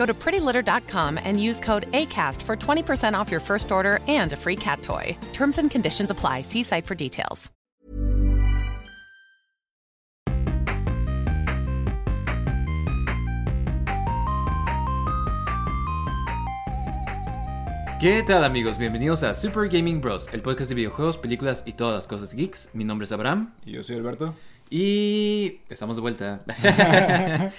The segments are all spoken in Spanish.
Go to prettylitter.com and use code ACAST for 20% off your first order and a free cat toy. Terms and conditions apply. See site for details. ¿Qué tal amigos? Bienvenidos a Super Gaming Bros, el podcast de videojuegos, películas y todas las cosas geeks. Mi nombre es Abraham Y yo soy Alberto. Y estamos de vuelta.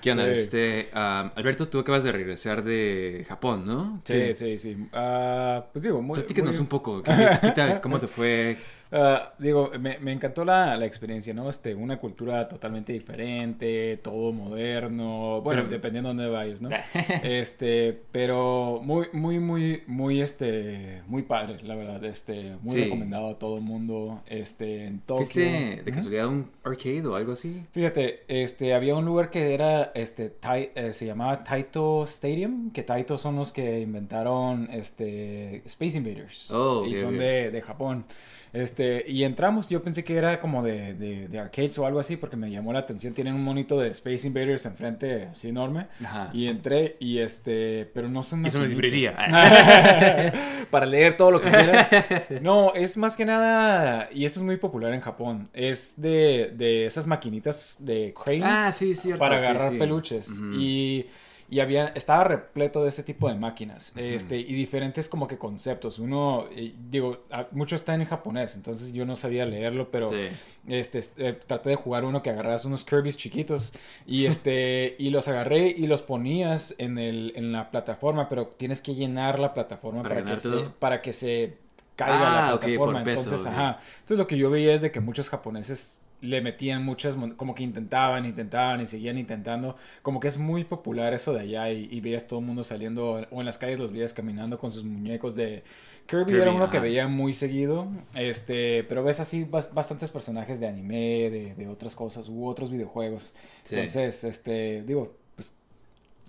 ¿Qué onda? Sí. Este, um, Alberto, tú acabas de regresar de Japón, ¿no? Sí, ¿Qué? sí, sí. Ah, pues digo, muy. Platícanos muy- un poco. ¿Qué, qué tal? ¿Cómo te fue? Ah, digo, me, me encantó la, la experiencia, ¿no? Este, una cultura totalmente diferente, todo moderno. Bueno, Pero- dependiendo de dónde vayas, ¿no? este, pero muy, muy, muy, muy, este, muy padre, la verdad. Este, muy Sí. recomendado a todo el mundo. Este, en Tokio. ¿Fuiste de casualidad un arcade o algo así? Fíjate, este, había un lugar que era, este, Tai- eh, se llamaba Taito Stadium, que Taito son los que inventaron, este, Space Invaders. Oh, y son de, de Japón. Este, y entramos, yo pensé que era como de, de, de arcades o algo así, porque me llamó la atención. Tienen un monito de Space Invaders enfrente, así enorme. Ajá. Y entré, y este, pero no son Es una librería. para leer todo lo que quieras. No, es más que nada, y esto es muy popular en Japón, es de, de esas maquinitas de cranes Ah, sí, cierto. para agarrar sí. peluches. Y, y había, estaba repleto de ese tipo de máquinas. este, y diferentes como que conceptos. Uno, eh, digo, mucho está en japonés, entonces yo no sabía leerlo, pero Sí. este, eh, traté de jugar uno que agarras unos Kirby's chiquitos y este y los agarré y los ponías en el en la plataforma, pero tienes que llenar la plataforma ¿Para para, que se, para que se caiga Ah, la por plataforma. peso, Entonces, ajá. Entonces lo que yo veía es de que muchos japoneses le metían muchas, como que intentaban, intentaban y seguían intentando. Como que es muy popular eso de allá y, y veías todo el mundo saliendo, o en las calles los veías caminando con sus muñecos de... Kirby, Kirby, era uno que veía muy seguido, este, pero ves así bas- bastantes personajes de anime, de, de otras cosas, u otros videojuegos. Sí. Entonces, este, digo, pues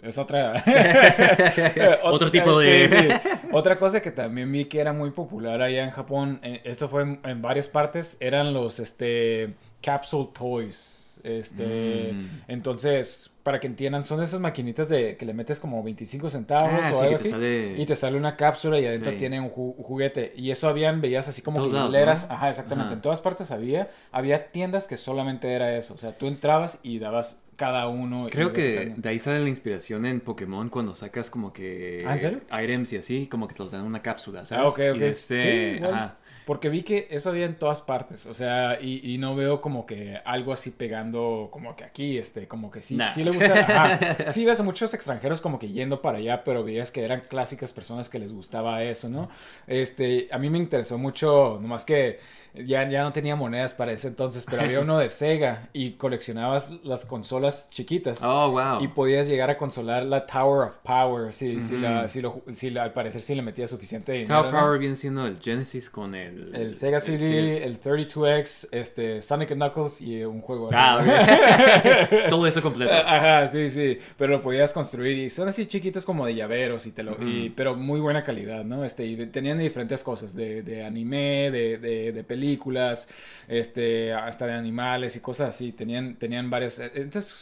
es otra... Otro tipo de- Sí, sí. Otra cosa que también vi que era muy popular allá en Japón, eh, esto fue en, en varias partes, eran los, este, capsule toys. Este, Mm. entonces, para que entiendan, son esas maquinitas de que le metes como 25 centavos Ah, o sí, algo así, sale- y te sale una cápsula y adentro Sí. tiene un, ju- un juguete. Y eso habían, veías así como Todos que lados, hileras. ¿no? Ajá, exactamente. Ajá. En todas partes había, había tiendas que solamente era eso. O sea, tú entrabas y dabas cada uno. Creo que de ahí sale la inspiración en Pokémon cuando sacas como que ¿Ah, en serio? items y así, como que te los dan una cápsula, ¿sabes? Ah, ok, ok. Y este, Sí, ajá. Porque vi que eso había en todas partes, o sea, y, y no veo como que algo así pegando como que aquí, este, como que sí, Nah. sí le gusta, ajá. sí ves a muchos extranjeros como que yendo para allá, pero veías que eran clásicas personas que les gustaba eso, ¿no? Este, a mí me interesó mucho, nomás que ya, ya no tenía monedas para ese entonces, pero había uno de Sega y coleccionabas las consolas chiquitas. Oh, wow. Y podías llegar a consolar la Tower of Power, si, la, si, lo, si la- al parecer si le metías suficiente dinero. Tower ¿no? Power viene siendo el Genesis con el... El Sega CD, el 32X, este, Sonic Knuckles y un juego. Ah. Todo eso completo. Ajá, sí, sí. Pero lo podías construir y son así chiquitos como de llaveros y te lo, y- pero muy buena calidad, ¿no? Este, y tenían diferentes cosas, de, de anime, de, de, de películas, este, hasta de animales y cosas así. Tenían, tenían varias, eh,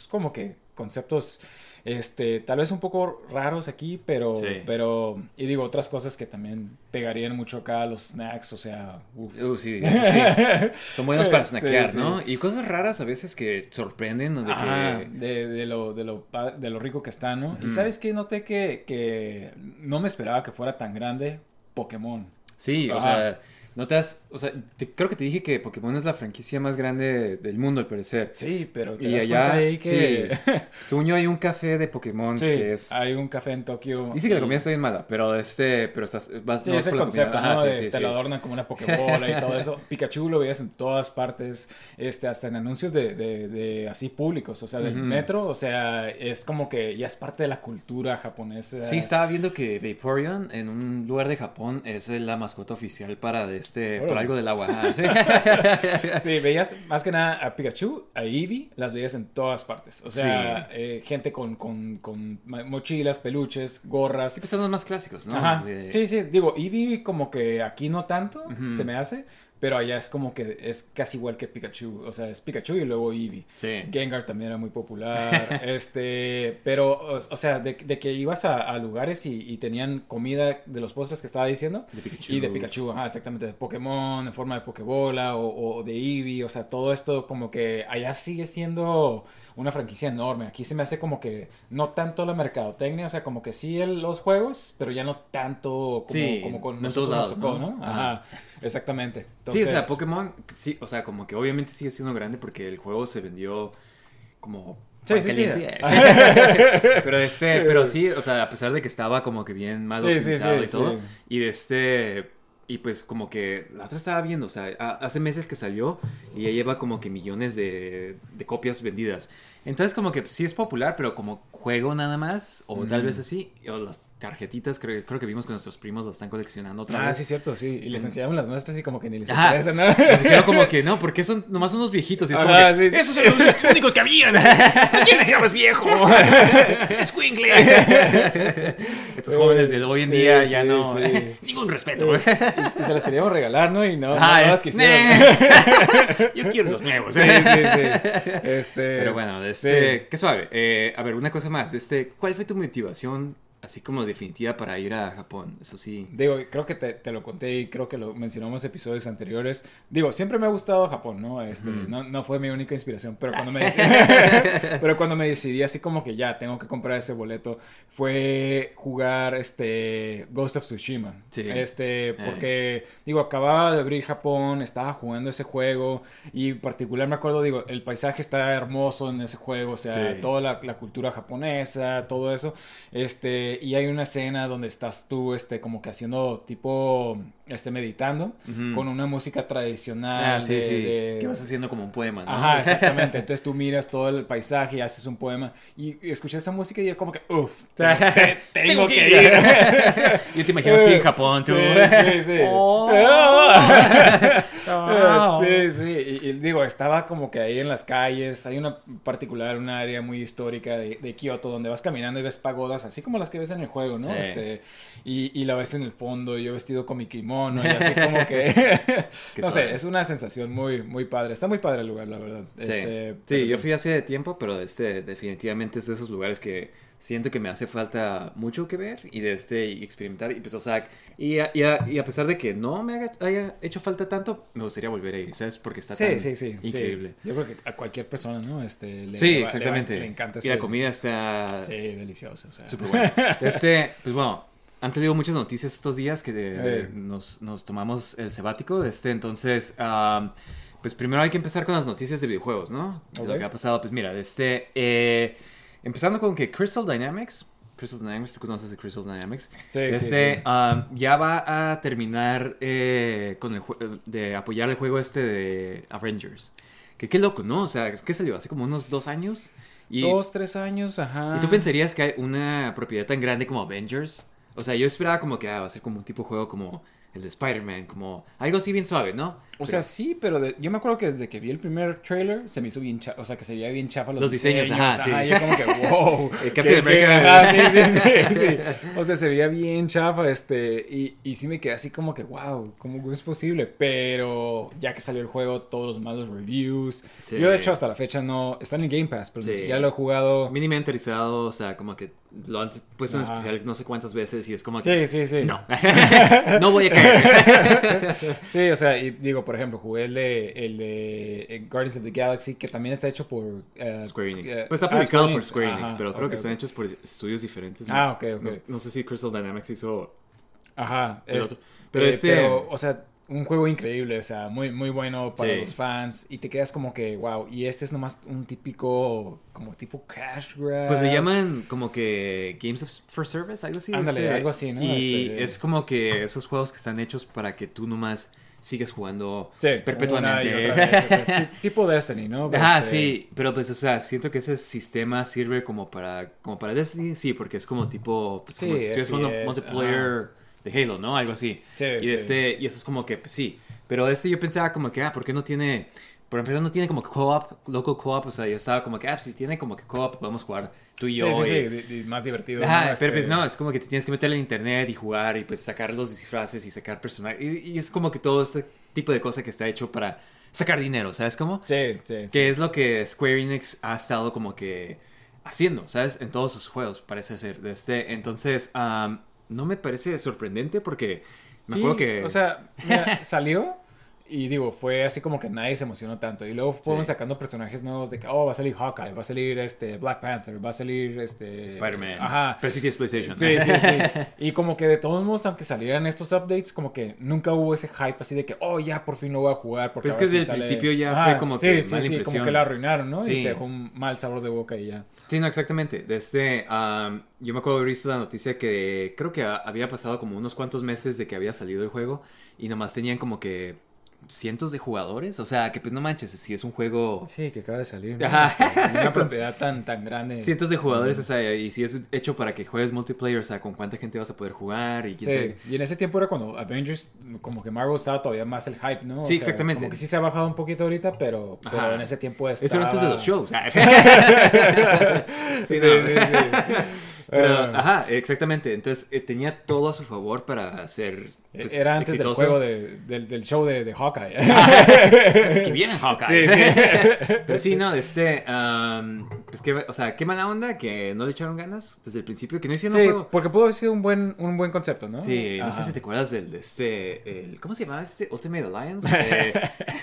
entonces como que conceptos, este, tal vez un poco raros aquí, pero, Sí. pero, y digo, otras cosas que también pegarían mucho acá, los snacks, o sea, uf. Uh, sí, eso sí. Son buenos para snackear, sí. ¿no? Y cosas raras a veces que sorprenden, ¿no? De Ajá, que... de, de lo, de, lo, de lo rico que está, ¿no? Y sabes que noté que, que no me esperaba que fuera tan grande Pokémon. Sí, o sea, No te has, o sea, te- creo que te dije que Pokémon es la franquicia más grande del mundo al parecer. Sí, pero te Y das allá, ahí que... sí. Según yo hay un café de Pokémon Sí, que es... hay un café en Tokio. Dice que la comida está bien mala, pero este, pero estás, vas, Sí, no es vas el por la concepto, comida. ¿no? Ajá, de- sí, sí, te lo adornan como una pokebola y todo eso. Pikachu lo veías en todas partes, este, hasta en anuncios de, de, de así públicos, o sea, del metro, o sea, es como que ya es parte de la cultura japonesa. Sí, estaba viendo que Vaporeon en un lugar de Japón es la mascota oficial para de este, por algo del agua. Sí. Sí, veías más que nada a Pikachu, a Eevee, las veías en todas partes. O sea, eh, gente con, con, con mochilas, peluches, gorras. Sí, pues son los más clásicos, ¿no? Ajá. Sí, sí, digo, Eevee como que aquí no tanto, se me hace, pero allá es como que es casi igual que Pikachu. O sea, es Pikachu y luego Eevee. Sí. Gengar también era muy popular. este, pero, o, o sea, de, de que ibas a, a lugares y, y tenían comida de los postres que estaba diciendo. De Pikachu. Y de Pikachu, ajá, exactamente. De Pokémon en forma de Pokébola o, o de Eevee. O sea, todo esto como que allá sigue siendo una franquicia enorme. Aquí se me hace como que no tanto la mercadotecnia, o sea, como que sí el- los juegos, pero ya no tanto como, Sí, como con todos nosotros nos lados, tocó, ¿no? ¿no? Ajá, exactamente. Sí, o sea, Pokémon, sí, o sea, como que obviamente sigue siendo grande porque el juego se vendió como Sí, sí, sí. pero este, pero sí, o sea, a pesar de que estaba como que bien sí, optimizado y todo, y de este y pues como que la otra estaba viendo, o sea, hace meses que salió y ya lleva como que millones de, de copias vendidas. Entonces como que sí es popular, pero como juego nada más, o tal vez así, o las tarjetitas, creo, creo que vimos que nuestros primos las están coleccionando otra Ah, vez. sí, cierto, sí. Y les enseñaban las nuestras y como que ni les interesa, ¿no? Nos dijeron como que no, porque son nomás unos viejitos. Y es como Ajá, que, sí. Esos eran los únicos que habían. ¿A quién le llamas viejo? Escuincle. Estos jóvenes de hoy en Sí, día ya no. Ningún respeto. Y, y se las queríamos regalar, ¿no? Y no, no, Ah, no las quisieron. nah. Yo quiero los nuevos. Sí, sí, sí. Este, Pero bueno, este, qué suave. Eh, a ver, una cosa más. Este, ¿Cuál fue tu motivación así como definitiva para ir a Japón? Eso sí. Digo, creo que te, te lo conté y creo que lo mencionamos en episodios anteriores. Digo, siempre me ha gustado Japón, ¿no? Este, no, no fue mi única inspiración, pero cuando, me decidí, pero cuando me decidí así como que ya tengo que comprar ese boleto, fue jugar este Ghost of Tsushima. Sí. Este, porque, digo, acababa de abrir Japón, estaba jugando ese juego y en particular me acuerdo, digo, el paisaje está hermoso en ese juego, o sea, Sí. toda la, la cultura japonesa, todo eso. Este, y hay una escena donde estás tú, este, como que haciendo tipo, este, meditando Ujú. con una música tradicional. Ah, sí, de- sí. de- Que vas haciendo como un poema, ¿no? Ajá, exactamente. Entonces tú miras todo el paisaje y haces un poema y, y escuchas esa música y yo como que, uff, tengo, te- tengo que ir. Yo te imagino así en Japón, tú. Sí, sí, sí. Oh. Sí, sí. Y, y digo, estaba como que ahí en las calles. Hay una particular, un área muy histórica de, de Kioto donde vas caminando y ves pagodas, así como las que ves en el juego, ¿no? Sí. Este, y, y la ves en el fondo, y yo vestido con mi kimono y así como que... No suave. sé, es una sensación muy, muy padre. Está muy padre el lugar, la verdad. Sí, Este, sí yo fui hace tiempo, pero este, definitivamente es de esos lugares que siento que me hace falta mucho que ver y de este y experimentar. Y pues, o sea, y a, y a- y a pesar de que no me haga- haya hecho falta tanto, me gustaría volver a ir, ¿sabes? Porque está Sí, tan sí, sí. increíble. Yo creo que a cualquier persona, ¿no? Este, le, Sí, le va- exactamente. Le, va- le encanta y la comida está Sí, deliciosa. O sea. súper buena. Este, pues bueno, han salido muchas noticias estos días que de- de- Eh. nos, nos tomamos el sabático. Este, entonces, am, pues primero hay que empezar con las noticias de videojuegos, ¿no? Lo que ha pasado, pues mira, este, eh, empezando con que Crystal Dynamics, Crystal Dynamics, tú conoces de Crystal Dynamics, Sí, sí, este, sí. am, ya va a terminar eh, con el de apoyar el juego este de Avengers. Que qué loco, ¿no? O sea, que salió hace como unos dos años. Y, Dos, tres años, ajá. ¿Y tú pensarías que hay una propiedad tan grande como Avengers? O sea, yo esperaba como que ah, va a ser como un tipo de juego como el de Spider-Man, como algo así bien suave, ¿no? O sea, sí, pero de- yo me acuerdo que desde que vi el primer trailer se me hizo bien chafa, o sea, que se veía bien chafa los, Los diseños, ajá, sí. yo como que, wow. El Captain America. ajá, sí, sí, sí, sí. O sea, se veía bien chafa, este, y, y sí me quedé así como que, wow, ¿cómo es posible? Pero ya que salió el juego, todos los malos reviews. Sí. Yo, de hecho, hasta la fecha no, está en el Game Pass, pero Sí. siquiera lo he jugado. mínimo interesado, o sea, como que lo han puesto en Ajá. especial no sé cuántas veces y es como que... Sí, sí, sí. No, no voy a. Sí, o sea, y digo, por ejemplo, jugué el de, el de eh, Guardians of the Galaxy, que también está hecho por... eh, Square Enix. eh, Pues está ah, publicado Square por. Square Enix, Ajá, pero creo que están hechos por estudios diferentes. ¿no? Ah, ok, ok. No, no sé si Crystal Dynamics hizo Ajá. el es- otro. Pero eh, este- pero, o sea, un juego increíble, o sea, muy, muy bueno para Sí. los fans. Y te quedas como que, wow, y este es nomás un típico, como tipo cash grab. Pues le llaman como que Games of- for Service, algo así. Ándale, este, algo así, ¿no? Y Este- es como que esos juegos que están hechos para que tú nomás sigues jugando Sí, perpetuamente. vez. Ti- tipo Destiny, ¿no? Ajá, Este, sí, pero pues, o sea, siento que ese sistema sirve como para, como para Destiny, sí, porque es como tipo, pues, Sí, si estuvieras jugando multiplayer de Halo, ¿no? Algo así. Sí, y, sí. este, y eso es como que, pues sí, pero este yo pensaba como que, ah, ¿por qué no tiene, por empezar no tiene como co-op, local co-op, o sea, yo estaba como que, ah, pues, si tiene como que co-op, podemos jugar tú y Sí, yo. sí, sí, y- di- di- más divertido. Ajá, ¿no? pero pues Este, no, es como que te tienes que meter en internet y jugar y pues sacar los disfraces y sacar personajes. Y, y es como que todo este tipo de cosa que está hecho para sacar dinero, ¿sabes cómo? Sí, sí. Que es lo que Square Enix ha estado como que haciendo, ¿sabes? En todos sus juegos, parece ser. de Este, entonces, am, no me parece sorprendente porque me Sí, acuerdo que... O sea, mira, salió y digo, fue así como que nadie se emocionó tanto. Y luego fueron Sí. sacando personajes nuevos de que, oh, va a salir Hawkeye, va a salir este Black Panther, va a salir este. Spider-Man. Ajá. Pero sí PlayStation. Sí, sí, sí. Y como que de todos modos, aunque salieran estos updates, como que nunca hubo ese hype así de que, oh, ya por fin lo voy a jugar. Porque Pero es que desde el principio ya fue como sí, que sí, mala sí, como impresión. que la arruinaron, ¿no? Sí. Y te dejó un mal sabor de boca y ya. Sí, no, exactamente. Desde, am, yo me acuerdo haber visto la noticia que creo que había pasado como unos cuantos meses de que había salido el juego y nomás tenían como que cientos de jugadores. O sea, que pues no manches, si es un juego... Sí, que acaba de salir. ¿no? Ajá. Este, Una propiedad tan, tan grande. Cientos de jugadores, o sea, y si es hecho para que juegues multiplayer, o sea, con cuánta gente vas a poder jugar y quién Sí, sabe. y en ese tiempo era cuando Avengers, como que Marvel estaba todavía más el hype, ¿no? O Sí, sea, exactamente. Como que sí se ha bajado un poquito ahorita, pero, en ese tiempo Eso estaba... era antes de los shows. sí, Sí, sí, no. sí, sí. Pero, Ah, ajá, exactamente. Entonces eh, tenía todo a su favor para ser. pues, era antes exitoso. del juego de, del, del show de, de Hawkeye. Es que viene Hawkeye. Sí, sí. Pero sí, no, este. am, pues que, o sea, qué mala onda que no le echaron ganas desde el principio, que no hicieron Sí, un juego. porque pudo haber sido un buen, un buen concepto, ¿no? Sí, no sé si te acuerdas del de este. El, ¿Cómo se llamaba este? Ultimate Alliance. Eh,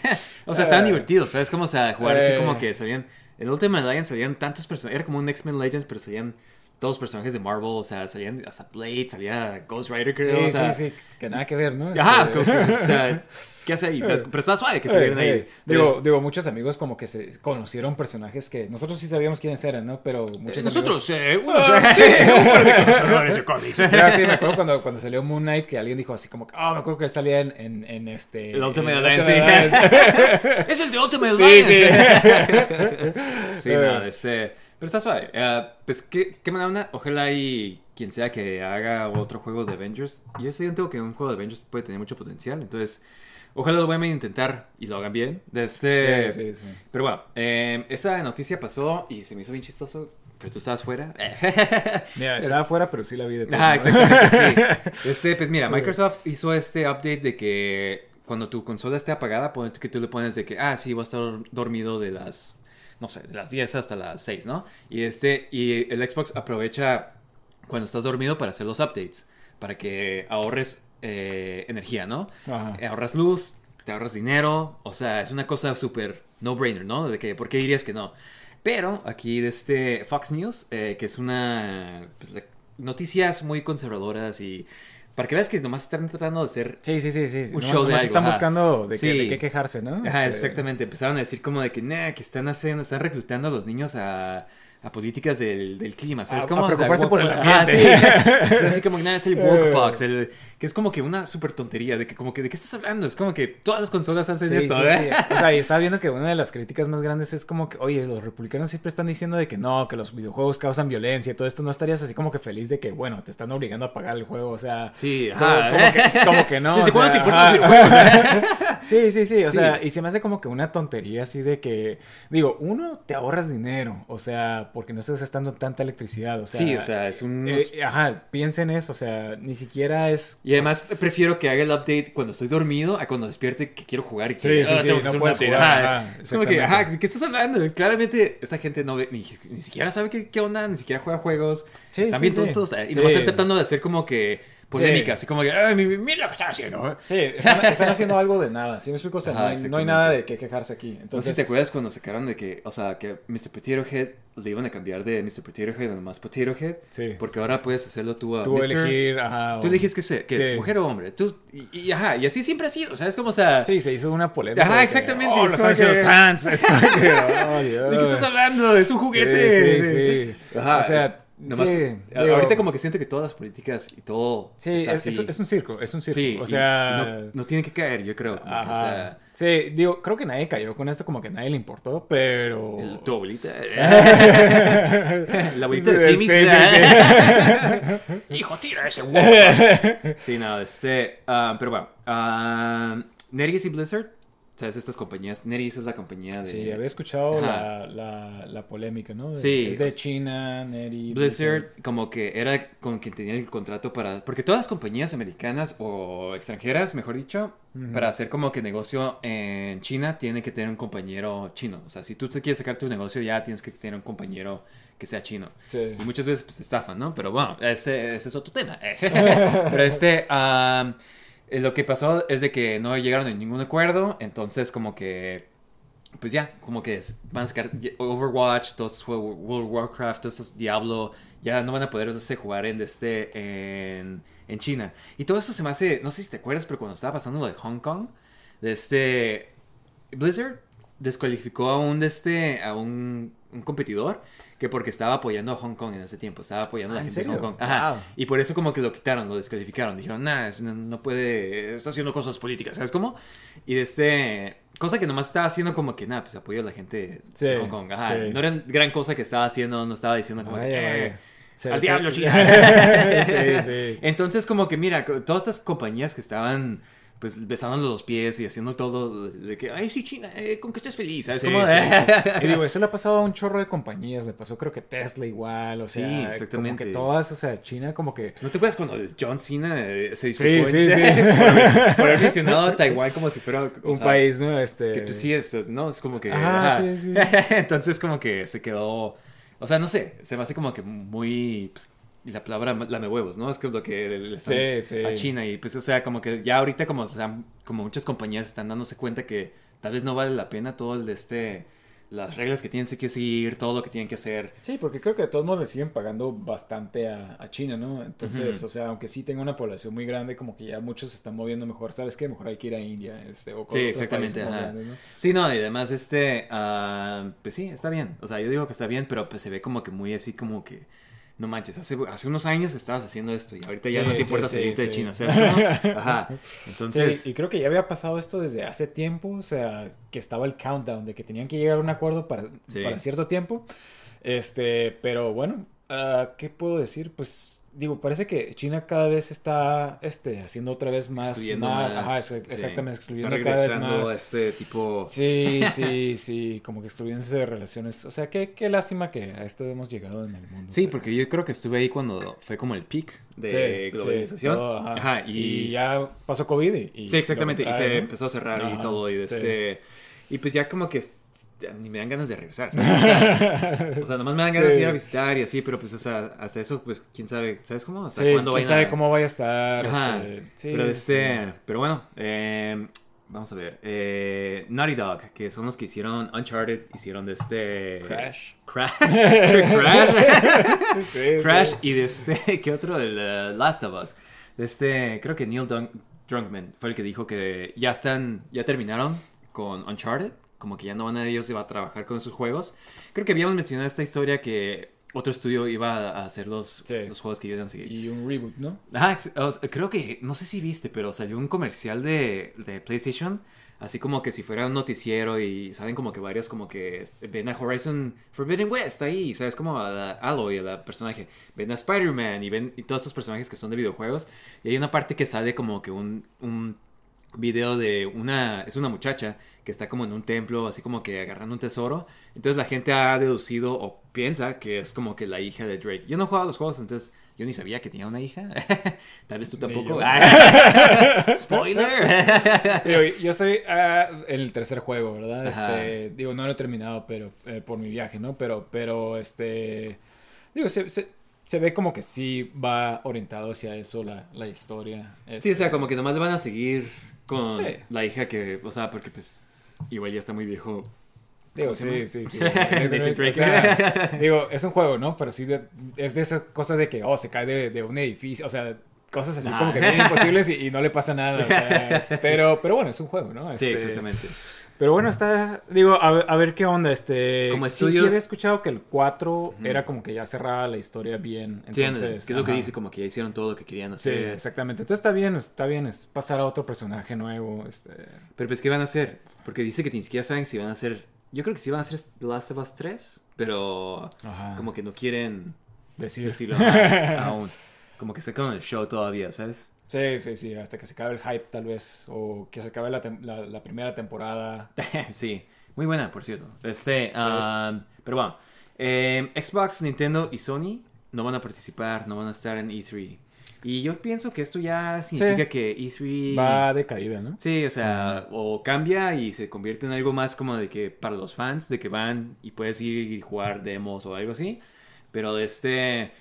o sea, estaban Eh. divertidos, ¿sabes? Como, o sea, jugar así Eh. como que salían. En Ultimate Alliance salían tantos personajes. Era como un X-Men Legends, pero salían todos personajes de Marvel. O sea, salían hasta Blade, salía Ghost Rider, Sí, creo. o sea, sí, sí, que nada que ver, ¿no? Ajá, Este- como que, o sea, ¿qué hace ahí? ¿sabes? Pero está suave que Eh, salieran eh, ahí. Digo, Pero- digo, muchos amigos como que se conocieron personajes que nosotros sí sabíamos quiénes eran, ¿no? Pero muchos Nosotros, amigos... eh, unos, eh, un par de cómics. Ya, sí, me acuerdo cuando, cuando salió Moon Knight que alguien dijo así como ah, me acuerdo que él salía en, en, en este... El Ultimate Alliance, Ultimate sí. Alliance. es el de Ultimate Sí, Alliance. sí. Sí, no, este, pero está suave. Eh, pues, ¿qué, qué onda? Ojalá y quien sea que haga otro juego de Avengers. Yo siento que un juego de Avengers puede tener mucho potencial. Entonces, ojalá lo vayan a intentar y lo hagan bien. De este, Sí, sí, sí. Pero bueno, eh, esa noticia pasó y se me hizo bien chistoso. Pero tú estabas fuera. Mira, estaba afuera, pero sí la vi de todo. ¿no? exactamente, sí. Este, pues mira, Microsoft hizo este update de que cuando tu consola esté apagada, que tú le pones de que, ah, sí, voy a estar dormido de las, no sé, de las 10 hasta las 6, ¿no? Y este, y el Xbox aprovecha cuando estás dormido para hacer los updates, para que ahorres eh, energía, ¿no? Ajá. Eh, Ahorras luz, te ahorras dinero, o sea, es una cosa súper no-brainer, ¿no? De que, ¿por qué dirías que no? Pero aquí de este Fox News, eh, que es una, pues, noticias muy conservadoras y para que veas que nomás están tratando de hacer... Sí, sí, sí, sí. Un No- show de nomás algo, están ajá. buscando de, qué, de qué quejarse, ¿no? Ajá, Este, exactamente, empezaron a decir como de que, nah, que están haciendo, están reclutando a los niños a, a políticas del, del clima, ¿sabes? A- cómo? a O sea, preocuparse como- por el Ajá, ambiente. sí. Así como que nada, es el Walkbox, el, que es como que una súper tontería, de que como que, ¿de qué estás hablando? Es como que todas las consolas hacen Sí, esto, sí, ¿eh? O sea, y estaba viendo que una de las críticas más grandes es como que, oye, los republicanos siempre están diciendo de que no, que los videojuegos causan violencia y todo esto. ¿No estarías así como que feliz de que, bueno, te están obligando a pagar el juego? O sea, Sí, como, ajá. como que, como que no. ¿Desde o cuándo te importan los videojuegos? Sí, sí, sí. O Sí. sea, y se me hace como que una tontería así de que, digo, uno, te ahorras dinero. O sea, porque no estás gastando tanta electricidad. O sea, Sí, o sea, es un... eh, ajá, piensen eso. O sea, ni siquiera es. Y además prefiero que haga el update cuando estoy dormido a cuando despierte que quiero jugar y que Sí, sí, "Ah, sí, tengo que no hacer un puedes update". jugar, Ajá. ajá, es como que, ajá, ¿de qué estás hablando? Claramente esta gente no ve, ni, ni siquiera sabe qué, qué onda, ni siquiera juega juegos. Sí, Están sí, bien sí. tontos. eh, Y Sí. nomás están tratando de hacer como que polémica, así como que, ay, mi- mira lo que están haciendo. Sí, están, están haciendo algo de nada. ¿Sí me explico? O sea, Ajá, no, hay, no hay exactamente. nada de qué quejarse aquí. No sé Entonces, si te acuerdas cuando sacaron de que, o sea, que Mr. Potato Head le iban a cambiar de Mr. Potato Head a nomás Potato Head. Sí. Porque ahora puedes hacerlo tú a Tú Mr. elegir, ajá. Tú eliges que, se, que Sí. es mujer o hombre. Tú, y, y ajá, y así siempre ha sido, ¿sabes? Como, o sea, Sí, se hizo una polémica. Ajá, de que, exactamente, Oh, es lo como están haciendo que- trans. Es como que, oh, Dios. ¿de qué estás hablando? Es un juguete. Sí, sí, sí. Ajá. O sea, Nomás- sí, digo- ahorita como que siento que todas las políticas y todo Sí, está es, así. es- es un circo, es un circo. Sí, o sea... no, no tiene que caer, yo creo. Como que, o sea, Sí, digo, creo que nadie cayó con esto, como que a nadie le importó, pero... el- tu abuelita. la abuelita de Timmy. sí, Hijo, tira ese huevo. sí, no, este. ah, pero bueno. ah, NetEase y Blizzard. ¿Sabes? Estas compañías. NetEase es la compañía de. Sí, había escuchado la, la, la polémica, ¿no? De- Sí, Es de China, Neri... Blizzard como que era con quien tenía el contrato para... Porque todas las compañías americanas o extranjeras, mejor dicho, para hacer como que negocio en China, tienen que tener un compañero chino. O sea, si tú te quieres sacar tu negocio ya tienes que tener un compañero que sea chino. Sí. Y muchas veces pues, estafan, ¿no? Pero bueno, ese, ese es otro tema. Pero este... eh, lo que pasó es de que no llegaron a ningún acuerdo, entonces como que pues ya, como que van a sacar Overwatch, todos estos juegos, World of Warcraft, todos estos Diablo, ya no van a poder este, jugar en, este, en, en China. Y todo esto se me hace, no sé si te acuerdas, pero cuando estaba pasando lo de Hong Kong, de este, Blizzard descualificó a un, de este, a un, un competidor que porque estaba apoyando a Hong Kong en ese tiempo, estaba apoyando a Ah, la ¿en gente de Hong? Kong. Ajá. Wow. Y por eso como que lo quitaron, lo descalificaron. Dijeron, nah, no, puede, está haciendo cosas políticas, ¿sabes cómo? Y de este, cosa que nomás estaba haciendo como que, nada, pues apoyo a la gente Sí, de Hong Kong. Ajá, sí. no era gran cosa que estaba haciendo, no estaba diciendo como Ay, que, ay, "Eh, ay. Al diablo, China. sí, sí. Entonces como que, mira, todas estas compañías que estaban... Pues besándonos los pies y haciendo todo de que, ay, sí, China, eh, con que estés feliz, ¿sabes? Sí, sí, sí. Y digo, eso le ha pasado a un chorro de compañías. Le pasó creo que Tesla igual. O Sí, sea, exactamente. Como que todas, o sea, China como que... ¿No te acuerdas cuando John Cena eh, se disculpó Sí, sí, sí. por, por haber mencionado a Taiwán como si fuera o Un sea, país, ¿no? Este... Que pues sí, es, ¿no? Es como que... Ajá, ajá. sí, sí. Entonces como que se quedó... O sea, no sé, se me hace como que muy... pues, la palabra lame huevos, ¿no? Es que es lo que le están Sí, sí. a China y pues, o sea, como que ya ahorita como, o sea, como muchas compañías están dándose cuenta que tal vez no vale la pena todo el de este... Las reglas que tienen que seguir, todo lo que tienen que hacer. Sí, porque creo que de todos modos le siguen pagando bastante a, a China, ¿no? Entonces, o sea, aunque sí tenga una población muy grande, como que ya muchos se están moviendo mejor. ¿Sabes qué? Mejor hay que ir a India, este, o Sí, exactamente, países más ajá. grandes, ¿no? Sí, no, y además este, ah, pues sí, está bien. O sea, yo digo que está bien, pero pues se ve como que muy así como que, no manches, hace, hace unos años estabas haciendo esto y ahorita ya Sí, no te importa sí, salirte de. China, ¿sabes cómo? Ajá. Entonces, y creo que ya había pasado esto desde hace tiempo, o sea, que estaba el countdown de que tenían que llegar a un acuerdo para, para cierto tiempo. Este, pero bueno, ah, ¿qué puedo decir? Pues digo, parece que China cada vez está este, haciendo otra vez más, excluyendo más, más. ajá, sí. ex- exactamente, Está excluyendo cada vez más. a este tipo... Sí, sí, sí, como que excluyéndose de relaciones. O sea, qué, qué lástima que a esto hemos llegado en el mundo. Sí, pero- porque yo creo que estuve ahí cuando fue como el peak de Sí, globalización. sí, todo, ajá. ajá, y... y, ya pasó COVID y... y Sí, exactamente. Y se empezó a cerrar y todo. Y de este. Y pues ya como que ni me dan ganas de regresar. ¿sabes? O sea, o sea, nomás me dan ganas Sí. de ir a visitar y así, pero pues hasta eso, pues quién sabe, ¿sabes cómo? Hasta Sí, cuándo quién vayan sabe a- cómo vaya a estar. Ajá. este, sí, pero este, pero bueno, eh, vamos a ver. Eh, Naughty Dog, que son los que hicieron Uncharted, hicieron de este Crash. Crash. Crash. Crash y de este, ¿qué otro? El uh, Last of Us. De este, creo que Neil Dun- Druckmann fue el que dijo que ya están, ya terminaron con Uncharted, como que ya no van a ellos iba a trabajar con sus juegos. Creo que habíamos mencionado esta historia que otro estudio iba a hacer los, Sí. los juegos que iban a seguir. Y un reboot, ¿no? Ajá, creo que, no sé si viste, pero salió un comercial de, de PlayStation, así como que si fuera un noticiero y saben como que varios como que ven a Horizon Forbidden West ahí, ¿sabes? Como a la Aloy, a la personaje, ven a Spider-Man y ven y todos estos personajes que son de videojuegos y hay una parte que sale como que un, un video de una, es una muchacha que está como en un templo, así como que agarrando un tesoro. Entonces la gente ha deducido o piensa que es como que la hija de Drake. Yo no he jugado a los juegos, entonces yo ni sabía que tenía una hija. Tal vez tú tampoco. Spoiler. Digo, yo estoy ah, en el tercer juego, ¿verdad? Este, digo, no lo he terminado, pero eh, por mi viaje, ¿no? Pero, pero, este, digo, se, se- se ve como que sí va orientado hacia eso la, la historia. Sí, o sea, como que nomás van a seguir con Sí. la hija que, o sea, porque pues igual ya está muy viejo. Digo, ¿Cómo se sí, sí, sí. O sea, digo, es un juego, ¿no? Pero sí de- es de esas cosas de que, oh, se cae de, de un edificio, o sea, cosas así Nah. como que bien imposibles y, y no le pasa nada, o sea, pero, pero bueno, es un juego, ¿no? Sí, Este, exactamente. Pero bueno, está, digo, a ver, a ver qué onda, este... Como sí, estudio- sí había escuchado que el 4 era como que ya cerraba la historia bien, Sí, entonces... ándale, que es lo que dice, como que ya hicieron todo lo que querían Sí, hacer. exactamente. Entonces está bien, está bien, es pasar a otro personaje nuevo, este... Pero pues, ¿qué van a hacer? Porque dice que ni siquiera saben si van a hacer... Yo creo que sí van a hacer The Last of Us 3, pero Ajá. como que no quieren Decir. decirlo aún. Como que está con el show todavía, ¿sabes? Sí, sí, sí, hasta que se acabe el hype tal vez, o que se acabe la, tem- la, la primera temporada. sí, muy buena, por cierto. Este, um, pero bueno, eh, Xbox, Nintendo y Sony no van a participar, no van a estar en E3. Y yo pienso que esto ya significa Sí. que E3... Va de caída, ¿no? Sí, o sea, o cambia y se convierte en algo más como de que para los fans, de que van y puedes ir y jugar demos o algo así. Pero de este.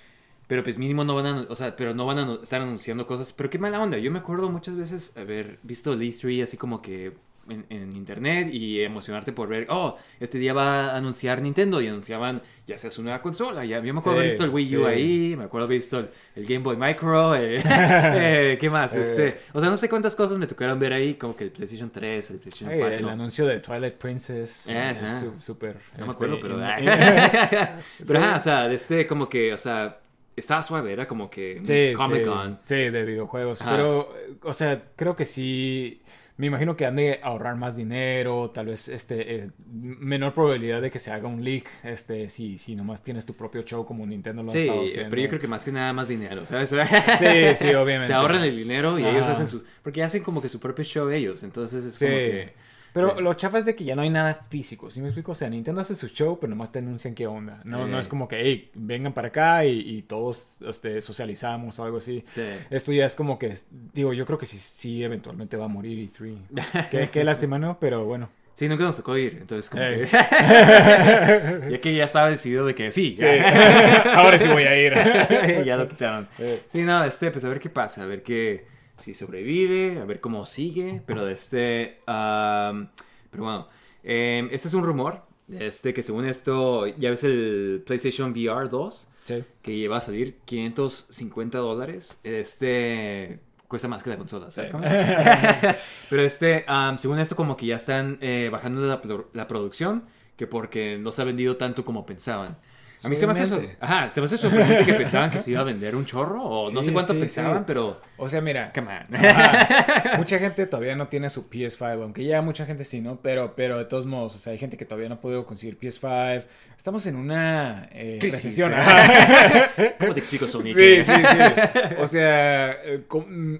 Pero pues mínimo no van a. O sea, pero no van a estar anunciando cosas. Pero qué mala onda. Yo me acuerdo muchas veces haber visto el E3 así como que en, en internet y emocionarte por ver, oh, este día va a anunciar Nintendo y anunciaban ya sea su nueva consola. Ya, yo me acuerdo haber Sí, visto el Wii U sí. ahí, me acuerdo haber visto el, el Game Boy Micro. eh, eh, ¿Qué más? Eh. Este, o sea, no sé cuántas cosas me tocaron ver ahí, como que el PlayStation 3, el PlayStation Ay, 4. el anuncio de Twilight Princess. eh, Súper. No me este, acuerdo, pero... in- pero, ajá, o sea, este como que, o sea, estaba suave, era como que Sí, Comic Con. Sí, de videojuegos. Ajá. Pero, eh, o sea, creo que sí. Me imagino que han de ahorrar más dinero, tal vez este eh, menor probabilidad de que se haga un leak, este, si, si nomás tienes tu propio show como Nintendo lo ha Sí, estado haciendo. pero yo creo que más que nada más dinero, ¿sabes? Sí, sí, obviamente. Se ahorran el dinero y ellos hacen su... Porque hacen como que su propio show ellos, entonces es como que... Pero pues- lo chafa es de que ya no hay nada físico, ¿sí me explico? O sea, Nintendo hace su show, pero nomás te anuncian qué onda. No, no es como que, hey, vengan para acá y, y todos este, socializamos o algo así. Sí. Esto ya es como que, digo, yo creo que sí, sí eventualmente va a morir E3. qué, qué lástima, ¿no? Pero bueno. Sí, nunca nos tocó ir, entonces como que... ya que ya estaba decidido de que sí, Sí. Ahora sí voy a ir. ya lo quitaron. Eh. Sí, no, este, pues a ver qué pasa, a ver qué, si sobrevive, a ver cómo sigue, pero de este, am, pero bueno, em, este es un rumor, este, que según esto, ya ves el PlayStation VR 2, Sí. que va a salir 550 dólares, este, cuesta más que la consola. Pero este, según esto, como que ya están eh, bajando la producción, que porque no se ha vendido tanto como pensaban. A mí se me hace eso. Ajá, se me hace sorprendente que pensaban que se iba a vender un chorro, o no sé cuánto sí, pensaban, sí. pero. O sea, mira. Come on. Mucha gente todavía no tiene su PS5, aunque ya mucha gente sí, ¿no? Pero, pero de todos modos, o sea, hay gente que todavía no ha podido conseguir PS5. Estamos en una eh, recesión. ¿Cómo te explico, Sony? Sí, sí, sí. O sea, eh,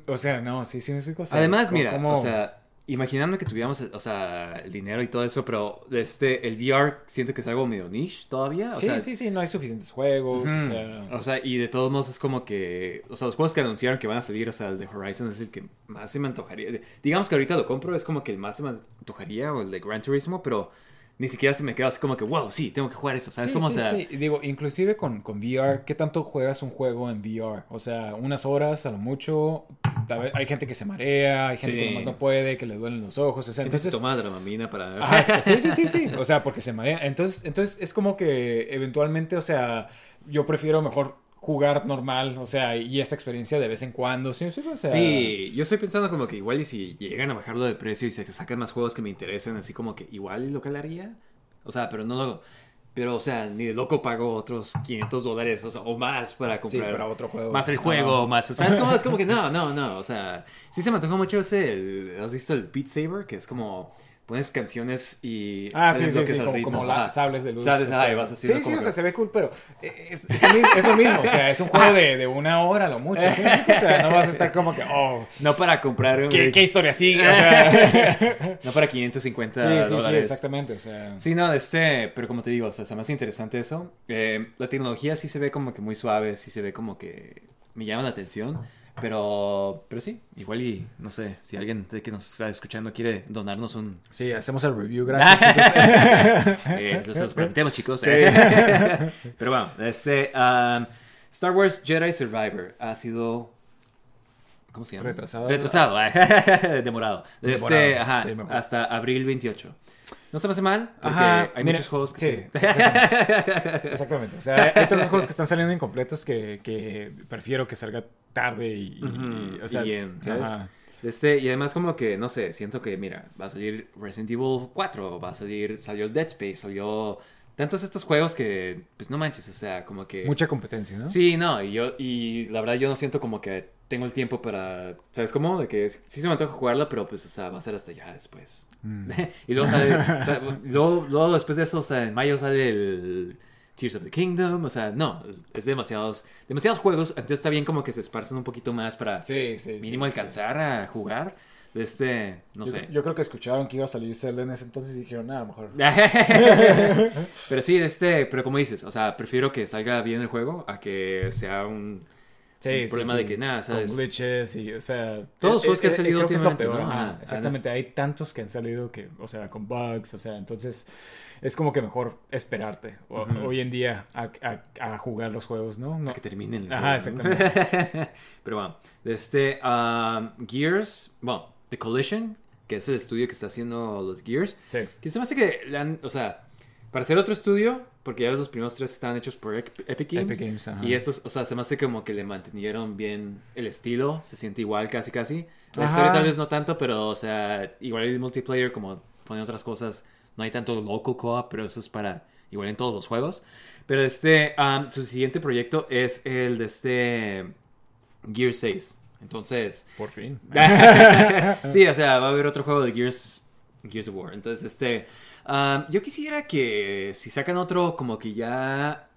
o sea, no, sí, sí me explico. O sea, Además, mira, o sea, imaginando que tuviéramos, o sea, el dinero y todo eso, pero este, el VR siento que es algo medio niche todavía. O sí, sea, sí, sí, no hay suficientes juegos, o sea... O sea, y de todos modos es como que, o sea, los juegos que anunciaron que van a salir, o sea, el de Horizon es el que más se me antojaría. Digamos que ahorita lo compro, es como que el más se me antojaría, o el de Gran Turismo, pero ni siquiera se me queda así como que, wow, sí, tengo que jugar eso, ¿sabes? Sí, como, sí, o sea, sí. Digo, inclusive con, con VR, ¿qué tanto juegas un juego en VR? O sea, unas horas a lo mucho. Hay gente que se marea, hay gente Sí. que nomás no puede, que le duelen los ojos. O sea, entonces toma dramamina para... Ajá, sí, sí, sí, sí. O sea, porque se marea. Entonces, entonces es como que eventualmente, o sea, yo prefiero mejor jugar normal, o sea, y esta experiencia de vez en cuando. Sí, sí, o sea. Sí, yo estoy pensando como que igual y si llegan a bajarlo de precio y se sacan más juegos que me interesen, así como que igual lo calaría. O sea, pero no lo... Pero, o sea, ni de loco pago otros 500 dólares o, sea, o más para Sí, comprar. para otro juego. Más el juego, Ajá. más... ¿Sabes cómo? Es como que no, no, no. O sea, sí se me antojó mucho ese... el- ¿Has visto el Beat Saber? Que es como... Pones canciones y... Ah, sí, sí, sí, como, ritmo. como la- Ajá. sables de luz. Sables, y vas haciendo Sí, sí, o sea, se ve cool, pero es, es lo mismo, es lo mismo, o sea, es un juego de, de una hora lo mucho, ¿sí? o sea, no vas a estar como que, oh, No para comprar... un- ¿qué, qué historia sigue? O sea, No para 550 sí, sí, sí, dólares. exactamente, o sea, Sí, no, este, pero como te digo, o sea, está más interesante eso. Eh, la tecnología sí se ve como que muy suave, sí se ve como que me llama la atención, pero, pero sí, igual y, no sé, si alguien que nos está escuchando quiere donarnos un... sí, hacemos el review gratis. Eh, se los prometemos, chicos. Sí. pero bueno, este, am, Star Wars Jedi Survivor ha sido. ¿Cómo se llama? Retrasado. Retrasado, demorado. Este, Demorado, ajá, sí, mejor. hasta abril 28. No se me hace mal, porque Ajá, hay mira, muchos juegos que sí. sí. Exactamente. Exactamente. O sea, hay, tantos juegos que están saliendo incompletos que, que prefiero que salga tarde y, y- Ujú, o sea, y bien, ¿sabes? ajá. Este, y además como que, no sé, siento que, mira, va a salir Resident Evil 4, va a salir, salió el Dead Space, salió tantos estos juegos que, pues no manches, o sea, como que... Mucha competencia, ¿no? Sí, no, y yo, y la verdad yo no siento como que tengo el tiempo para, ¿sabes cómo? De que sí se me antoja jugarla, pero pues, o sea, va a ser hasta ya después. Mm. y luego sale, o sea, luego, luego después de eso, o sea, en mayo sale el Tears of the Kingdom, o sea, no, es demasiados, demasiados juegos, entonces está bien como que se esparcen un poquito más para Sí, sí, sí, mínimo sí. alcanzar a jugar. Este, no yo, sé. yo creo que escucharon que iba a salir Zelda en ese entonces y dijeron, nada, mejor. pero sí, este, pero como dices, o sea, prefiero que salga bien el juego a que sea un, un problema de que nada, ¿sabes? Con glitches y, o sea... Todos los juegos que han eh, eh, salido creo que es lo últimamente, peor, ¿no? ajá, Ajá, exactamente, hay tantos que han salido que, o sea, con bugs, o sea, entonces es como que mejor esperarte o- hoy en día a, a- a jugar los juegos, ¿no? no a que terminen. el Ajá, juego, ¿no? exactamente. Pero bueno, este um, Gears, bueno, The Collision, que es el estudio que está haciendo los Gears, Sí. que se me hace que le han, o sea, para hacer otro estudio, porque ya ves los primeros tres estaban hechos por Ep- Epic Games, Epic Games, ajá. y estos, o sea, se me hace como que le mantenieron bien el estilo, se siente igual casi casi. La Ajá. historia tal vez no tanto, pero o sea, igual el multiplayer como ponen otras cosas, no hay tanto local co-op, pero eso es para igual en todos los juegos. Pero este, um, su siguiente proyecto es el de este Gear 6. Entonces, Por fin. sí, o sea, va a haber otro juego de Gears, Gears of War. Entonces, este, um, yo quisiera que si sacan otro, como que ya,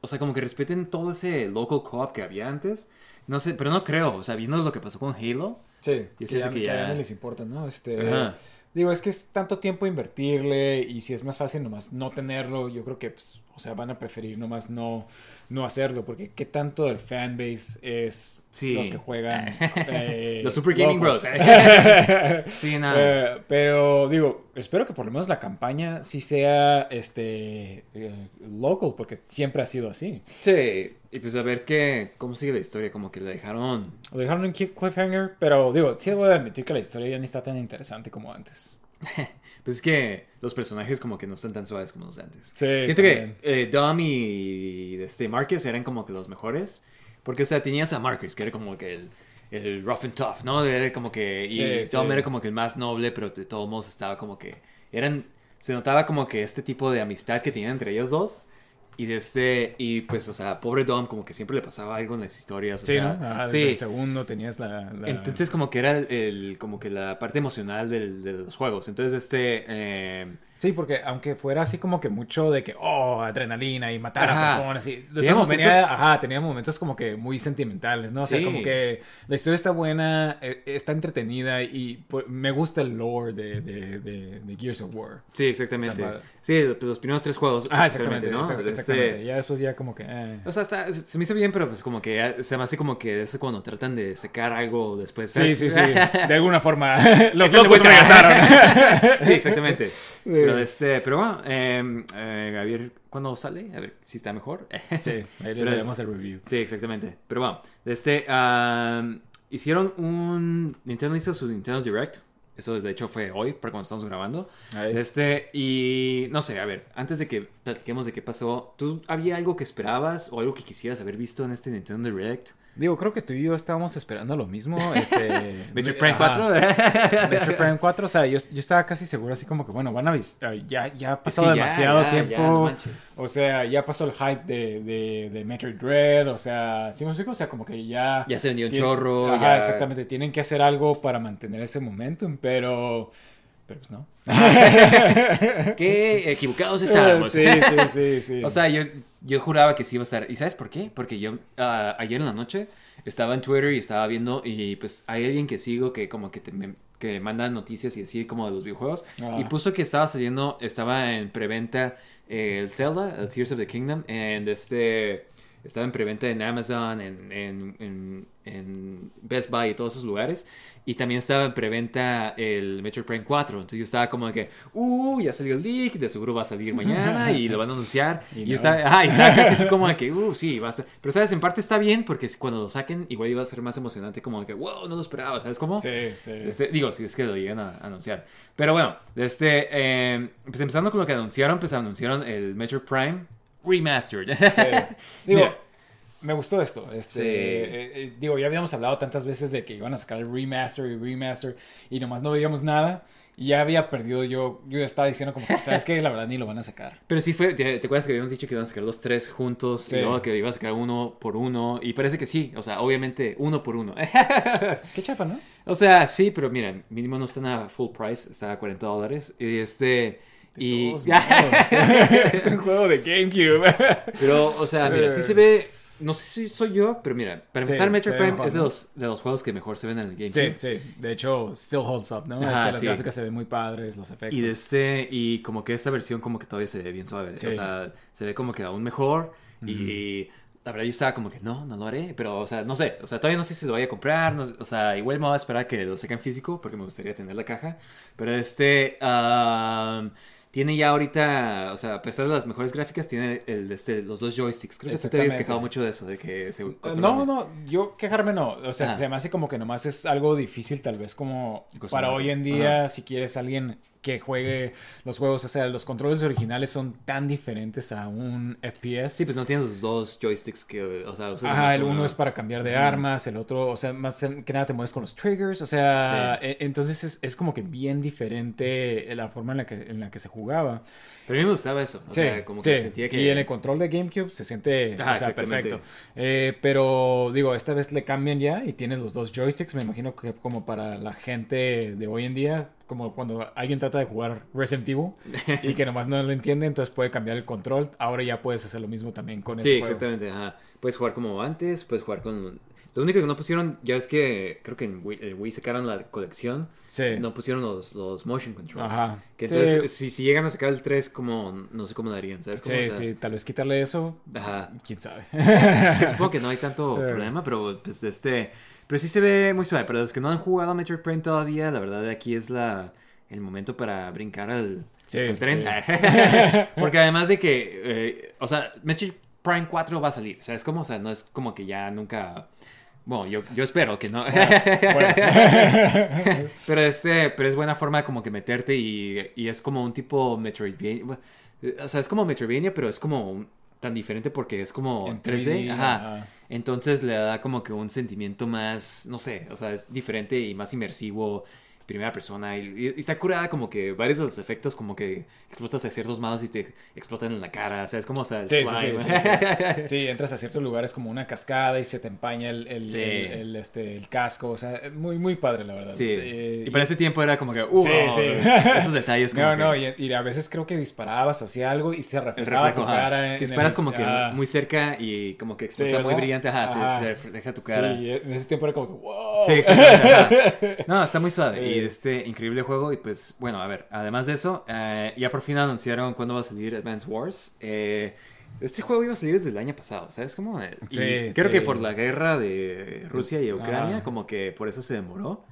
o sea, como que respeten todo ese local co-op que había antes. No sé, pero no creo, o sea, viendo lo que pasó con Halo. Sí, Yo que siento ya, que ya ya- no les importa, ¿no? Este, Ajá. digo, es que es tanto tiempo invertirle y si es más fácil nomás no tenerlo, yo creo que, pues, o sea, van a preferir nomás no, no hacerlo, porque qué tanto del fanbase es Sí. los que juegan. eh, Los Super Gaming. Bros. sí, nada. Eh, pero digo, espero que por lo menos la campaña sí sea este eh, local, porque siempre ha sido así. Sí, y pues a ver qué, cómo sigue la historia, como que la dejaron... Lo dejaron en cliff- cliffhanger, pero digo, sí voy a admitir que la historia ya ni está tan interesante como antes. Pues es que los personajes como que no están tan suaves como los de antes. Sí, Siento también. que eh, Dom y este, Marcus eran como que los mejores. Porque, o sea, tenías a Marcus, que era como que el, el rough and tough, ¿no? Era como que... Y Sí, Dom sí. era como que el más noble, pero de todos modos estaba como que... Eran... Se notaba como que este tipo de amistad que tenían entre ellos dos. Y de este... Y pues, o sea, pobre Dom como que siempre le pasaba algo en las historias. O Sí, sea, ¿no? Ajá, sí. el segundo tenías la... la- Entonces como que era el, el- como que la parte emocional del- de los juegos. Entonces este eh, Sí, porque aunque fuera así como que mucho de que, oh, adrenalina y matar a Ajá. personas, y de Tenía todos modos tenía, momentos- ajá, tenía momentos como que muy sentimentales, ¿no? O sea, Sí. como que la historia está buena, eh, está entretenida y pues, me gusta el lore de, de, de, de Gears of War. sí, exactamente. Sí, pues los primeros tres juegos. Ah, exactamente, ¿no? exact- Este, exactamente. Ya después ya como que... eh. o sea, está- se me hizo bien, pero pues como que ya- se me hace como que es cuando tratan de sacar algo después. Sí, ¿sabes? sí, sí. De alguna forma. Los locos regresaron. sí, exactamente. Pero este, pero bueno, eh, eh, ver cuándo sale, a ver si está mejor. Sí, ahí les Pero es- daremos el review. Sí, exactamente. Pero bueno, este, hicieron un... Nintendo hizo su Nintendo Direct. Eso de hecho fue hoy, para cuando estamos grabando. Este, y no sé, a ver, antes de que platiquemos de qué pasó, ¿tú había algo que esperabas o algo que quisieras haber visto en este Nintendo Direct? Digo, creo que tú y yo estábamos esperando lo mismo. Este, ¿Metroid Prime ajá. 4? Metroid Prime 4, o sea, yo, yo estaba casi seguro así como que, bueno, van a visitar, ya, ya ha Es pasado que ya, demasiado ya, tiempo, ya, no manches. o sea, ya pasó el hype de, de, de Metroid Dread, o sea, ¿sí me explico? O sea, como que ya... Ya se vendió un tiene- chorro, Ajá, ya- exactamente, tienen que hacer algo para mantener ese momentum, pero... Pero pues no. Qué equivocados estábamos. Sí, sí, sí, sí. O sea, yo, yo juraba que sí iba a estar. ¿Y sabes por qué? Porque yo ah, ayer en la noche estaba en Twitter y estaba viendo y pues hay alguien que sigo que como que, te- me, que manda noticias y así como de los videojuegos. Ah. Y puso que estaba saliendo, estaba en preventa eh, el Zelda, el Tears of the Kingdom, and este... estaba en preventa en Amazon, en, en, en, en Best Buy y todos esos lugares. Y también estaba en preventa el Metroid Prime 4. Entonces yo estaba como de que, uh, ya salió el leak, de seguro va a salir mañana y lo van a anunciar. y, Y yo no. estaba, ajá, y estaba casi así como de que, uh, sí, va a ser. Pero sabes, en parte está bien porque cuando lo saquen, igual iba a ser más emocionante, como de que, wow, no lo esperaba, ¿sabes cómo? Sí, sí. Este, digo, si es que lo llegan a, a anunciar. Pero bueno, este, eh, pues empezando con lo que anunciaron, pues anunciaron el Metroid Prime Remastered. Sí. Digo, Mira. me gustó esto. Este, Sí. eh, eh, digo, ya habíamos hablado tantas veces de que iban a sacar el remaster y remaster y nomás no veíamos nada. Y ya había perdido yo. Yo estaba diciendo como, ¿sabes qué? La verdad ni lo van a sacar. Pero sí fue, ¿te, te acuerdas que habíamos dicho que iban a sacar los tres juntos Sí. y luego que iban a sacar uno por uno? Y parece que sí, o sea, obviamente uno por uno. Qué chafa, ¿no? o sea, sí, pero mira, mínimo no están a full price, está a 40 dólares. Y este... Y... Todos modos. es un juego de GameCube. Pero, o sea, mira, sí se ve... No sé si soy yo, pero mira, para Sí, empezar, Metroid se ve Prime es de los, de los juegos que mejor se ven en el sí, GameCube. sí. De hecho, still holds up, ¿no? Ajá, Este, las sí. gráficas se ven muy padres, los efectos. Y de este, y como que esta versión como que todavía se ve bien suave. Sí. O sea, se ve como que aún mejor. Y la verdad yo estaba como que no, no lo haré. Pero, o sea, no sé. O sea, todavía no sé si lo voy a comprar. no- o sea, igual me voy a esperar a que lo saquen físico porque me gustaría tener la caja. Pero este, am, tiene ya ahorita, o sea, a pesar de las mejores gráficas, tiene el, de este, los dos joysticks. Creo que tú te habías quejado mucho de eso, de que se... Eh, No, no, yo quejarme no. O sea, Ajá. se me hace como que nomás es algo difícil, tal vez como para hoy en día, si quieres alguien que juegue los juegos, o sea, los controles originales son tan diferentes a un FPS. Sí, pues no tienes los dos joysticks que, o sea, usas Ajá, el uno es para cambiar de armas, el otro, o sea, más que nada te mueves con los triggers, o sea, Sí. e- entonces es, es como que bien diferente la forma en la que, en la que se jugaba. Pero a mí me gustaba eso. O Sí, sea, como sí. que sentía que... Y en el control de GameCube se siente Ajá, o sea, exactamente. perfecto. Eh, pero digo, esta vez le cambian ya y tienes los dos joysticks. Me imagino que como para la gente de hoy en día, como cuando alguien trata de jugar Resident Evil y que nomás no lo entiende, entonces puede cambiar el control. Ahora ya puedes hacer lo mismo también con Sí, este juego. exactamente, ajá. Puedes jugar como antes, puedes jugar con... Lo único que no pusieron, ya es que creo que en Wii, el Wii sacaron la colección, Sí. no pusieron los, los motion controls. Ajá. Que Sí. entonces, si, si llegan a sacar el 3, como, no sé cómo lo harían, ¿sabes? cómo? Sí, O sea, sí, tal vez quitarle eso, Ajá. quién sabe. Supongo que no hay tanto problema, pero pues este... Pero sí se ve muy suave. Para los que no han jugado Metroid Prime todavía, la verdad aquí es la el momento para brincar al, Sí, al tren. sí. Porque además de que, eh, o sea, Metroid Prime 4 va a salir. O sea, es como, o sea, no es como que ya nunca... Bueno, yo, yo espero que no. pero este, pero es buena forma como que meterte y, y es como un tipo Metroidvania. eh, O sea, es como Metroidvania, pero es como tan diferente porque es como En 3D. 3D, Ajá. ajá. Entonces le da como que un sentimiento más, no sé, o sea, es diferente y más inmersivo, primera persona. Y, y está curada como que varios de los efectos como que explotas a ciertos lados y te explotan en la cara. O sea, es como, o sea, el Sí, slime. sí, sí, sí. Sí, entras a ciertos lugares como una cascada y se te empaña el, el, Sí. el- el, este, el casco. O sea, muy, muy padre, la verdad. Sí. Este, y para ese tiempo era como que, uh, Sí, sí. esos detalles como No, no, y, y a veces creo que disparabas o hacía algo y se reflejaba tu cara. en- Si el- como que ah, muy cerca y como que explota muy brillante, ajá, se- Ajá. Se, refleja tu cara. Sí, en ese tiempo era como que, wow. Sí, exactamente. ajá. No, está muy suave. Y Eh. este increíble juego. Y pues, bueno, a ver, además de eso, eh, ya por fin anunciaron cuándo va a salir Advance Wars. Eh, este juego iba a salir desde el año pasado, ¿sabes cómo? Eh, y Sí, creo sí. que por la guerra de Rusia y Ucrania, Ah. como que por eso se demoró.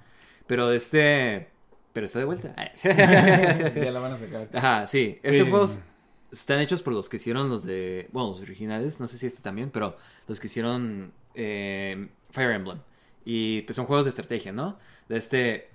Pero este. Pero está de vuelta. ya la van a sacar. Ajá, sí. Estos Sí. juegos están hechos por los que hicieron los de. Bueno, los originales, no sé si este también, pero los que hicieron eh, Fire Emblem. Y pues son juegos de estrategia, ¿no? De este.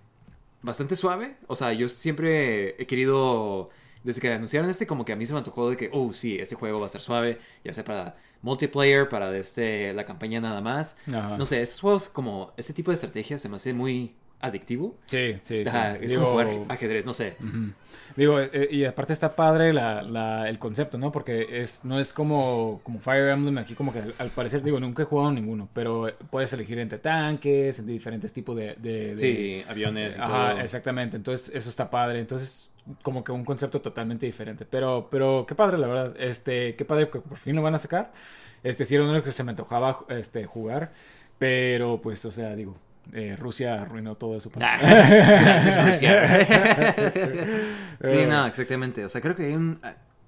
Bastante suave. O sea, yo siempre he querido. Desde que anunciaron este, como que a mí se me antojó de que, oh, sí, este juego va a ser suave, ya sea para multiplayer, para este, la campaña nada más. Ajá. No sé, estos juegos como, este tipo de estrategia se me hace muy adictivo. Sí, sí, sí. Ajá, es Digo, como jugar ajedrez, no sé. Ujú. Digo, eh, y aparte está padre la, la- el concepto, ¿no? Porque es, no es como, como Fire Emblem aquí, como que al, al parecer, digo, nunca he jugado ninguno, pero puedes elegir entre tanques, entre diferentes tipos de... de- de- Sí, aviones y Ajá, todo. exactamente. Entonces, eso está padre. Entonces, como que un concepto totalmente diferente. Pero, pero qué padre, la verdad. Este, qué padre que por fin lo van a sacar. Este, sí era uno que se me antojaba este, jugar. Pero, pues, o sea, digo, eh, Rusia arruinó todo eso. para- Ah, Gracias, Rusia. sí, Eh. no, exactamente. O sea, creo que hay un.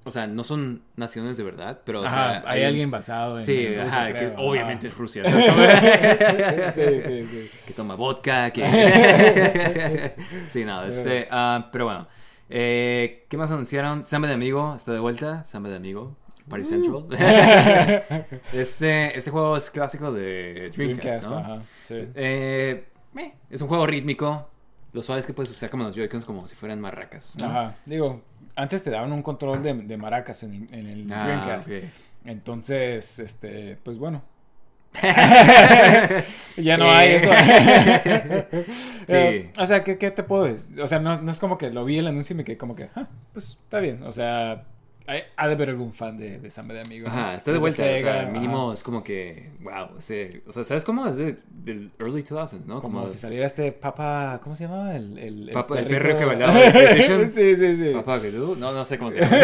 o sea, no son naciones de verdad, pero, o Ajá, sea, hay alguien basado en. Sí, Rusia, ajá, que obviamente es Rusia. sí, sí, sí. que toma vodka, que... sí, no, este, ah, pero bueno. Eh, ¿Qué más anunciaron? Samba de Amigo está de vuelta. Samba de Amigo. Party Central. este, este juego es clásico de Dreamcast, Dreamcast, ¿no? ajá, sí. Eh, es un juego rítmico. Lo suave es que puedes usar como los Joy-Cons como si fueran marracas. ¿no? Ajá. Digo, antes te daban un control de, de maracas en, en el Ah, Dreamcast. Entonces, este, pues bueno. ya no hay Eh. eso. Sí. Eh, o sea, ¿qué, qué te puedo decir? O sea, no, no es como que lo vi el anuncio y me quedé como que, ah, pues está bien. O sea, ha de haber algún fan de, de Samba de Amigo. ¿no? Ajá, está de vuelta. o Sega, sea, mínimo ajá. es como que, wow, ese, o sea, ¿sabes cómo? Es de, del early 2000s, ¿no? Como, si saliera este Papa, ¿cómo se llama? El, el, Papa- el perro que bailaba de PlayStation. sí, sí, sí. Papá que tú, no, no sé cómo se llama.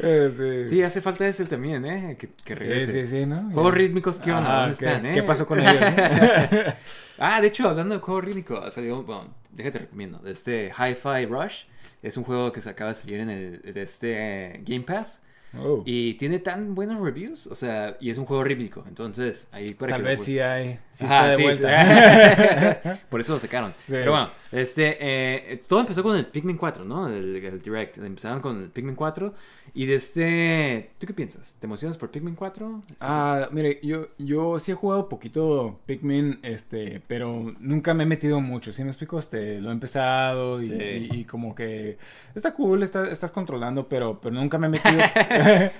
Eh, sí. sí, hace falta ese también, ¿eh? Que, que Sí, regrese. sí, sí, ¿no? Juegos rítmicos, ¿qué onda? ¿Dónde ¿qué- están, eh? ¿Qué pasó con ellos? no? Ah, de hecho, hablando de juego rítmico, salió, bueno, déjate recomiendo, de este Hi-Fi Rush. Es un juego que se acaba de salir en el, de este eh, Game Pass. Oh. Y tiene tan buenos reviews, o sea, y es un juego rítmico. Entonces, ahí para Tal que vez sí hay. Sí Ajá, está de sí, vuelta. está. Por eso lo sacaron. Sí. Pero bueno, este, eh, todo empezó con el Pikmin 4, ¿no? El, el Direct. Empezaron con el Pikmin 4. Y de este... ¿Tú qué piensas? ¿Te emocionas por Pikmin 4? ¿Estás- Ah, mire, yo, yo sí he jugado poquito Pikmin, este, pero nunca me he metido mucho, ¿sí me explico? Este, lo he empezado y, y- y como que está cool, está- estás controlando, pero, pero nunca me he metido. ¡Eh,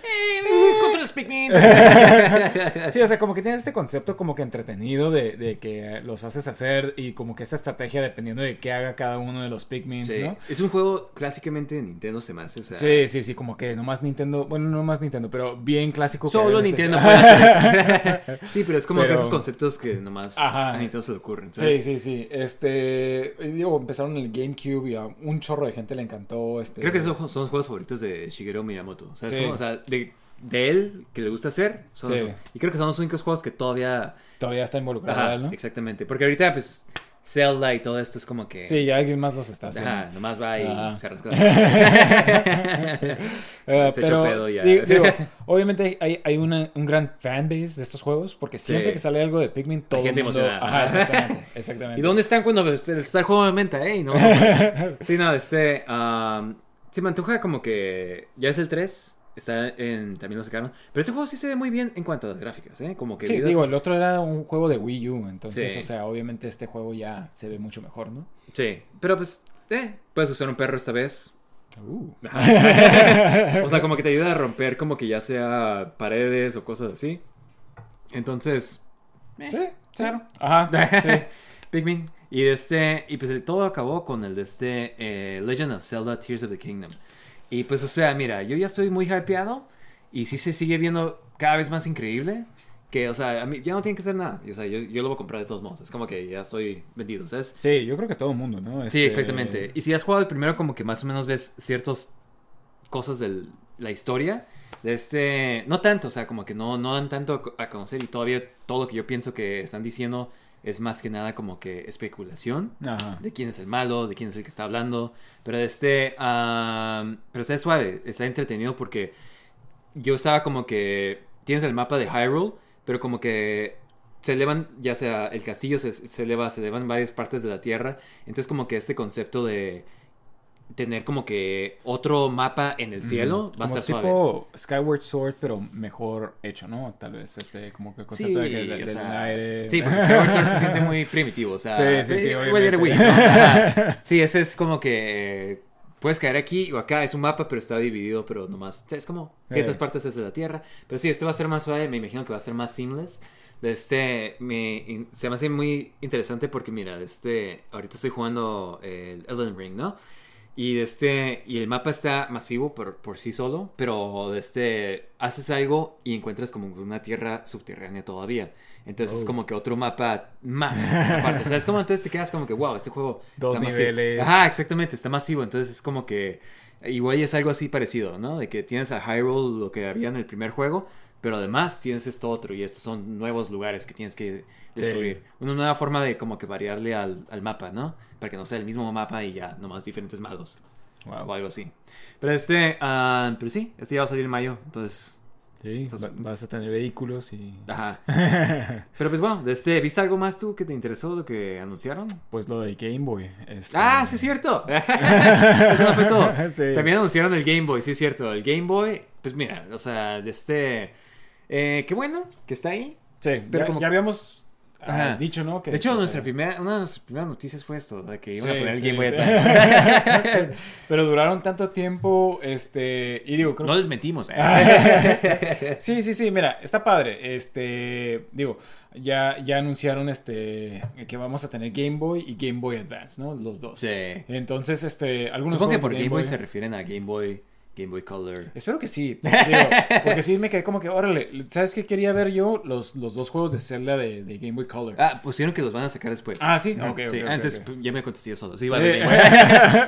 Pikmin! sí, o sea, como que tienes este concepto como que entretenido de, de que los haces hacer y como que esta estrategia dependiendo de qué haga cada uno de los Pikmin, Sí. ¿no? Es un juego clásicamente de Nintendo se me hace, o sea... Sí, sí, sí, como que nomás Nintendo, bueno, no más Nintendo, pero bien clásico. Solo. Nintendo puede hacer eso. sí, pero es como Pero- que esos conceptos que nomás Ajá. a Nintendo se le ocurren. Sí, ¿sabes? sí, sí. Este, digo, empezaron el GameCube y a un chorro de gente le encantó. Este, Creo que esos son los juegos favoritos de Shigeru Miyamoto. ¿Sabes Sí. O sea, de, de él, que le gusta hacer, son Sí. esos. Y creo que son los únicos juegos que todavía... todavía está involucrado, Ajá, ¿no? exactamente. Porque ahorita, pues, Zelda y todo esto es como que... Sí, ya alguien más los está haciendo. Ajá, nomás va y Ajá. se rasca Se pero, pedo ya. digo, obviamente hay, hay una- un gran fanbase de estos juegos porque siempre Sí. que sale algo de Pikmin, todo gente el mundo... emocionada. Ajá, exactamente, exactamente. ¿Y dónde están cuando está el juego de venta, eh? No. sí, no, este... um, se me antoja como que... Ya es el 3. Está en... También lo sacaron. Pero este juego sí se ve muy bien en cuanto a las gráficas, ¿eh? Como que... Sí, digo, el otro era un juego de Wii U, entonces, Sí. o sea, obviamente este juego ya se ve mucho mejor, ¿no? Sí, pero pues... Eh, puedes usar un perro esta vez. Uh. o sea, como que te ayuda a romper como que ya sea paredes o cosas así. Entonces... eh, Sí, sí. claro. Ajá, sí. Pikmin. Y de este. Y pues todo acabó con el de este eh, Legend of Zelda Tears of the Kingdom. Y pues, o sea, mira, yo ya estoy muy hypeado. Y sí se sigue viendo cada vez más increíble. Que, o sea, a mí ya no tiene que hacer nada. Y, o sea, yo, yo lo voy a comprar de todos modos. Es como que ya estoy vendido, ¿sabes? Sí, yo creo que todo el mundo, ¿no? Sí, Este, exactamente. Y si has jugado el primero, como que más o menos ves ciertas cosas de la historia. De este. No tanto, o sea, como que no, no dan tanto a conocer. Y todavía todo lo que yo pienso que están diciendo es más que nada como que especulación Ajá. de quién es el malo, de quién es el que está hablando. Pero este. am, pero está suave, está entretenido porque yo estaba como que. Tienes el mapa de Hyrule, pero como que se elevan, ya sea el castillo se, se eleva, se elevan varias partes de la tierra. Entonces, como que este concepto de tener como que otro mapa en el cielo va a Como estar suave. tipo Skyward Sword, pero mejor hecho, ¿no? Tal vez, este, como que el concepto de que de- o del sea, aire. Sí, porque Skyward Sword se siente muy primitivo, o sea, Sí, sí, sí, eh, obviamente. Wii, ¿no? Sí, ese es como que eh, puedes caer aquí o acá, es un mapa, pero está dividido, pero nomás, o sea, es como ciertas Sí. partes es de la Tierra, pero sí, este va a ser más suave, me imagino que va a ser más seamless. De este, me, se me hace muy interesante porque mira, de este, ahorita estoy jugando el Elden Ring, ¿no? Y este, y el mapa está masivo por, por sí solo, pero de este, haces algo y encuentras como una tierra subterránea todavía. Entonces es como que otro mapa más aparte. ¿Sabes cómo? Entonces te quedas como que, wow, este juego Dos está niveles. masivo. Ajá, exactamente, está masivo. Entonces es como que igual es algo así parecido, ¿no? De que tienes a Hyrule, lo que había en el primer juego, pero además tienes esto otro y estos son nuevos lugares que tienes que descubrir. Una nueva forma de como que variarle al, al mapa, ¿no? Para que no sea el mismo mapa y ya, nomás diferentes malos. Wow. o algo así. Pero este, ah, pero sí, este ya va a salir en mayo, entonces, Sí, va- vas a tener vehículos y... ajá. Pero pues bueno, de este, ¿viste algo más tú que te interesó lo que anunciaron? Pues lo de Game Boy. este- Ah, sí es cierto. Eso no fue todo. Sí. También anunciaron el Game Boy, sí es cierto. El Game Boy, pues mira, o sea, de este, eh, qué bueno que está ahí. Sí, Pero como- ya habíamos Ajá. dicho, ¿no? Que, De hecho, que- nuestra primera, una de nuestras primeras noticias fue esto, de que iban a poner el sí, Game Boy sí. Advance. pero duraron tanto tiempo, este... Y digo, creo no les mentimos. ¿eh? sí, sí, sí, mira, está padre. Este, digo, ya, ya anunciaron este que vamos a tener Game Boy y Game Boy Advance, ¿no? Los dos. Sí. Entonces, este, algunos Supongo que por Game Boy se refieren a Game Boy, Game Boy Color. Espero que sí. digo, porque sí me quedé como que, órale, ¿sabes qué quería ver yo? Los, los dos juegos de Zelda de, de Game Boy Color. Ah, pusieron que los van a sacar después. Ah, ¿sí? Entonces ok. ya me contesté yo solo. Sí, va a haber Eh. Game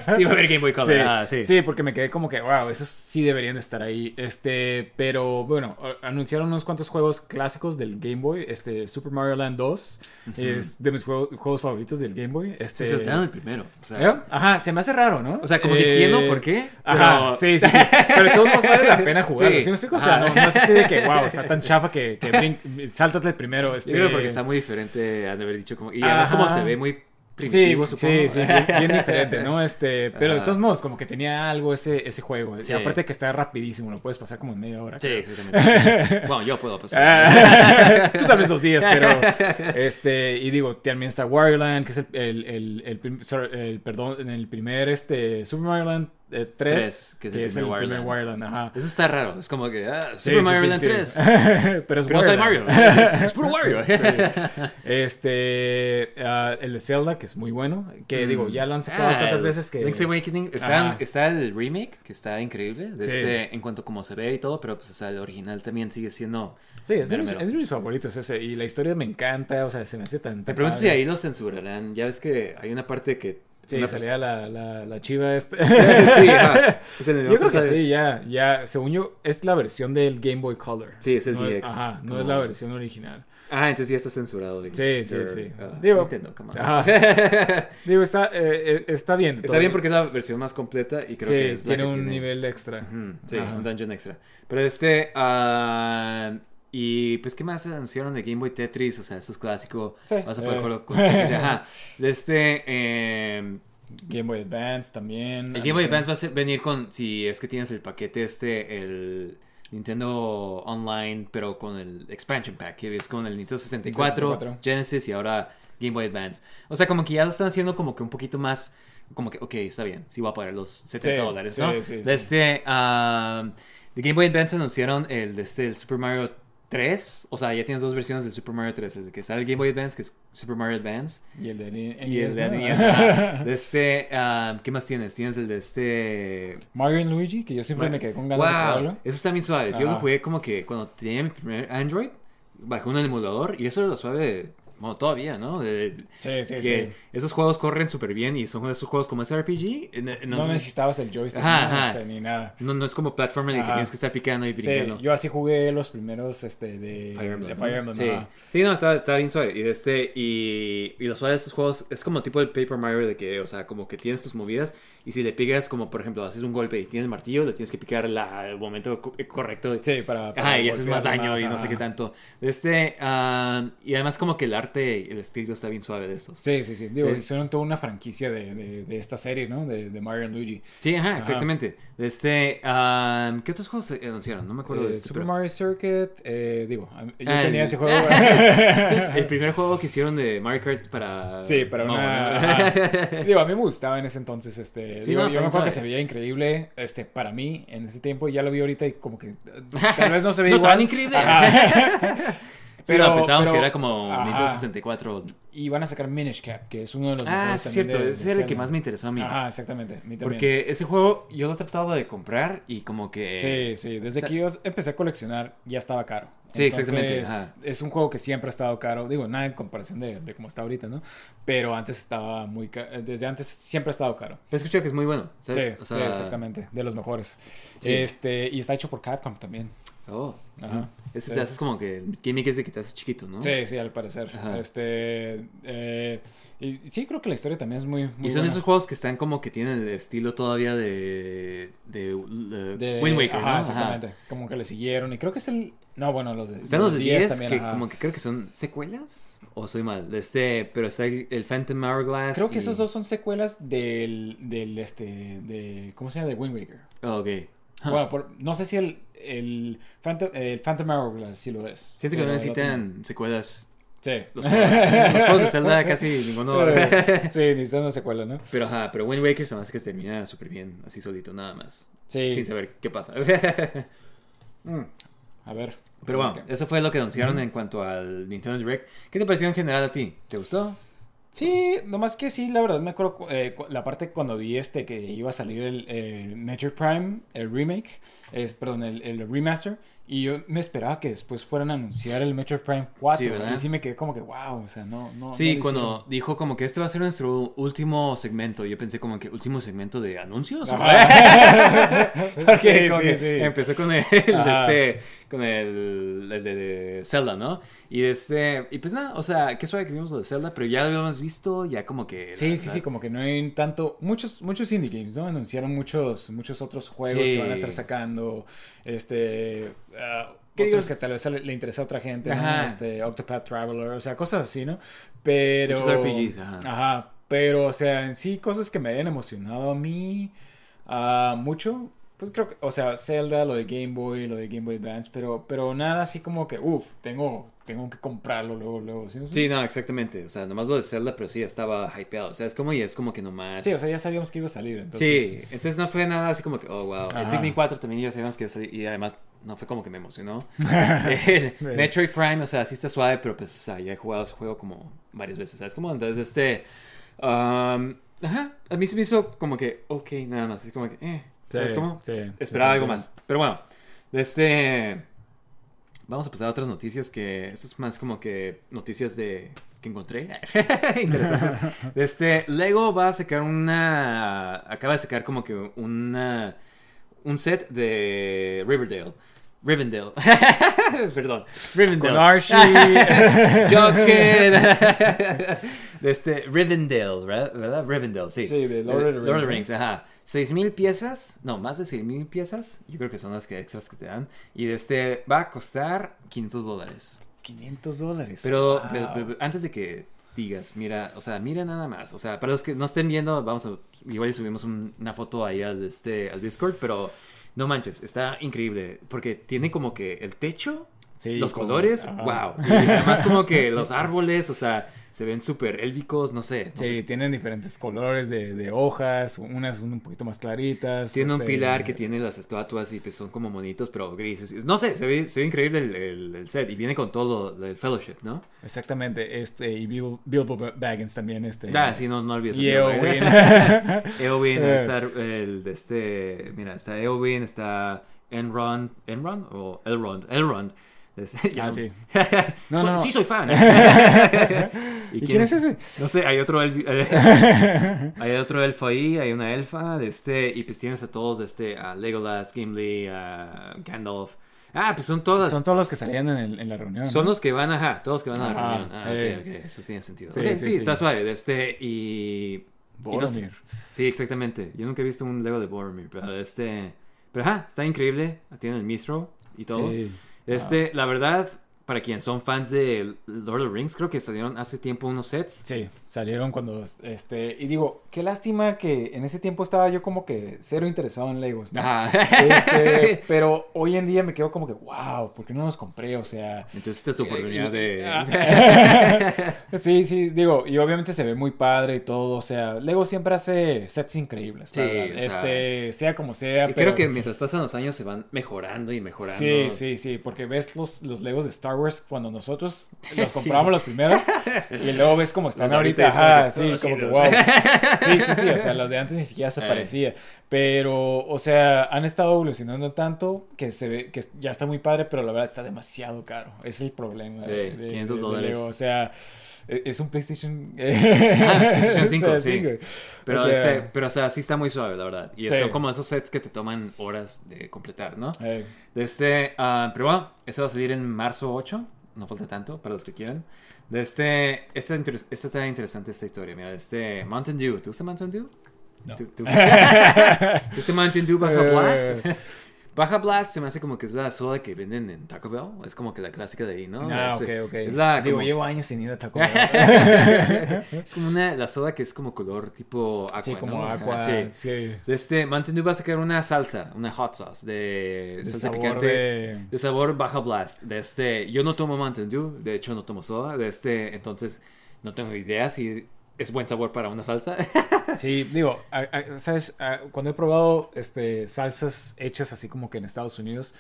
Boy. sí, va a haber Game Boy Color. Sí, Ah, sí. sí, porque me quedé como que, wow, esos sí deberían de estar ahí. Este, pero bueno, anunciaron unos cuantos juegos clásicos del Game Boy. Este, Super Mario Land 2 es de mis juego- juegos favoritos del Game Boy. Este, Se saltaron el primero. O sea, ¿Eh? Ajá, se me hace raro, ¿no? o sea, como que Eh, entiendo por qué. Ajá, pero- sí, sí, sí. Pero de todos modos vale la pena jugarlo. Sí. ¿Sí, me explico? O sea, Ajá. no, no es así de que, wow, está tan chafa que, que brin- sáltate primero. Este... Yo creo porque está muy diferente, han de haber dicho como... Y además como Ajá. se ve muy Sí, primitivo, supongo. sí, sí, bien, bien diferente, ¿no? Este, pero de Ajá. todos modos, como que tenía algo ese, ese juego. Sí. Y aparte que está rapidísimo, lo puedes pasar como en media hora. Sí, exactamente. bueno, yo puedo pasar. Ah, Tú tal vez dos días, pero este, y digo, también está Wario Land, que es el, el, el, sorry, perdón, en el primer este Super Mario Land 3, Tres, que es el primer Wario Land. Wario Land, ajá. Eso está raro. Es como que... Ah, Sí, Super sí, Mario Land sí. 3. pero es Pero no soy Mario. Es, es puro Wario. Este, ah, el de Zelda, que es muy bueno, que digo, ya lo han sacado Ah, tantas el veces que... Link's Awakening. Está, está el remake, que está increíble. De este, en cuanto a cómo se ve y todo. Pero pues, o sea, el original también sigue siendo... Sí, es de, mis, es de mis favoritos ese, y la historia me encanta, o sea, se me hace tan... Me pregunto si ahí lo censurarán. Ya ves que hay una parte que... Sí, salía la, la, la chiva esta. sí, ajá. Pues en el Yo otro creo que sale- sí, ya, ya, según yo, es la versión del Game Boy Color. Sí, es el no DX, Ajá, no es la versión original. Ah, entonces ya está censurado. de- Sí, sí, de- sí. ah, Digo- Nintendo, come on. Ajá. Digo, está, eh, eh, está bien. Está todo. bien porque es la versión más completa y creo sí, que es la tiene que un tiene... nivel extra. Sí, Ajá. un dungeon extra. Pero este... ah, y pues, ¿qué más anunciaron de Game Boy Tetris? O sea, eso es clásico. Sí. Vas a poder Eh. jugarlo con... Ajá. De este... eh, Game Boy Advance también. el Game Boy Advance va a ser- venir con... Si es que tienes el paquete este, el... Nintendo Online, pero con el Expansion Pack, que es con el Nintendo 64, 64. Genesis y ahora Game Boy Advance. O sea, como que ya lo están haciendo como que un poquito más, como que, ok, está bien, sí voy a pagar los 70 Sí, dólares, sí, ¿no? sí, de sí. este, ah, de Game Boy Advance anunciaron el de este, el Super Mario 3, o sea, ya tienes dos versiones del Super Mario 3, el que sale el Game Boy Advance, que es Super Mario Advance, Y el de NES, y el de ¿no? NES. De este, ah, ¿qué más tienes? Tienes el de este... Mario y Luigi, que yo siempre me quedé con ganas de Wow, jugarlo. eso está bien suave. Yo lo jugué como que cuando tenía mi primer Android, bajé un emulador y eso era lo suave, bueno, todavía, ¿no? De- Sí, sí, que sí. esos juegos corren súper bien y son esos juegos como SRPG. en- No necesitabas el joystick Ajá, ¿no? ajá. Este, ni nada. no, no es como platformer en el que tienes que estar picando y Sí, brincando. yo así jugué los primeros este, de Fire Emblem. de ¿no? Fire Emblem, sí. sí, no, está, está bien suave. Y, de este, y, y lo suave de estos juegos es como tipo el Paper Mario de que, o sea, como que tienes tus movidas y si le pegas, como por ejemplo, haces un golpe y tienes el martillo, le tienes que picar la, el momento co- correcto. Sí, para. para Ajá, y haces más daño y no ajá. sé qué tanto. Este, ah, y además como que el arte y el estilo está bien suave de estos. Sí, sí, sí. Digo, Eh. hicieron toda una franquicia de, de, de esta serie, ¿no? De, de Mario y Luigi. Sí, ajá, Ajá. exactamente. Este, ah, ¿qué otros juegos se anunciaron? No me acuerdo de Eh, este. Super pero- Mario Circuit, eh, digo, a- yo Ah, tenía el- ese juego. Sí, el primer juego que hicieron de Mario Kart para... Sí, para No, una. Digo, a mí me gustaba en ese entonces. Este, Sí, digo, no, yo me acuerdo que se veía increíble este, para mí en ese tiempo. Y ya lo vi ahorita y como que. eh, Tal vez no se ve No igual. tan increíble. Sí, no, pensábamos pero- que era como ajá. Nintendo 64. Y van a sacar Minish Cap, que es uno de los. Ah, también cierto. de- Ese era el que más me interesó a mí. Ajá, exactamente. a mí también. Porque ese juego yo lo he tratado de comprar y como que... Sí, sí, desde o sea- que yo empecé a coleccionar ya estaba caro. Sí, exactamente, ajá. Es un juego que siempre ha estado caro. Digo, nada en comparación de, de cómo está ahorita, ¿no? Pero antes estaba muy caro. Desde antes siempre ha estado caro. Pero he escuchado que es muy bueno. ¿sabes? Sí, O sea, sí, exactamente. De los mejores. Sí. Este, y está hecho por Capcom también. Oh. Ajá. Este Sí. te haces como que el gimmick es de que te haces chiquito, ¿no? Sí, sí, al parecer. Ajá. Este. eh, y sí, creo que la historia también es muy. muy Y son buena. esos juegos que están como que tienen el estilo todavía de, de, De- Wind Waker, ajá, ¿no? Ajá. exactamente. Como que le siguieron. Y creo que es el. No, bueno, los de. Están los de 10 también, que ajá. como que creo que son secuelas o soy mal. Este, pero está el, el Phantom Hourglass. Creo que esos dos son secuelas del. del este. de. ¿Cómo se llama? De Wind Waker. Oh, ok. Huh. Bueno, por- no sé si el. El Phantom, el Phantom Hourglass sí lo es. Siento que no necesitan secuelas. Sí. Los juegos, los juegos de Zelda casi ninguno. sí, necesitan una secuela, ¿no? pero ajá, pero Wind Waker se me hace que termina súper bien, así solito, nada más. Sí. Sin saber qué pasa. Mm. A ver. Pero bueno, eso fue lo que anunciaron en cuanto al Nintendo Direct. ¿Qué te pareció en general a ti? ¿Te gustó? Sí, nomás que sí, la verdad me acuerdo cu- eh, la parte cuando vi este que iba a salir el, el Metroid Prime, el remake, es, perdón, el, el remaster, y yo me esperaba que después fueran a anunciar el Metroid Prime 4, Sí, ¿verdad? y sí me quedé como que, wow, o sea, no, no. Sí, no cuando dijo como que este va a ser nuestro último segmento, yo pensé como que último segmento de anuncios. Porque Sí, como sí, que empezó con el, Ajá. este, con el, el de, de Zelda, ¿no? Y este, y pues nada, o sea, qué suave que vimos lo de Zelda, pero ya lo habíamos visto, ya como que... Sí, sí, sí, como que no hay tanto, muchos, muchos indie games, ¿no? Anunciaron muchos, muchos otros juegos que van a estar sacando, este, ah, ¿Qué otros digo? que tal vez le, interesa a otra gente, ¿no? Ajá. Este, Octopath Traveler, o sea, cosas así, ¿no? Pero... Muchos RPGs, ajá. Ajá, pero, o sea, en sí, cosas que me hayan emocionado a mí ah, mucho, pues creo que, o sea, Zelda, lo de Game Boy, lo de Game Boy Advance, pero, pero nada así como que, uff, tengo, tengo que comprarlo luego, luego, ¿sí? Sí, no, exactamente, o sea, nomás lo de Zelda, pero sí, estaba hypeado, o sea, es como, y es como que nomás... Sí, o sea, ya sabíamos que iba a salir, entonces... Sí, entonces no fue nada así como que, oh, wow. El Ajá. Pikmin 4 también ya sabíamos que iba a salir, y además no fue como que me emocionó. Metroid Prime, o sea, sí está suave, pero pues, o sea, ya he jugado ese juego como varias veces, ¿sabes? Como, entonces, este, um, ajá, a mí se me hizo como que, ok, nada más, es como que, eh, ¿sabes Sí, cómo? sí, Esperaba sí, algo más. Pero bueno, este, vamos a pasar a otras noticias que, esto es más como que noticias de que encontré interesantes. Este, Lego va a sacar una, acaba de sacar como que una, un set de Riverdale. Rivendell. Perdón. Rivendell. Con Archie. Jughead. de este, Rivendell, ¿verdad? Rivendell, sí. Sí, de Lord of the Lord of the Rings, Rings, ajá. 6.000 piezas, no, más de 6.000 piezas. Yo creo que son las que extras que te dan. Y de este va a costar 500 dólares. 500 dólares. Pero, Wow. pero- pero antes de que digas, mira, o sea, mira nada más. O sea, para los que no estén viendo, vamos a, igual subimos un- una foto ahí al, este, al Discord, pero no manches, está increíble. Porque tiene como que el techo, Sí, los como- colores, ajá. wow. Y además como que los árboles, o sea, se ven súper élficos, no sé. no Sí, sé. tienen diferentes colores de, de hojas, unas un poquito más claritas. Tiene un este, pilar que tiene las estatuas y pues son como monitos, pero grises. No sé, se ve, se ve increíble el, el- el set y viene con todo lo del fellowship, ¿no? Exactamente, este, y Bill- Bilbo Baggins también, este. Ah, sí, no, no olvides. el Y. Eowyn. Eowyn, está el de este, mira, está Eowyn, está Enron, Enron o Elrond, Elrond. ya Ah, no- sí. No, Soy- no. Sí, soy fan. ¿Y quién es ese? No sé, hay otro elfi- hay otro elfo ahí, hay una elfa, de este, y pues tienes a todos, de este, a Legolas, Gimli, a Gandalf. Ah, pues son todas. Son todos los que salían en, el- en la reunión. Son ¿no? los que van, ajá, todos que van a la reunión. Ah, eh. ok, ok, eso tiene sentido. Sí, Ok, sí, sí, sí. está suave, de este, y... Boromir. Sí, exactamente. Yo nunca he visto un Lego de Boromir, pero este... Pero ajá, está increíble. Tiene el Mistro y todo. Sí. Este, la verdad, para quienes son fans de Lord of the Rings, creo que salieron hace tiempo unos sets. Sí, salieron cuando, este, y digo, qué lástima que en ese tiempo estaba yo como que cero interesado en Legos, ¿no? Ajá. Este, pero hoy en día me quedo como que, wow, ¿por qué no los compré? O sea... Entonces esta es tu oportunidad Ah. de... sí, sí, digo, y obviamente se ve muy padre y todo, o sea, Lego siempre hace sets increíbles, Sí, o sea, este, sea como sea, Y pero... creo que mientras pasan los años se van mejorando y mejorando. Sí, sí, sí, porque ves los, los Legos de Star Wars cuando nosotros los Sí. compramos los primeros y luego ves cómo están Los ahorita, ahorita ajá, sí, como que wow. Sí, sí, sí, o sea, los de antes ni siquiera se parecía, pero, o sea, han estado evolucionando tanto que se ve que ya está muy padre, pero la verdad está demasiado caro, es el problema. Sí, 500 dólares. O sea, es un PlayStation. Ah, PlayStation 5, O sea, sí. güey. Pero, O sea, este, pero, o sea, sí está muy suave, la verdad. Y Sí. son como esos sets que te toman horas de completar, ¿no? eh, De este, ah, pero bueno, este va a salir en marzo 8. No falta tanto para los que quieran. De este, esta, esta está interesante esta historia. Mira, de este Mountain Dew. ¿Te gusta Mountain Dew? No. ¿Te- gusta? Mountain Dew Baja Eh. Blast. Baja Blast se me hace como que es la soda que venden en Taco Bell. Es como que la clásica de ahí, ¿no? Ah, Este, ok, ok. Es la Digo, como- llevo años sin ir a Taco Bell. es como una, la soda que es como color tipo agua, sí, como ¿no? Ajá, agua. sí. sí. Este Mountain Dew va a sacar una salsa, una hot sauce de, De salsa sabor picante de- de sabor Baja Blast. De este, yo no tomo Mountain Dew, de hecho no tomo soda, de este, entonces no tengo idea si es buen sabor para una salsa. Sí, digo, a- ¿sabes? Cuando he probado este, salsas hechas así como que en Estados Unidos,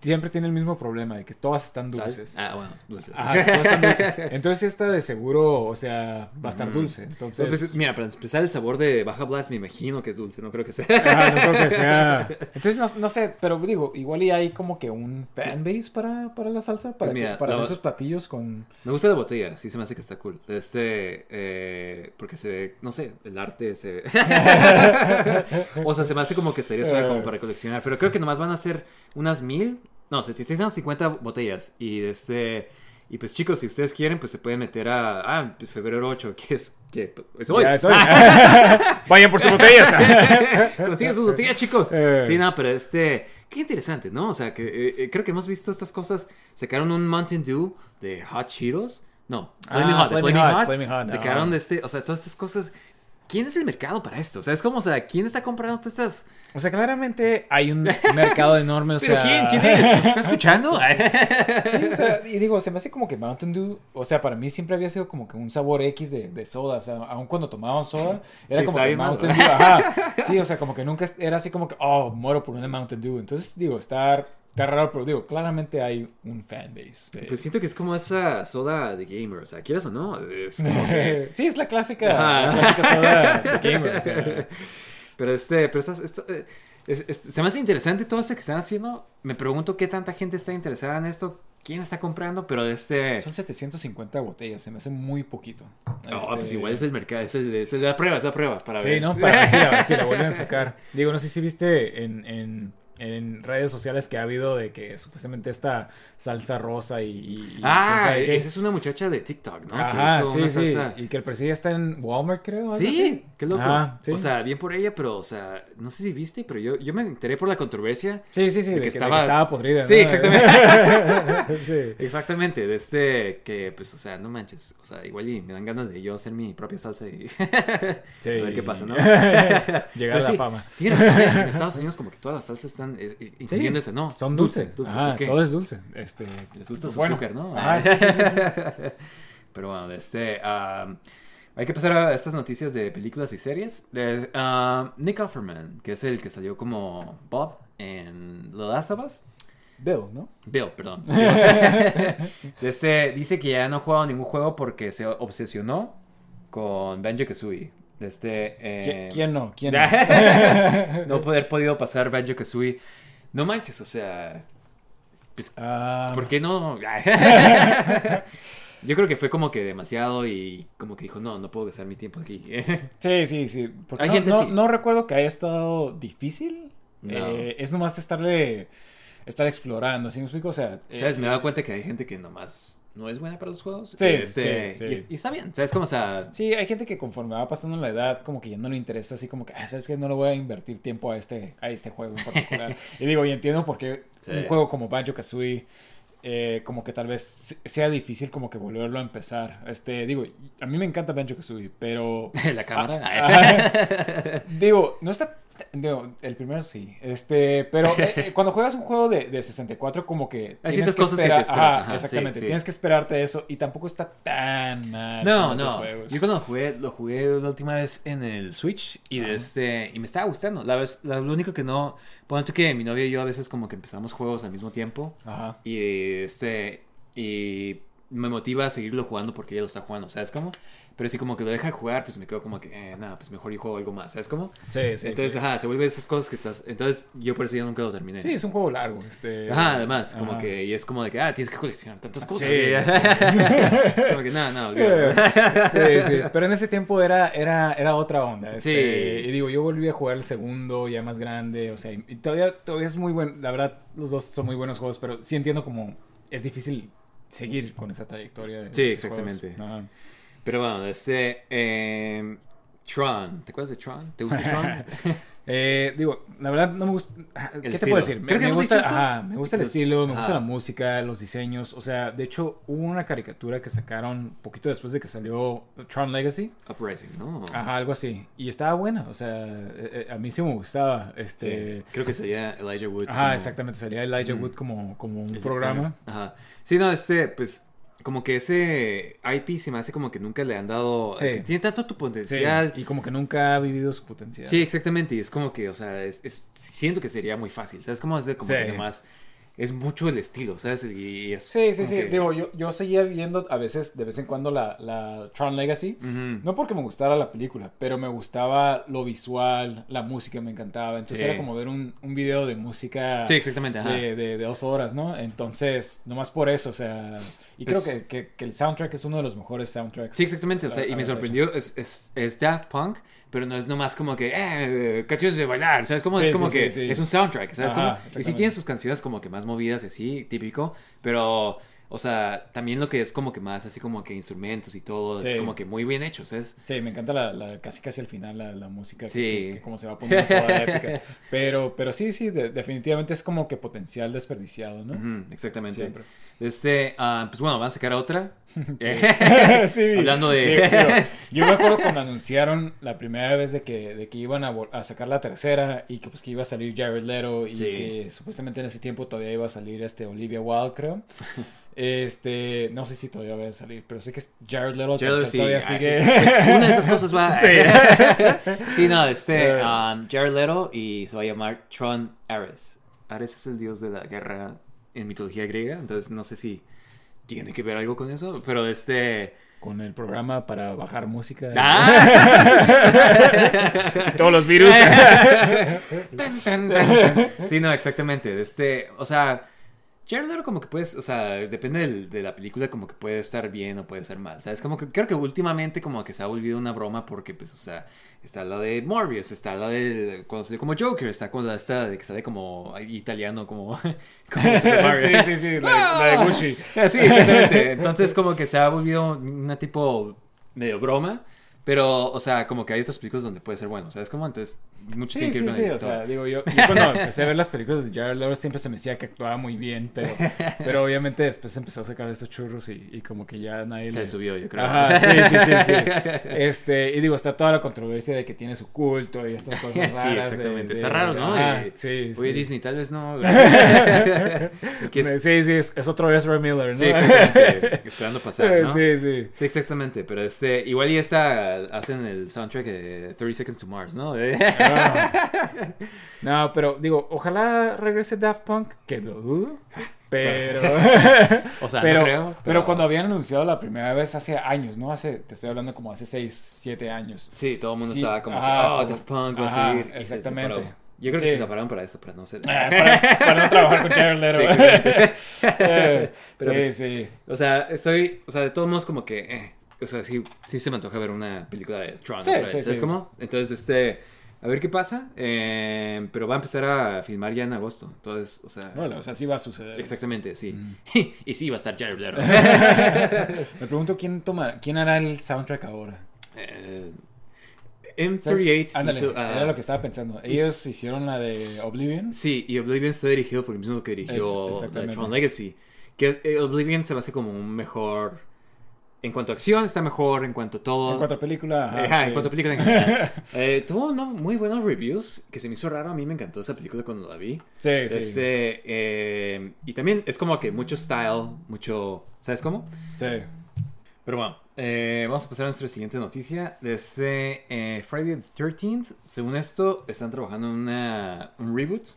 siempre tiene el mismo problema de que todas están dulces. Ah, bueno, dulce. Ajá, todas están dulces. Entonces esta de seguro, o sea, va a estar dulce. Entonces, Entonces, mira, para empezar el sabor de Baja Blast me imagino que es dulce, no creo que sea. ajá, no creo que sea... Entonces, no, no sé, pero digo, igual y hay como que un fanbase para, para la salsa, para, Mira, que- para la- hacer esos platillos con... Me gusta la botella, sí se me hace que está cool. Este, eh, porque se ve, no sé, el arte se ve. o sea, se me hace como que sería como para coleccionar. Pero creo que nomás van a ser unas mil, no, 650 botellas. Y este, y pues chicos, si ustedes quieren, pues se pueden meter a, ah, febrero 8, que es, que es hoy. Ya es hoy. Vayan por sus botellas. Consiguen sus botellas, chicos. Eh. Sí, no, pero este. Qué interesante, ¿no? O sea, que eh, eh, creo que hemos visto estas cosas. Sacaron un Mountain Dew de Hot Cheetos. No, Flaming Ah, Hot, Flaming Hot, Hot. Hot, no. Sacaron de este. O sea, todas estas cosas. ¿Quién es el mercado para esto? O sea, es como, o sea, ¿quién está comprando todas estas. O sea, claramente hay un mercado enorme, o ¿Pero sea... quién? ¿Quién es? ¿Nos está escuchando? Sí, o sea, y digo, se me hace como que Mountain Dew, o sea, para mí siempre había sido como que un sabor X de, de soda, o sea, aun cuando tomábamos soda, era Sí, como que. Mountain Dew, ajá, sí, o sea, como que nunca era así como que, oh, muero por una Mountain Dew, entonces, digo, está, está raro, pero digo, claramente hay un fanbase. de- Pues siento que es como esa soda de gamer. O sea, quieras o no. Es como que. sí, es la clásica, Ajá. la clásica soda de gamer, o sea, Pero este, pero estas- esta- eh, es- es- se me hace interesante todo esto que están haciendo. Me pregunto qué tanta gente está interesada en esto. ¿Quién está comprando? Pero este. son 750 botellas, se me hace muy poquito. No, Este, pues igual es el mercado. Es, el- es la prueba, es la prueba. Para Sí, ver. ¿no? Para a ver si la vuelven a sacar. Digo, no sé si viste en, en, en redes sociales que ha habido de que supuestamente esta salsa rosa y... Ah, esa es una muchacha de TikTok, ¿no? Que Ajá, hizo sí, sí. salsa- Y que el ya está en Walmart, creo. Sí, así. qué loco. Ah, sí. O sea, bien por ella, pero, o sea, no sé si viste, pero yo, yo me enteré por la controversia. Sí, sí, sí, de de, que que, de que estaba- podrida. Sí, ¿no? exactamente. sí. Exactamente, de este que, pues, o sea, no manches. O sea, igual y me dan ganas de yo hacer mi propia salsa y Sí. a ver qué pasa, ¿no? Llegar Pero a la sí, fama. razón, en Estados Unidos como que todas las salsas están, es- incluyendo ese, ¿no? Son dulce. Todo es dulce. Este, Les gusta su bueno. azúcar, ¿no? Ajá, sí, sí, sí, sí. Pero bueno, este, ah, hay que pasar a estas noticias de películas y series. De ah, Nick Offerman, que es el que salió como Bob en The Last of Us. Bill, ¿no? Bill, perdón. este, dice que ya no ha jugado ningún juego porque se obsesionó con Banjo Kazooie. De este, eh, ¿Qui- ¿Quién no? ¿Quién no? no poder podido pasar Banjo Kazooie. No manches, o sea, Ah, ¿por qué no? Yo creo que fue como que demasiado y como que dijo, no, no puedo gastar mi tiempo aquí. Sí, sí, sí. Porque Hay no, gente no, sí. no recuerdo que haya estado difícil. No. Eh, es nomás estarle estar explorando, ¿sí me explico? O sea, ¿Sabes? eh, Me he dado cuenta que hay gente que nomás no es buena para los juegos. Sí, Este, sí, Y, sí. y está bien, ¿sabes? Como, o sea, Sí, hay gente que conforme va pasando la edad, como que ya no le interesa, así como que, ah, ¿sabes qué? No le voy a invertir tiempo a este, a este juego en particular. y digo, y entiendo por qué Sí. un juego como Banjo Kazooie, eh, como que tal vez se- sea difícil como que volverlo a empezar. Este, digo, a mí me encanta Banjo Kazooie, pero la cámara. Ah, digo, no está. El primero sí. Este, pero eh, eh, cuando juegas un juego de, de 64, como que. Hay ciertas cosas que te esperas, ajá, ajá, exactamente. sí, sí. Tienes que esperarte eso. Y tampoco está tan mal. No, no. juegos. Yo cuando lo jugué, lo jugué la última vez en el Switch y de este y me estaba gustando. La vez, la- lo único que no, ponte que mi novia y yo a veces como que empezamos juegos al mismo tiempo Ajá. y este y me motiva a seguirlo jugando porque ya lo está jugando, ¿sabes cómo? Pero si como que lo deja de jugar, pues me quedo como que, eh, nada, pues mejor yo juego algo más, ¿sabes cómo? Sí, sí. Entonces, sí. ajá, se vuelve esas cosas que estás... Entonces, yo por eso ya nunca lo terminé. Sí, es un juego largo. Este... Ajá, además, como Ajá. que, y es como de que, ah, tienes que coleccionar tantas cosas. Sí. Es como que, no, no, olvídalo. sí, sí. Pero en ese tiempo era, era, era otra onda. este, Sí. Y digo, yo volví a jugar el segundo, ya más grande. O sea, y todavía, todavía es muy bueno. La verdad, los dos son muy buenos juegos, pero sí entiendo como es difícil seguir con esa trayectoria. De Sí, exactamente. Pero bueno, este... eh, Tron, ¿te acuerdas de Tron? ¿Te gusta Tron? Eh, digo, la verdad no me gusta. ¿Qué te estilo. puedo decir? Creo que me gusta, ajá, me gusta el Los- estilo, me gusta la música, los diseños. O sea, de hecho, hubo una caricatura que sacaron poquito después de que salió Tron Legacy. Uprising, ¿no? Ajá, algo así. Y estaba buena, o sea, eh, eh, a mí sí me gustaba. Sí, Este. Creo que sería Elijah Wood. Ajá, como exactamente. Sería Elijah Mm. Wood como, como un el programa. Ajá. Sí, no, este, pues, como que ese IP se me hace como que nunca le han dado... Sí. que tiene tanto tu Sí, potencial. y como que nunca ha vivido su potencial. Sí, exactamente. Y es como que, o sea, es, es- siento que sería muy fácil. ¿Sabes? Como es de como Sí. que nomás... Es mucho el estilo, ¿sabes? Y es Sí, sí, sí. que- Digo, yo, yo seguía viendo a veces, de vez en cuando, la, la Tron Legacy. No porque me gustara la película, pero me gustaba lo visual, la música me encantaba. Entonces Sí. era como ver un, un video de música Sí, exactamente. Ajá. de, de- de dos horas, ¿no? Entonces, nomás por eso, o sea. Y Pues- creo que, que- que el soundtrack es uno de los mejores soundtracks. Sí, exactamente. O sea, y me sorprendió. Es, es, es Daft Punk, pero no es nomás como que, eh, canciones de bailar. ¿Sabes? Como Sí, es como sí, que sí, es un soundtrack. ¿Sabes? Ajá? Y sí exactamente. tiene sus canciones como que más movidas y así, típico. Pero, o sea, también lo que es como que más así como que instrumentos y todo. Es Sí. como que muy bien hecho, ¿sabes? Sí, me encanta la, la- casi casi al final la, la música. Sí. Que, que como se va poniendo toda la épica. Pero, pero sí, sí, de- definitivamente es como que potencial desperdiciado, ¿no? Ujú, exactamente. Siempre. Este, ah, pues bueno, van a sacar otra. Sí. Hablando de- Digo, digo, yo me acuerdo cuando anunciaron la primera vez de que, de que iban a, a sacar la tercera y que pues que iba a salir Jared Leto y Sí. que supuestamente en ese tiempo todavía iba a salir este Olivia Wilde, creo. Este, no sé si todavía va a salir, pero sé que Jared al Jared Leto, parecer sí. todavía Ay, sigue. pues, una de esas cosas va. Sí. Sí, no, este, um, Jared Leto y se va a llamar Tron Ares. Ares es el dios de la guerra en mitología griega, entonces no sé si tiene que ver algo con eso, pero este... Con el programa para bajar música. ¡Ah! Todos los virus. Tan, tan, tan. Sí, no, exactamente. Este, o sea, Jared como que puedes, o sea, depende del- de la película como que puede estar bien o puede estar mal, ¿sabes? Como que creo que últimamente como que se ha volvido una broma porque pues, o sea, está la de Morbius, está la de cuando salió como Joker, está con la esta de que sale como italiano como, como Super Mario. sí, sí, sí, la, la de Gucci. Sí, exactamente. Entonces como que se ha volvido una tipo medio broma. Pero, o sea, como que hay otras películas donde puede ser bueno, ¿sabes cómo? Entonces, mucho Sí, tiene que sí, ver con sí, el o sea, digo, yo, yo cuando empecé a ver las películas de Jared Leto siempre se me decía que actuaba muy bien, pero, pero obviamente después empezó a sacar estos churros y, y como que ya nadie Se le... subió, yo creo. Ajá, sí, sí, sí, sí. Este, y digo, está toda la controversia de que tiene su culto y estas cosas raras. Sí, de- exactamente. de- Está raro, ¿no? Ajá, Eh, sí, Oye. Disney, tal vez no. Es- Sí, sí, es, es otro Ezra Miller, ¿no? Sí, exactamente. Esperando pasar, ¿no? Sí, sí. Sí, exactamente. Pero este, igual y esta hacen el soundtrack de 30 Seconds to Mars, ¿no? Ah. No, pero digo, ojalá regrese Daft Punk, que lo dudo. Pero, o sea, pero, no creo. pero cuando habían anunciado la primera vez hace años, ¿no? Hace, te estoy hablando como hace 6, 7 años. Sí, todo el mundo Sí, estaba como, oh, como- Daft Punk va a ajá, salir. y se exactamente. Yo creo que se separaron para eso, para no ser. Ah, para, para no trabajar con Jared Leto. Sí. Eh, sí, pues- sí. O sea, estoy, o sea, de todos modos como que, eh, o sea, sí, sí se me antoja ver una película de Tron. Sí, otra vez, sí, ¿sabes sí. cómo? Entonces, este, a ver qué pasa. eh, pero va a empezar a filmar ya en agosto. Entonces, o sea, Bueno, o sea, sí va a suceder. exactamente, sí. Mm. y sí, va a estar Jared Leto. Me pregunto quién toma, quién hará el soundtrack ahora. Eh, ¿Sabes? M38 Ándale, hizo, ah, era lo que estaba pensando. Ellos hicieron la de Oblivion. Sí, y Oblivion está dirigido por el mismo que dirigió Es-. Tron Legacy. Que eh, Oblivion se me hace como un mejor. En cuanto a acción, está mejor. En cuanto a todo. En cuanto a película. ajá, Ajá, sí. en cuanto a película en general. Eh, tuvo no, muy buenos reviews. Que se me hizo raro. A mí me encantó esa película cuando la vi. Sí, sí. Este, eh, y también es como que mucho style, mucho. ¿Sabes cómo? Sí. Pero bueno, eh, vamos a pasar a nuestra siguiente noticia. Desde eh, Friday the 13th, según esto, están trabajando en un reboot.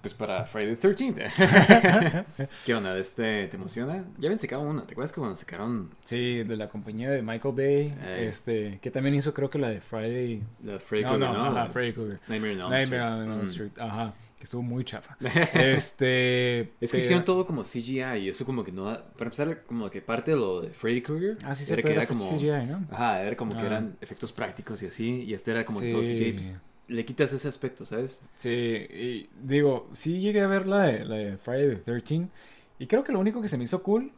Pues para Friday the 13th. ¿Qué onda? Este, ¿Te emociona? Ya habían sacado una. ¿Te acuerdas que cuando sacaron Sí, de la compañía de Michael Bay, Eh. este, que también hizo creo que la de Friday. la Freddy no, no, no? ajá, Freddy Krueger. Nightmare on Elm Nightmare Street. on Elm Mm. Street, ajá, que estuvo muy chafa. este, Es que hicieron todo como CGI y eso como que no... Para empezar, como que parte de lo de Freddy Krueger Ah, sí, era que era era como... CGI, ¿no? Ajá, era como que eran efectos prácticos y así. Y este era como Sí. todo CGI. Pues, le quitas ese aspecto, ¿sabes? Sí, y digo, sí llegué a ver la de, la de Friday the 13 y creo que lo único que se me hizo cool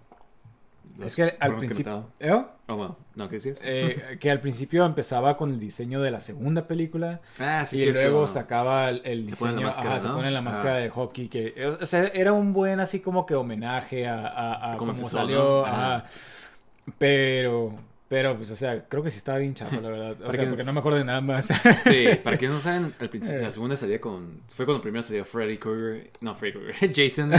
es que al principio... ¿Eh? Oh, bueno. ¿No? ¿Qué decías? Eh, que al principio empezaba con el diseño de la segunda película ah, sí, y cierto. luego sacaba el, el Se diseño, pone la máscara, ajá, se pone la máscara de hockey que o sea, era un buen así como que homenaje a, a, a Cómo salió, ¿no? Ajá. ajá. pero pero pues o sea, creo que sí estaba bien chafa la verdad, o sea, porque no me acuerdo de nada más. Sí, para quienes no saben, al principio, Eh. la segunda salía con. Fue cuando primero salió Freddy Krueger. No, Freddy Krueger. Jason.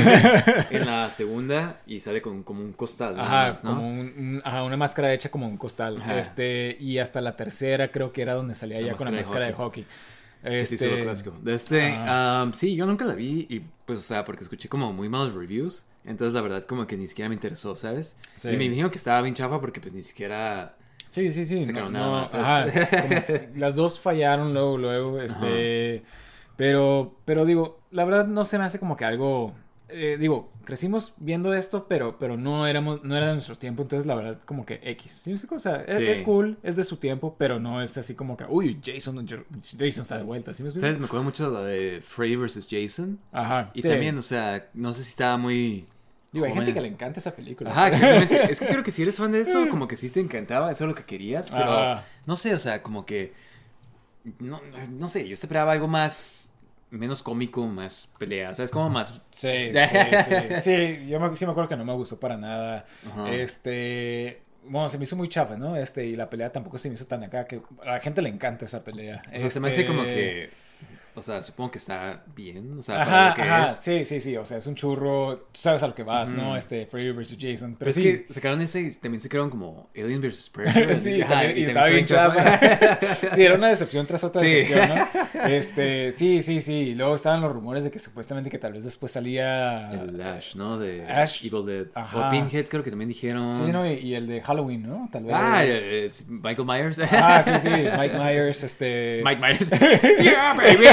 en la segunda y sale con como un costal. Ajá, más, ¿no? como un- un- ajá, una máscara hecha como un costal. Ajá. Este, y hasta la tercera creo que era donde salía La ya con la máscara de de hockey. Que sí, Este, hizo lo clásico. De este, Ajá. am, sí, yo nunca la vi y pues, o sea, porque escuché como muy malos reviews. Entonces, la verdad, como que ni siquiera me interesó, ¿sabes? Sí. Y me imagino que estaba bien chafa porque pues ni siquiera... Sí, sí, sí. Sacaron no- nada no, más, ajá, ¿sabes? como las dos fallaron luego, luego, este... Pero, pero digo, la verdad no se me hace como que algo... eh, digo, crecimos viendo esto, pero, pero no éramos, no era de nuestro tiempo, entonces la verdad como que X. ¿Sí? O sea, es, Sí. es cool, es de su tiempo, pero no es así como que, uy, Jason, Jason está de vuelta, ¿sí me explico? ¿Sabes? Me acuerdo mucho de la de Freddy vs. Jason. Ajá. Y sí. también, o sea, no sé si estaba muy... Digo, hay gente que le encanta esa película. Ajá, exactamente. Es que creo que si eres fan de eso, como que sí te encantaba, eso es lo que querías, pero no sé, o sea, como que no, no sé, yo esperaba algo más menos cómico, más pelea, ¿sabes? Como más Sí, sí, sí. Sí, yo me, sí me acuerdo que no me gustó para nada. Ajá. Este. Bueno, se me hizo muy chafa, ¿no? Este, y la pelea tampoco se me hizo tan acá que a la gente le encanta esa pelea. O sea, se me hace Este, como que o sea, supongo que está bien, o sea, para Ajá, lo que ajá, es. sí, sí, sí, o sea, es un churro, tú sabes a lo que vas. ¿no? Este, Freddy vs. Jason, pero, Pero es sí, que sacaron ese y también sacaron como Alien vs Predator. sí, Ajá, y estaba bien chafa. sí, era una decepción tras otra Sí. decepción, ¿no? Este, sí, sí, sí. Y luego estaban los rumores de que supuestamente que tal vez después salía. El Ash, ¿no? De Ash. Evil Dead. Ajá. O Pinhead creo que también dijeron. Sí, ¿no? Y, y el de Halloween, ¿no? Tal vez. Ah, es Michael Myers. Ah, sí, sí. Mike Myers, este. Mike Myers. yeah, baby.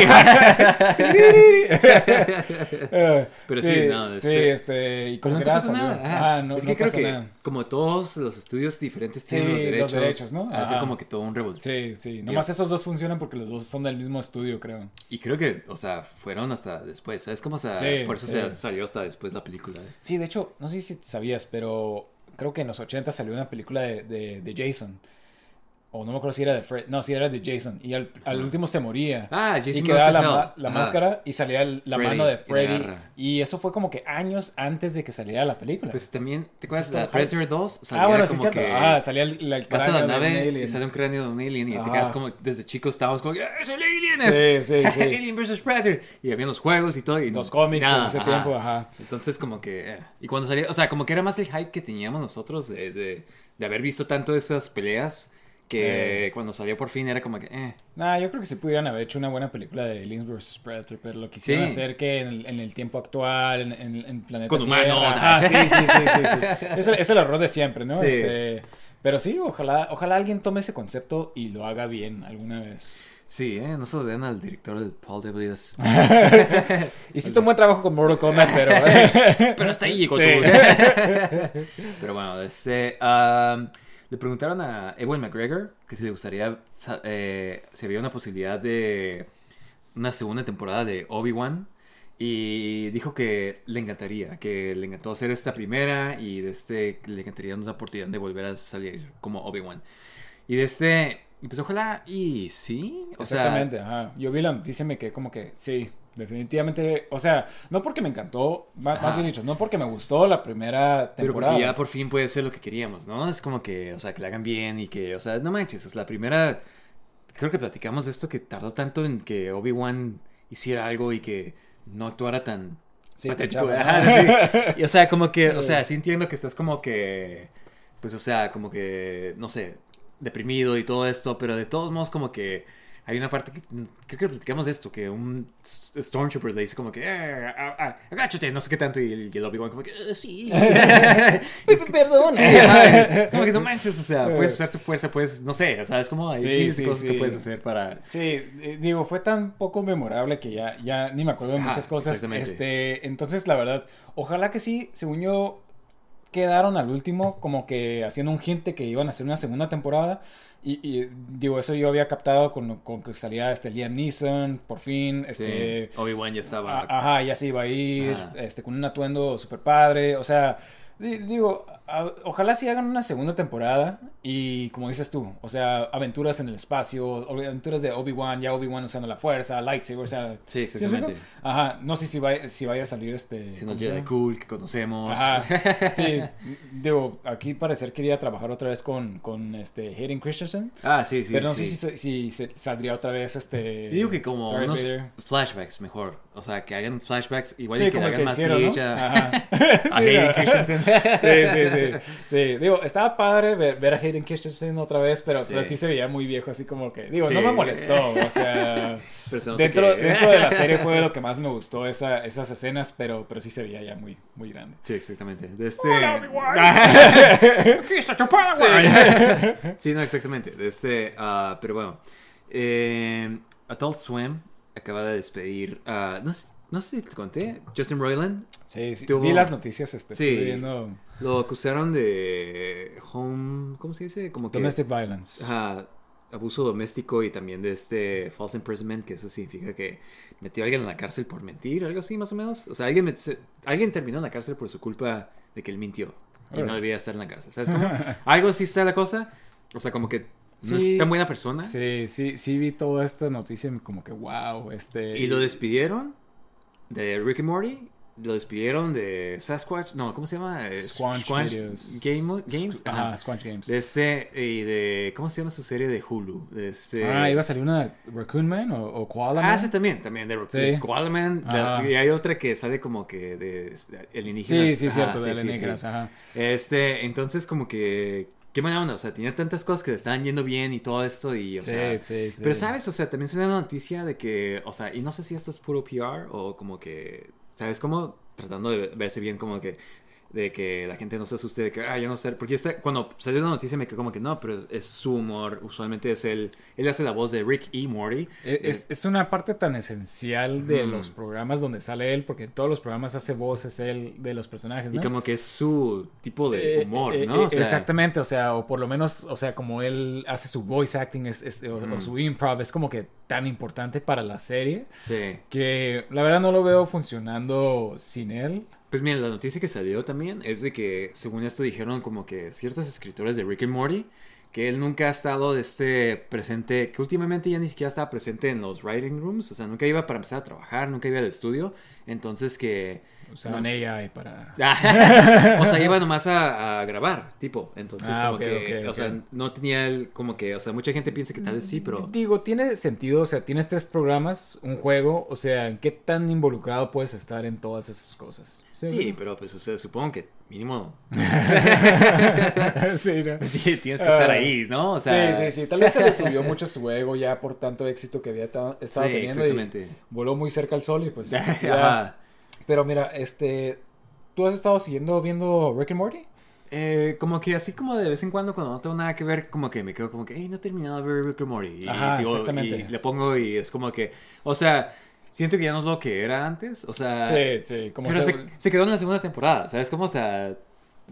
Eh, Pero sí, no, Sí, este-. Y como no que pasa nada. no, es no que creo que nada. como todos los estudios diferentes tienen Sí, los los derechos, ¿no? hace como que todo un revolto. Sí, sí. Nomás esos dos funcionan porque los dos son del mismo estudio, creo. Y creo que, o sea, fueron hasta después, ¿sabes cómo? O sea, Sí, por eso sí. se salió hasta después la película. Sí, de hecho, no sé si sabías, pero creo que en los 80 salió una película de, de, de Jason. O no me acuerdo si era de Fred. No, si era de Jason. Y al, al último se moría. Ah, y Jason quedaba la, ma- la máscara y salía el- la Freddy, mano de y Freddy. Y eso fue como que años antes de que saliera la película. Pues también, ¿te acuerdas? La Predator 2 salía ah, bueno, sí, como cierto. que... Ah, salía el, el a la cráneo de un nave y alien. sale un cráneo de un alien y te Ajá. quedas como, desde chicos estábamos como, ¡Ah, ¡es el alien! Sí, sí, sí. Alien vs Predator. Y habían los juegos y todo. Y Los cómics nada, en ese ajá. tiempo, ajá. Entonces como que... eh, Y cuando salió, o sea, como que era más el hype que teníamos nosotros de, de, de haber visto tanto esas peleas que Eh. cuando salió por fin era como que... Eh. Nah, yo creo que sí pudieran haber hecho una buena película de Aliens vs. Predator, pero lo quisieron Sí. hacer que en el, en el tiempo actual, en, en, en planeta Con humanos. Ajá, sí, sí, sí, sí, sí. Es, el, es el error de siempre, ¿no? Sí. Este, pero sí, ojalá, ojalá alguien tome ese concepto y lo haga bien alguna vez. Sí, eh, no se lo den al director del Paul W.S. Hiciste un buen trabajo con Mortal Kombat, pero... Pero hasta ahí llegó Sí. tú. Pero bueno, este. um, le preguntaron a Ewan McGregor que si le gustaría. eh, si había una posibilidad de. Una segunda temporada de Obi-Wan. Y dijo que le encantaría, que le encantó hacer esta primera y de este le encantaría una oportunidad de volver a salir como Obi-Wan. Y de este, pues ojalá, y sí, Exactamente, ajá. Yo vi la noticia y como que sí, definitivamente. O sea, no porque me encantó, más, bien dicho, no porque me gustó la primera Pero temporada. porque ya por fin puede ser lo que queríamos, ¿no? Es como que, o sea, que la hagan bien y que, o sea, no manches, es la primera... Creo que platicamos de esto que tardó tanto en que Obi-Wan hiciera algo y que no actuara tan Sí, patético. Ajá, sí. Y, o sea, como que, o sea, sí entiendo que estás como que, pues, o sea, como que, no sé, deprimido y todo esto, pero de todos modos como que hay una parte que creo que platicamos de esto, que un Stormtrooper le dice como que, eh, agáchate, no sé qué tanto, y el, el Obi-Wan como que, "Eh, sí. Pues perdón. Sí, ajá, es como que no manches, o sea, puedes usar tu fuerza, puedes, no sé, o sea, es como hay Sí, sí, cosas que sí. puedes hacer para... Sí, digo, fue tan poco memorable que ya, ya ni me acuerdo de Ajá, muchas cosas. exactamente. Este, entonces, la verdad, ojalá que sí, según yo, quedaron al último como que haciendo un hint de que iban a hacer una segunda temporada. Y, y, digo, eso yo había captado con, con que salía este Liam Neeson, por fin, este... Sí, Obi-Wan ya estaba... a- Ajá, ya se iba a ir, Ajá. este, con un atuendo super padre, o sea, digo, a- ojalá sí hagan una segunda temporada y como dices tú, o sea, aventuras en el espacio, aventuras de Obi-Wan, ya Obi-Wan usando la fuerza, lightsaber, o sea... Sí, exactamente. Ajá, no sé si vaya, si vaya a salir este... Siendo el ¿cómo se Jedi cool que conocemos. Ajá, sí, digo, aquí parecer quería trabajar otra vez con, con este Hayden Christensen, Ah, sí, sí, pero no sí. sé si, si saldría otra vez este... Yo digo que como Darth unos Vader. flashbacks mejor. O sea, que hagan flashbacks igual y que como hagan que más hicieron, ¿no? a, Hayden. Christensen. Sí, sí, sí. Sí, digo, estaba padre ver, ver a Hayden Christensen otra vez, pero Sí. pero sí se veía muy viejo, así como que, digo, Sí. no me molestó, o sea, dentro, que- dentro de la serie fue lo que más me gustó, esa, esas escenas, pero, pero sí se veía ya muy, muy grande. Sí, exactamente. De este... Sí. Sí, no, exactamente. De este, ah, pero bueno. Eh, Adult Swim acaba de despedir. ah, no, sé, no sé si te conté. Justin Roiland Sí, sí. Tuvo- Vi las noticias, este, Sí. viendo lo acusaron de home. ¿Cómo se dice? Como que. Domestic Violence. Ajá, abuso doméstico y también de este false imprisonment, que eso significa que metió a alguien en la cárcel por mentir, algo así más o menos. O sea, alguien, met- alguien terminó en la cárcel por su culpa de que él mintió y no debía estar en la cárcel. ¿Sabes cómo? algo así está la cosa. O sea, como que no Sí. es tan buena persona. Sí, sí, sí vi toda esta noticia y como que wow, este... Y lo despidieron de Rick and Morty. Lo despidieron de Sasquatch. No, ¿cómo se llama? Eh, Squanch. Game- Games. Ajá. Squanch Games. De este y de ¿cómo se llama su serie de Hulu? De este Ah, ¿iba a salir una Raccoon Man o, o Koala Ah, Man? ese también, también de Rock Sí. Koala Man, y hay otra que sale como que de, de alienígenas. Sí, sí, Ajá, cierto, sí, de sí, alienígenas, sí. ajá. Este, entonces como que qué mala onda, o sea, tenía tantas cosas que le estaban yendo bien y todo esto y o Sí, sea, sí, sí. pero sabes, o sea, también salió una noticia de que, o sea, y no sé si esto es puro PR o como que, ¿sabes cómo? Tratando de verse bien como que de que la gente no se asuste de que, ah, yo no sé, porque cuando salió la noticia me quedó como que no, pero es su humor, usualmente es él, él hace la voz de Rick y Morty. E- Es, es una parte tan esencial de los programas donde sale él, porque en todos los programas hace voces él de los personajes, Y como que es su tipo de Eh, humor, eh, ¿no? eh, O sea, exactamente, o sea, o por lo menos, o sea, como él hace su voice acting es, es- o, o su improv, es como que tan importante para la serie Sí. que la verdad no lo veo funcionando sin él. Pues mira, la noticia que salió también es de que, según esto, dijeron como que ciertos escritores de Rick and Morty, que él nunca ha estado este presente, que últimamente ya ni siquiera estaba presente en los writing rooms, o sea, nunca iba para empezar a trabajar, nunca iba al estudio, entonces que... Usaban AI para... o sea, iba nomás a, a grabar, tipo, entonces Ah, como que, o sea, no tenía el, como que, o sea, mucha gente piensa que tal vez sí, pero... Digo, tiene sentido, o sea, tienes tres programas, un juego, o sea, ¿en qué tan involucrado puedes estar en todas esas cosas? Sí, pero pues, o sea, supongo que mínimo sí, ¿no? tienes que estar Ah. ahí, ¿no? O sea, sí, sí, sí. Tal vez se le subió mucho su ego ya por tanto éxito que había ta- estado Sí, teniendo. exactamente. Y voló muy cerca al sol y pues. ya. Pero mira, este. ¿Tú has estado siguiendo viendo Rick and Morty? Eh, como que así como de vez en cuando cuando no tengo nada que ver, como que me quedo como que, hey, no he terminado de ver Rick and Morty. Y, Ajá, sigo- exactamente. y le pongo y es como que, o sea, siento que ya no es lo que era antes, o sea... sí, sí. Como Pero se- se, se quedó en la segunda temporada, ¿sabes? Como, o sea,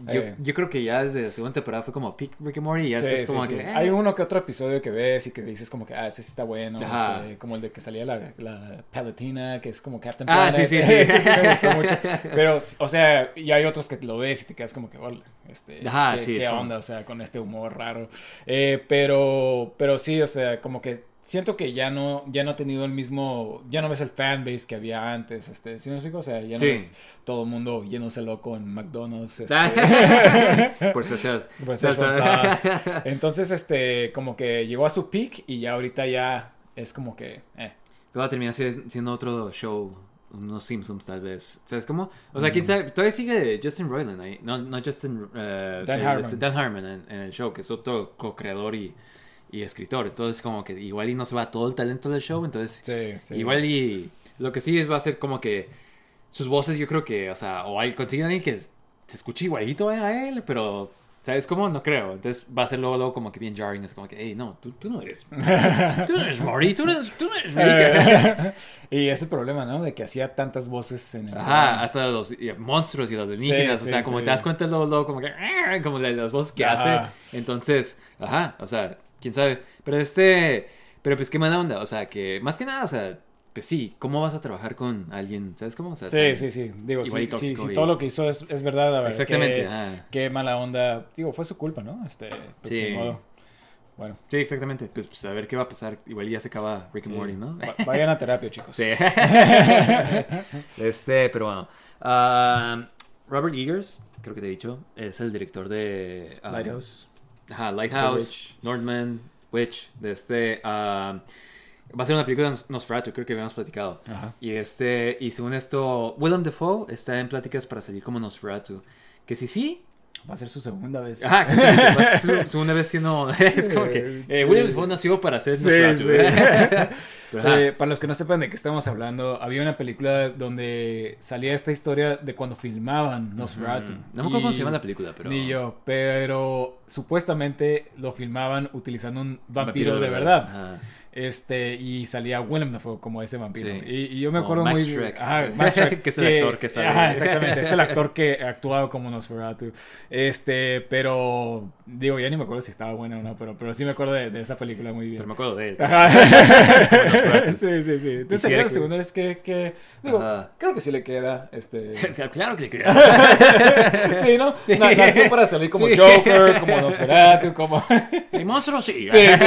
yo, Eh. yo creo que ya desde la segunda temporada fue como peak Rick and Morty y ya Sí, después sí, como sí. que... eh. Hay uno que otro episodio que ves y que dices como que, ah, ese sí está bueno. Este, como el de que salía la, la Palatina, que es como Captain Ah, Planet. sí, sí, sí. Me gustó mucho. Pero, o sea, y hay otros que lo ves y te quedas como que, hola, este, Ajá, ¿qué, sí, qué como- onda? O sea, con este humor raro. Eh, pero, pero sí, o sea, como que siento que ya no, ya no ha tenido el mismo, ya no ves el fanbase que había antes, este, ¿sí explico? O sea, ya no Sí. ves todo el mundo yéndose loco en McDonald's, este, Por. Szechuan sauce. Entonces, este, como que llegó a su peak y ya ahorita ya es como que, eh. Va a terminar si- siendo otro show, unos Simpsons tal vez. ¿Sabes cómo? O sea, quién sabe, todavía sigue Justin Roiland ahí. No, no Justin... eh, Dan Harmon. Dan Harmon en, en el show, que es otro co-creador y, y escritor. Entonces, como que igual y no se va todo el talento del show. Entonces, Sí, sí. igual y lo que sí es va a ser como que sus voces, yo creo que, o sea, o hay, consiguen a alguien que se escuche igualito a él, pero, ¿sabes cómo? No creo. Entonces va a ser luego, luego como que bien jarring. Es como que, hey, no, tú, tú no eres. Tú no eres Marty, tú no eres, tú no eres Rick. y ese problema, ¿no? De que hacía tantas voces en el. Ajá, hasta los monstruos y los alienígenas, Sí, o sea, como te das cuenta luego, luego como que, "Ah", como la- las voces que Ajá. hace. Entonces, ajá, o sea, quién sabe. Pero este, pero pues qué mala onda, o sea, que más que nada, o sea, pues sí, ¿cómo vas a trabajar con alguien? ¿Sabes cómo? O sea, Sí, sí, sí. Digo, si, tóxico si y- todo lo que hizo es, es verdad, a ver, Exactamente, Qué, mala onda. Digo, fue su culpa, ¿no? Este, pues, Sí. modo. Bueno. Sí, exactamente. Pues, pues a ver qué va a pasar. Igual ya se acaba Rick and sí. Morty, ¿no? Va- Vayan a terapia, chicos. Sí. este, pero bueno. Ah, Robert Eagers, creo que te he dicho, es el director de ah, Lighthouse. Ajá, Lighthouse, Witch. Northman, Witch, de este... ah, va a ser una película de Nos- Nosferatu, creo que habíamos platicado. Ajá. Y este, y según esto, Willem Dafoe está en pláticas para salir como Nosferatu. Que si sí, Va a ser su segunda vez. Ajá. Va a ser su segunda vez siendo. Es como que. eh. William Dafoe nació para ser Sí, Nosferatu. sí. Pero, ajá. Eh, para los que no sepan de qué estamos hablando, había una película donde salía esta historia de cuando filmaban Nosferatu. Mm, No me acuerdo cómo se llama la película, pero. Ni yo, pero supuestamente lo filmaban utilizando un vampiro, Vampiro de verdad. Ajá. Este, y salía Willem Dafoe como ese vampiro. Sí. Y, y yo me acuerdo Max muy. Ajá, Max Schreck, Que es el actor que sale. Ajá, exactamente. Es el actor que actuaba como Nosferatu. Este, pero digo, ya ni me acuerdo si estaba buena o no, pero, pero sí me acuerdo de, de esa película muy bien. Pero me acuerdo de él. Ajá. Sí, sí, sí. Entonces era la que- segunda vez que, que digo, Ajá. creo que sí le queda este claro que le queda. Sí, ¿no? Sí. Na- Nació para salir como Sí. Joker, como Nosferatu, como El monstruo sí. Sí, sí.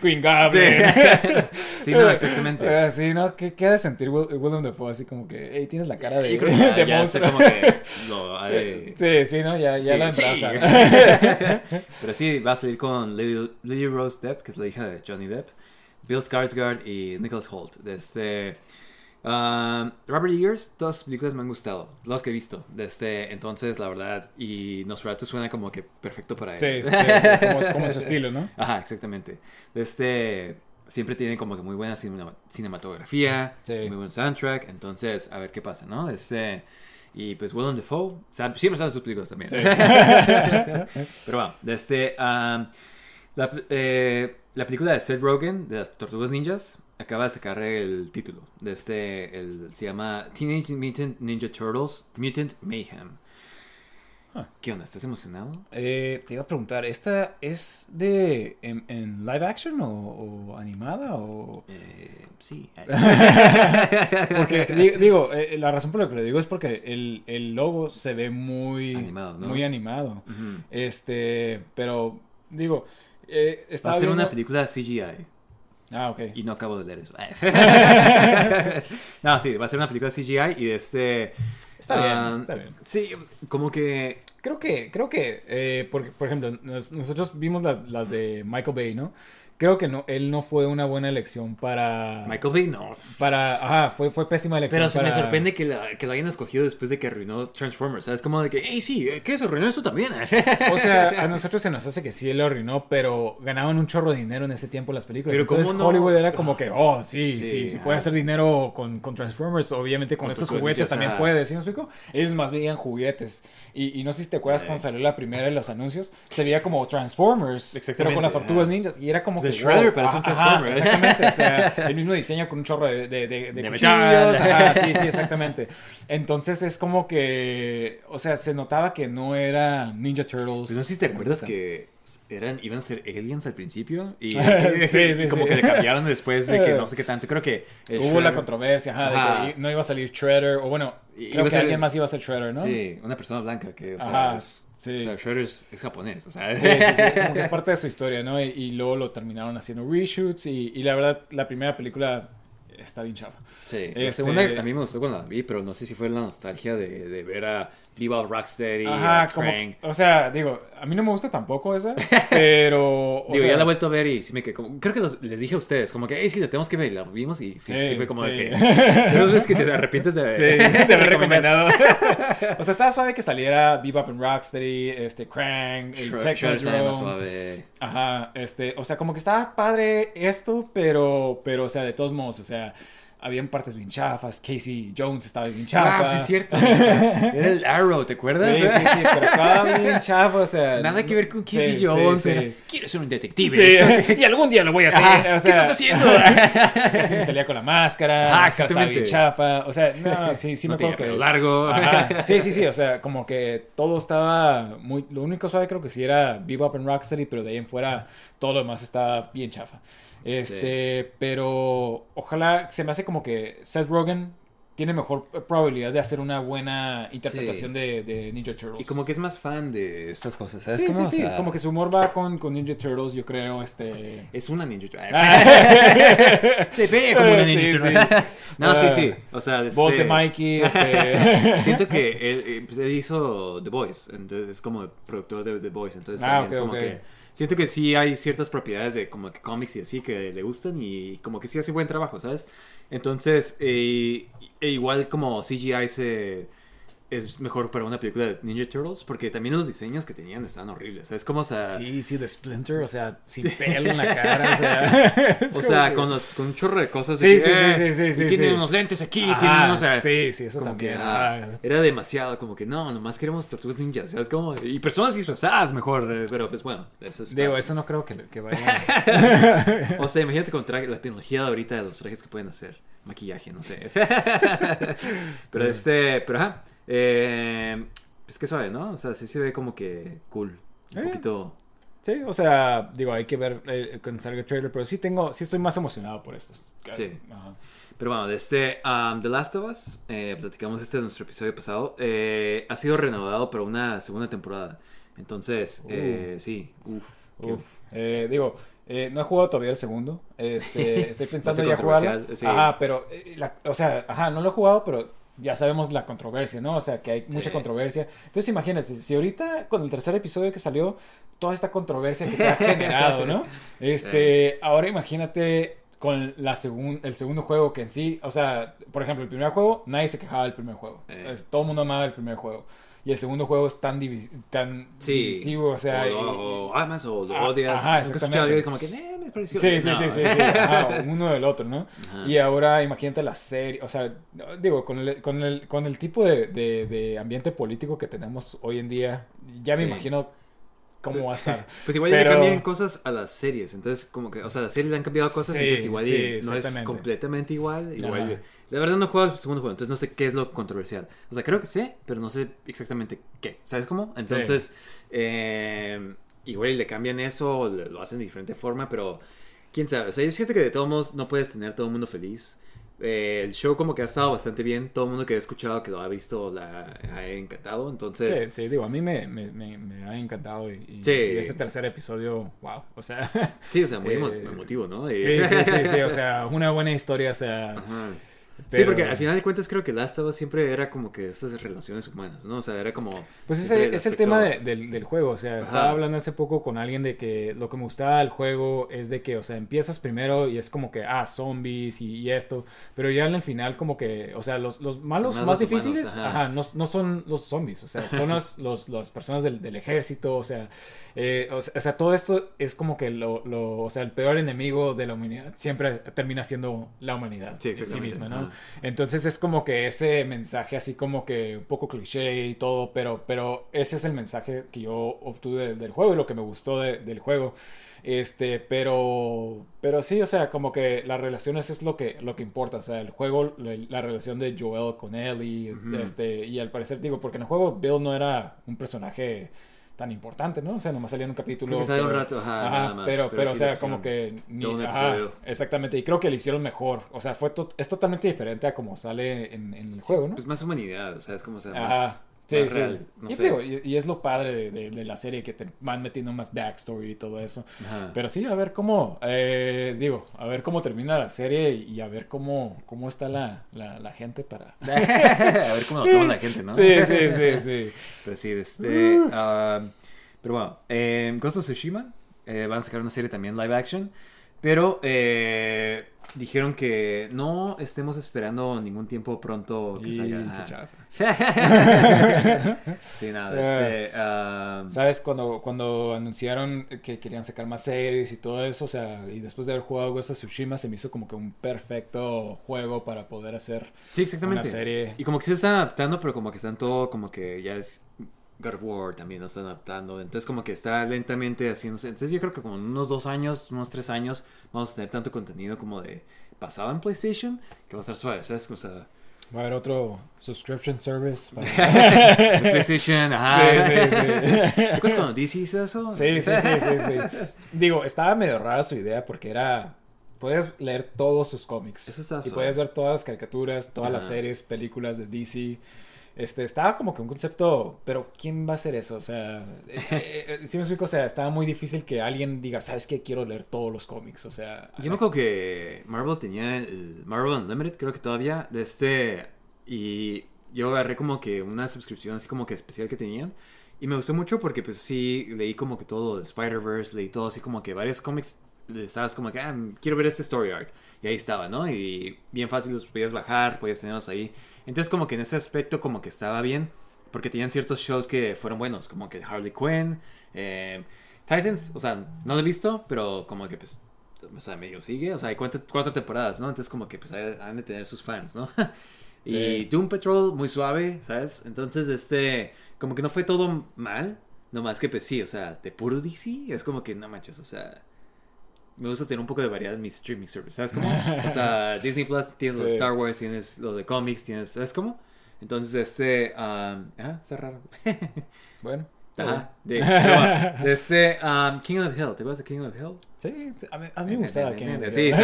Queen Goblin. Sí, no, exactamente. Eh, sí, ¿no? ¿Qué, qué ha de sentir Will- Willem Dafoe? Así como que, hey, tienes la cara de, Yo creo que ya, de ya sé monstruo. como que lo Sí, sí, ¿no? Ya, ya Sí, la sí. embraza. Pero sí, va a salir con Lily, Lily Rose Depp, que es la hija de Johnny Depp, Bill Skarsgård y Nicholas Holt. Este, ah, Robert Eagers, todas sus películas me han gustado, las que he visto. De este, entonces, la verdad, y Nosferatu suena como que perfecto para él. Sí, sí, sí, como, como su estilo, ¿no? Ajá, exactamente. De este, siempre tiene como que muy buena cinema- cinematografía, Sí. muy buen soundtrack. Entonces, a ver qué pasa, ¿no? De este, y pues Willem Dafoe, siempre salen sus películas también. Sí. Pero bueno, de este, am, la, eh, la película de Seth Rogen, de las Tortugas Ninjas, acaba de sacar el título. De este, el, se llama Teenage Mutant Ninja Turtles Mutant Mayhem. ¿Qué onda? ¿Estás emocionado? Eh, te iba a preguntar, ¿esta es de en, en live action o, o animada o...? Eh, sí. Porque, di- digo, eh, la razón por la que lo digo es porque el, el logo se ve muy Animado, ¿no? Muy animado. Este, pero, digo, eh, Va a ser viendo- una película CGI. Ah, ok. Y no acabo de leer eso. no, sí, va a ser una película CGI y de este... Está bien, ah, está bien. Sí, como que... Creo que, creo que, eh, porque, por ejemplo, nos- nosotros vimos las, las de Michael Bay, ¿no? Creo que no, él no fue una buena elección para... Michael Bay no. Para, ajá, fue, fue pésima elección Pero se me para- sorprende que, la- que lo hayan escogido después de que arruinó Transformers. ¿Sabes? Como de que, hey, sí, ¿qué? ¿Se arruinó eso también? O sea, a nosotros se nos hace que sí él lo arruinó, pero ganaban un chorro de dinero en ese tiempo las películas. Pero Entonces ¿cómo no? Hollywood era como que, oh, sí, sí, Sí, sí, puede hacer dinero con, con Transformers, obviamente con, Con estos juguetes también puede, ¿sí me explico? Ellos más veían juguetes. Y, y no sé si te acuerdas Sí. cuando salió la primera de los anuncios, se veía como Transformers, pero con las tortugas ninjas, y era como De Shredder, wow, pero es un ajá, Transformer. exactamente, o sea, el mismo diseño con un chorro de, de, de, de De cuchillos, ajá, sí, sí, exactamente. Entonces es como que, o sea, se notaba que no era Ninja Turtles. Pues no sé si te acuerdas que eran, iban a ser aliens al principio y Sí, sí, como sí. que le cambiaron después de que no sé qué tanto. Creo que el Hubo la Shredder- controversia, ajá, Ajá. de que no iba a salir Shredder, o bueno, creo iba que ser- alguien más iba a ser Shredder, ¿no? Sí, una persona blanca que, o sea, es, sí. o sea, Shredder es, es japonés, o sea, Sí, sí, sí, como que es parte de su historia, ¿no? Y, y luego lo terminaron haciendo reshoots y, y la verdad, la primera película está bien chafa. Sí, la Este- segunda a mí me gustó cuando la vi, pero no sé si fue la nostalgia de, de ver a Bebop Rocksteady, Ajá, a como, Krang. o sea, digo, a mí no me gusta tampoco esa, pero, Digo, sea, ya la he vuelto a ver y sí me quedé como... Creo que los- les dije a ustedes, como que, hey, sí, la tenemos que ver. Y la vimos y sí, Sí, fue como sí. de que... De dos veces que te arrepientes de... Sí, te haber recomendado. o sea, estaba suave que saliera Bebop and Rocksteady, este, Krang, el más suave. Ajá, este, o sea, como que estaba padre esto, pero, pero, o sea, de todos modos, o sea, habían partes bien chafas, Casey Jones estaba bien chafa. Ah, sí es cierto. Era el Arrow, ¿te acuerdas? Sí, sí, sí, pero estaba bien chafa, o sea. Nada que ver con Casey sí, Jones. sí. Quiero ser un detective. Y algún día lo voy a hacer. Ajá, o sea- ¿Qué estás haciendo? Casi salía con la máscara, máscara estaba bien chafa, o sea, no, sí, sí no me acuerdo que... largo. Ajá, Sí, sí, sí, o sea, como que todo estaba muy... Lo único suave creo que sí era Bebop and Rocksteady, pero de ahí en fuera todo lo demás estaba bien chafa. Este, pero ojalá se me hace como que Seth Rogen tiene mejor probabilidad de hacer una buena interpretación de, de Ninja Turtles. Y como que es más fan de estas cosas, ¿sabes? Sí, cómo? sí, sí, O sea, como que su humor va con, con Ninja Turtles, yo creo, este... Es una Ninja Turtle. Ah. Se ve como una Ninja sí. Turtle. no, sí, Ah, sí. O sea, Voz este- de Mikey, este... Siento que él, eh, pues, él hizo The Voice, entonces es como productor de The Voice, entonces Ah, también como que siento que sí hay ciertas propiedades de como que cómics y así que le gustan y como que sí hace buen trabajo, ¿sabes? Entonces, eh, e igual como CGI se es mejor para una película de Ninja Turtles porque también los diseños que tenían estaban horribles, ¿sabes? Como, o sea, Sí, sí, de Splinter, o sea, sin pelo en la cara, o sea... es o sea que- con, los- con un chorro de cosas. Sí, de que, sí, sí, eh, sí, sí, sí, tienen sí. unos lentes aquí, Ajá, tienen unos... o sea, sí, sí, eso como también. que, ah, ah. era demasiado, como que no, nomás queremos tortugas ninjas, ¿sabes? Como, y personas disfrazadas mejor, eh, pero pues bueno, eso es... Digo, para- eso no creo que, que vaya... O sea, imagínate con la tecnología de ahorita de los trajes que pueden hacer, maquillaje, no sé. pero este, pero ajá, eh, pues que suave, ¿no? O sea, sí se ve como que cool, un Eh. poquito... Sí, o sea, digo, hay que ver eh, cuando salga el trailer, pero sí tengo, sí estoy más emocionado por esto. Sí. Ajá. Pero bueno, de este um, The Last of Us, eh, platicamos este en nuestro episodio pasado, eh, ha sido renovado para una segunda temporada. Entonces, eh, sí, uf, qué- Uf, eh, digo, eh, no he jugado todavía el segundo. Este, estoy pensando ya jugarlo. sí. Ajá, pero, eh, la- o sea, ajá, no lo he jugado, pero ya sabemos la controversia, ¿no? O sea, que hay mucha Sí. controversia. Entonces, imagínate, si ahorita con el tercer episodio que salió, toda esta controversia que se ha generado, ¿no? Este, ahora imagínate con la segun- el segundo juego que en sí, o sea, por ejemplo, el primer juego, nadie se quejaba del primer juego. Es- todo el mundo amaba el primer juego. Y el segundo juego es tan, divis- tan Sí. divisivo, o sea... o, lo- o amas o lo Ah, odias. ajá, exactamente. como que, eh, me pareció Sí, bien". sí, No. sí, sí, sí. Ajá, uno del otro, ¿no? Ajá. Y ahora imagínate la serie, o sea, digo, con el, con el, con el tipo de, de- de ambiente político que tenemos hoy en día, ya me Sí. imagino cómo va a estar. Pues igual ya le cambian cosas a las series, entonces como que, o sea, a las series le han cambiado cosas, Sí, entonces igual sí, no es completamente igual, igual. La verdad no he jugado el segundo juego, entonces no sé qué es lo controversial. O sea, creo que sé, pero no sé exactamente qué. ¿Sabes cómo? Entonces, eh, igual y le cambian eso, o le- lo hacen de diferente forma, pero quién sabe. O sea, yo siento que de todos modos no puedes tener todo el mundo feliz. Eh, el show como que ha estado bastante bien, todo el mundo que ha escuchado que lo ha visto la ha encantado, entonces... Sí, sí, digo, a mí me, me, me, me ha encantado y, y- Sí. y ese tercer episodio, wow, o sea... Sí, o sea, muy Eh, emo- emotivo, ¿no? Y- Sí, sí, sí, sí, o sea, una buena historia, o sea... Ajá. Sí, porque al final de cuentas creo que Last of Us siempre era como que esas relaciones humanas, ¿no? O sea, era como... Pues ese es el tema de- del, del juego, o sea, estaba hablando hace poco con alguien de que lo que me gustaba del juego es de que, o sea, empiezas primero y es como que, ah, zombies y, y esto, pero ya en el final como que, o sea, los, los malos más más, los humanos, difíciles, ajá. ajá, no, no son los zombies, o sea, son los, los- las personas del, del ejército, o sea, eh, o, sea, o sea, todo esto es como que lo, lo- o sea, el peor enemigo de la humanidad siempre termina siendo la humanidad Sí, en sí misma, ¿no? Entonces es como que ese mensaje así como que un poco cliché y todo, pero, pero ese es el mensaje que yo obtuve del juego y lo que me gustó de- del juego. Este, pero, pero sí, o sea, como que las relaciones es lo que, lo que importa, o sea, el juego, la, la relación de Joel con Ellie, Ujú. este, y al parecer, digo, porque en el juego Bill no era un personaje tan importante, ¿no? O sea, nomás salía en un capítulo. Creo que sale un pero- rato, ajá, Ajá, nada más, pero, pero pero, o sea, como que ni, todo un ajá, exactamente, y creo que le hicieron mejor, o sea, fue to- es totalmente diferente a como sale en, en el juego, ¿no? Pues más humanidad, o sea, es como, o sea, más... Sí, sí. real. No sé. digo, y, y es lo padre de, de- de la serie que te van metiendo más backstory y todo eso. Ajá. Pero sí, a ver cómo, eh, digo, a ver cómo termina la serie y a ver cómo, cómo está la, la, la gente para... a ver cómo lo toma la gente, ¿no? Sí, sí, sí, sí. Pero sí, este. ah, pero bueno, eh, Ghost of Tsushima eh, van a sacar una serie también live action. Pero eh, dijeron que no estemos esperando ningún tiempo pronto que Y salga. Sí, nada, este. ah, ¿Sabes? Cuando, cuando anunciaron que querían sacar más series y todo eso, o sea, y después de haber jugado Ghost of Tsushima, se me hizo como que un perfecto juego para poder hacer sí, exactamente. una serie. Y como que se están adaptando, pero como que están todo como que ya es. God of War también lo están adaptando. Entonces, como que está lentamente haciéndose. Entonces, yo creo que como en unos dos años, unos tres años, vamos a tener tanto contenido como de pasado en PlayStation que va a estar suave, ¿sabes? O sea, Va a haber otro subscription service. para- PlayStation, ajá. Sí, sí, sí. ¿Te acuerdas cuando DC hizo eso? Sí, sí, sí, sí, sí. Digo, estaba medio rara su idea porque era... Puedes leer todos sus cómics. Eso está Y suave. puedes ver todas las caricaturas, todas las series, películas de DC. Este, estaba como que un concepto, pero ¿quién va a hacer eso? O sea, eh, eh, eh, sí me explico, o sea, estaba muy difícil que alguien diga, ¿sabes qué? Quiero leer todos los cómics, o sea... Yo me acuerdo que Marvel tenía el Marvel Unlimited, creo que todavía, de este. Y yo agarré como que una suscripción así como que especial que tenían. Y me gustó mucho porque pues sí, leí como que todo de Spider-Verse, leí todo así como que varios cómics. Estabas como que, ah, quiero ver este story arc. Y ahí estaba, ¿no? Y bien fácil los podías bajar, podías tenerlos ahí. Entonces como que en ese aspecto como que estaba bien. Porque tenían ciertos shows que fueron buenos, como que Harley Quinn, eh, Titans, o sea, no lo he visto, pero como que pues o sea, medio sigue, o sea, hay cuatro, cuatro temporadas, ¿no? Entonces como que pues han de tener sus fans, ¿no? y Sí. Doom Patrol, muy suave, ¿sabes? Entonces, este, como que no fue todo mal, nomás que pues sí, o sea, de puro DC, es como que no manches, o sea, me gusta tener un poco de variedad en mi streaming service, ¿sabes cómo? O sea, Disney Plus, tienes lo de Sí. Star Wars, tienes lo de cómics, tienes, ¿sabes cómo? Entonces, este, um, ajá, está raro. Bueno. Ajá, de, pero bueno, de este, um, King of Hill, ¿te acuerdas de King of Hill? Sí, sí, a mí, a mí me gustaba. King of the Sí, Hill.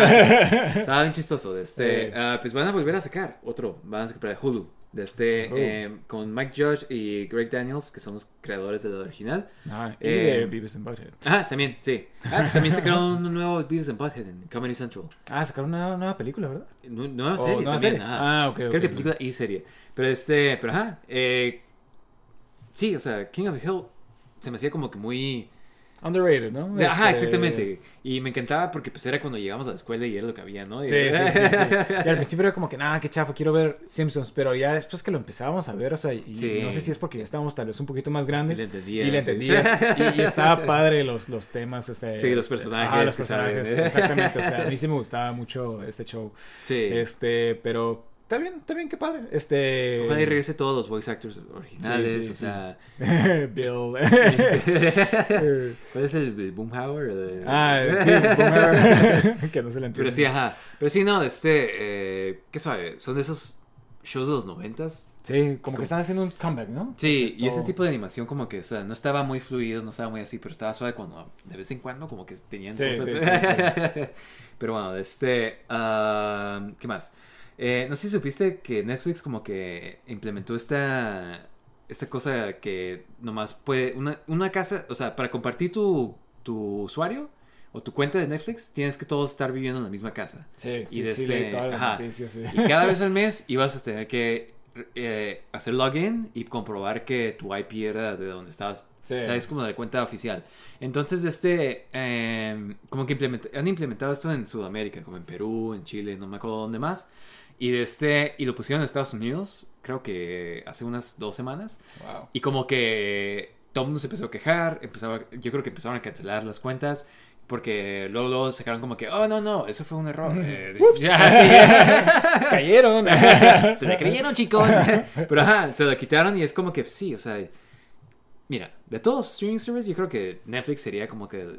estaba, bien chistoso. De este, Sí. ah, pues van a volver a sacar otro. Van a sacar para Hulu. De este, Oh. eh, con Mike Judge y Greg Daniels, que son los creadores de la original. Ah, y Eh, de Beavis and Butthead. Ah, también, sí. Ah, pues también sacaron un nuevo Beavis and Butthead en Comedy Central. Ah, sacaron una nueva película, ¿verdad? Nu- Nueva Oh, serie nueva también. serie. Ah, ok, Creo que película y serie. Pero este, pero ajá. eh, sí, o sea, King of the Hill se me hacía como que muy. Underrated, ¿no? Ajá, Este, exactamente. Y me encantaba porque pues era cuando llegamos a la escuela y era lo que había, ¿no? Y- Sí, sí, sí, sí. Y al principio era como que, nada, qué chafa, quiero ver Simpsons. Pero ya después que lo empezábamos a ver, o sea, y Sí. no sé si es porque ya estábamos tal vez un poquito más grandes. Y le entendías, Y le sí. entendías. Y, y estaba padre los, los temas. Este, Sí, los personajes Ajá, los personajes. Exactamente. O sea, a mí sí me gustaba mucho este show. Sí. Este, pero está bien, está bien, qué padre. Este. Ojalá y regrese todos los voice actors originales. Sí, sí, o sí. sea. Bill. ¿Cuál es el, el Boomhauer? El- ah, sí, boomer. que no se le entiende. Pero sí, ajá. Pero sí, no, este. Eh, ¿Qué suave? Son de esos shows de los noventas. Sí, como que están haciendo un comeback, ¿no? Sí, Este, y ese tipo de animación como que, o sea, no estaba muy fluido, no estaba muy así, pero estaba suave cuando de vez en cuando como que tenían Sí, cosas. sí, sí, pero bueno, este, ah, ¿qué más? Eh, no sé si supiste que Netflix como que implementó esta, esta cosa que nomás puede, una, una casa, o sea, para compartir tu, tu usuario o tu cuenta de Netflix, tienes que todos estar viviendo en la misma casa. Sí, sí, y sí, desde- leí todas las ajá. noticias, sí. Y cada vez al mes ibas a tener que eh, hacer login y comprobar que tu IP era de donde estabas. Sí. ¿Sabes? Como de cuenta oficial. Entonces, este, eh, como que implementa- han implementado esto en Sudamérica, como en Perú, en Chile, no me acuerdo dónde más. Y, de este, y lo pusieron en Estados Unidos, creo que hace unas dos semanas. Wow. Y como que todo el mundo se empezó a quejar, empezaba, yo creo que empezaron a cancelar las cuentas, porque luego, luego sacaron como que, oh, no, no, eso fue un error. Eh, ya, sí. Cayeron. se la creyeron, chicos. Pero ajá, se la quitaron y es como que sí, o sea, mira, de todos los streaming services, yo creo que Netflix sería como que...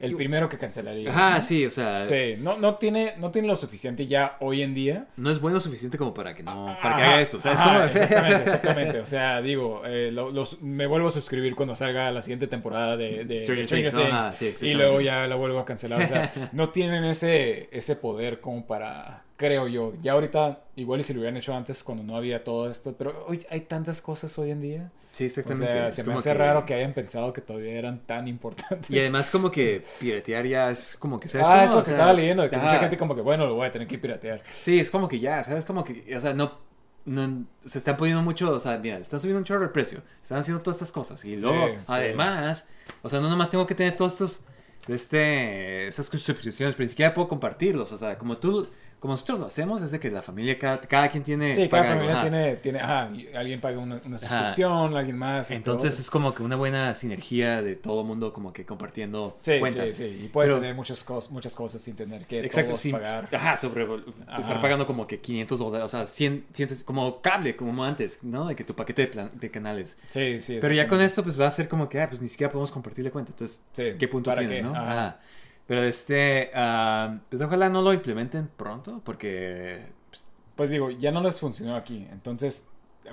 El primero que cancelaría. Ajá, sí, o sea, Sí, no, no, tiene, no tiene lo suficiente ya hoy en día. no es bueno suficiente como para que no, para que Ajá, haga esto, ¿sabes? ajá, cómo? Exactamente, exactamente. O sea, digo, eh, lo- los, me vuelvo a suscribir cuando salga la siguiente temporada de, de Stranger Stranger Things, Things. ajá, sí, y luego ya la vuelvo a cancelar. O sea, no tienen ese, ese poder como para creo yo. Ya ahorita, igual y si lo hubieran hecho antes cuando no había todo esto, pero hoy hay tantas cosas hoy en día. Sí, O exactamente. sea, se me hace raro que hayan pensado que todavía eran tan importantes. Y además como que piratear ya es como que, ¿sabes? ah, cómo? eso O que sea, estaba leyendo, de que ajá. mucha gente como que, bueno, lo voy a tener que piratear. Sí, es como que ya, ¿sabes? Como que, o sea, no, no se están poniendo mucho, o sea, mira, están subiendo un chorro el precio, están haciendo todas estas cosas y luego, Sí, sí. además, o sea, no nomás tengo que tener todos estos, este, esas suscripciones, pero ni siquiera puedo compartirlos, o sea, como tú, como nosotros lo hacemos, es de que la familia, cada, cada quien tiene... Sí, cada algo, familia tiene, tiene, ajá, alguien paga una, una suscripción, alguien más. Entonces es como que una buena sinergia de todo el mundo como que compartiendo sí, cuentas. sí, sí, y puedes Pero- tener muchas, cos muchas cosas sin tener que Exacto, todos sin pagar. Ajá, sobre Ajá. estar pagando como que 500 dólares, o sea, 100, 100, como cable, como antes, ¿no? De que tu paquete de, plan- de canales. Sí, sí. Pero ya con esto, pues va a ser como que, ah, pues ni siquiera podemos compartir la cuenta. Entonces, ¿qué punto ¿para tiene, qué? no? Ajá. Pero este, ah, pues ojalá no lo implementen pronto, porque. pues, Pues digo, ya no les funcionó aquí. Entonces,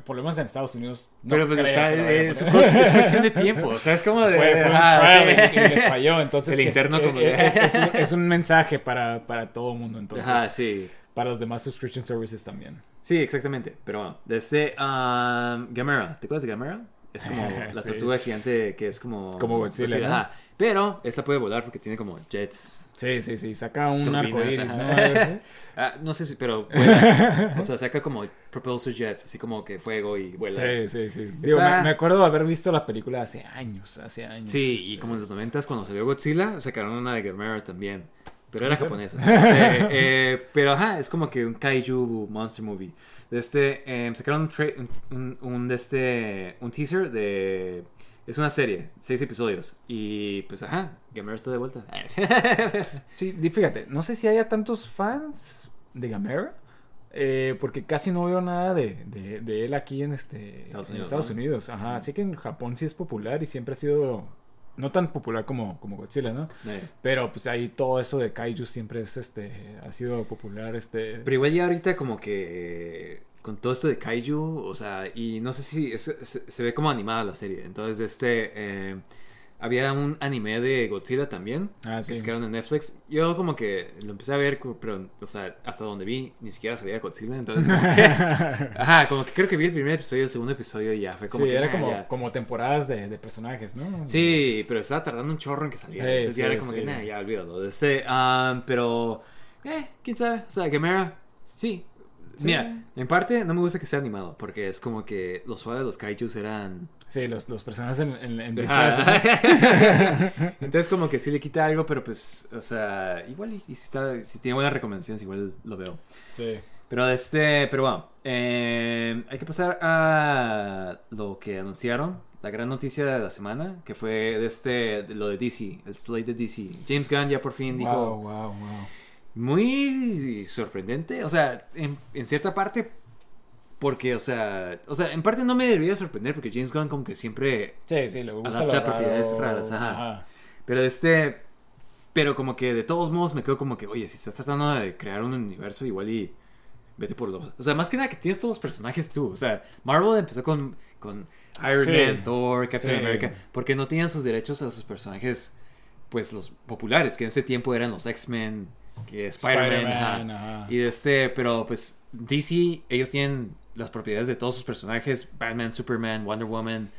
por lo menos en Estados Unidos. No pero pues está, es, es cuestión de tiempo, o sea, es como de. Fue, fue un ajá, trial sí. y, y les falló. Entonces, El que es- interno como es, de- es- es un, es un mensaje para, para todo el mundo. Entonces, Ajá, sí. para los demás subscription services también. Sí, exactamente. Pero bueno, desde um, Gamera. ¿Te acuerdas de Gamera? Es como la Sí. tortuga gigante que es como... Como Godzilla, ¿no? Ajá. Pero esta puede volar porque tiene como jets. Sí, sí, sí. Saca un arco. Ah, no sé si, pero vuela. o sea, saca como propulsor jets, así como que fuego y vuela. Sí, sí, sí. Digo, Está- me, me acuerdo haber visto la película hace años, hace años. Sí, este. y como en los noventas cuando salió Godzilla, sacaron una de Gamera también. Pero era japonesa. Este, eh, pero ajá, es como que un kaiju monster movie. De este, eh, sacaron un, un, un- un de este, un teaser de... Es una serie, seis episodios. Y pues ajá, Gamera está de vuelta. Sí, fíjate, no sé si haya tantos fans de Gamera, eh, porque casi no veo nada de, de- de él aquí en, este, Estados en Unidos, Estados ¿no? Unidos. Ajá, así que en Japón sí es popular y siempre ha sido, no tan popular como, como Godzilla, ¿no? Eh, Pero pues ahí todo eso de kaiju siempre es, este, ha sido popular, este... Pero igual ya ahorita como que con todo esto de kaiju, o sea, y no sé si es- se, se ve como animada la serie. Entonces, este, eh, había un anime de Godzilla también, Ah, que sí. sacaron en Netflix. Yo como que lo empecé a ver, pero, o sea, hasta donde vi, ni siquiera salía Godzilla. Entonces, como que, ajá, como que creo que vi el primer episodio, el segundo episodio y ya fue como sí, que... era nah, como, ya. como temporadas de, de personajes, ¿no? Sí, pero estaba tardando un chorro en que saliera. Sí, entonces ya era como que, nah, ya olvídalo. Este, ah, pero, eh, quién sabe. O sea, Gamera, sí. Sí. Mira, en parte no me gusta que sea animado, porque es como que los suaves de los kaijus eran. Sí, los, los personajes en, en, en disfraz, ¿no? Entonces, como que sí le quita algo, pero pues, o sea, igual, y, y si, está, si tiene buenas recomendaciones, igual lo veo. Sí. Pero este, pero bueno, eh, hay que pasar a lo que anunciaron, la gran noticia de la semana, que fue de este, de lo de DC, el slate de DC. James Gunn ya por fin dijo, Wow, wow, wow. Muy sorprendente, o sea, en, en cierta parte, porque, o sea, o sea, en parte no me debería sorprender porque James Gunn como que siempre Sí, sí, le gusta Adapta propiedades raro. raras, ajá. Pero este. Pero como que de todos modos me quedo como que, oye, si estás tratando de crear un universo, igual y. Vete por los. O sea, más que nada que tienes todos los personajes tú. O sea, Marvel empezó con, con Iron Sí. Man, Thor, Captain. America. Porque no tenían sus derechos a sus personajes, pues los populares, que en ese tiempo eran los X-Men, que Spider-Man. Ajá. Y de este, pero pues DC, ellos tienen las propiedades de todos sus personajes: Batman, Superman, Wonder Woman.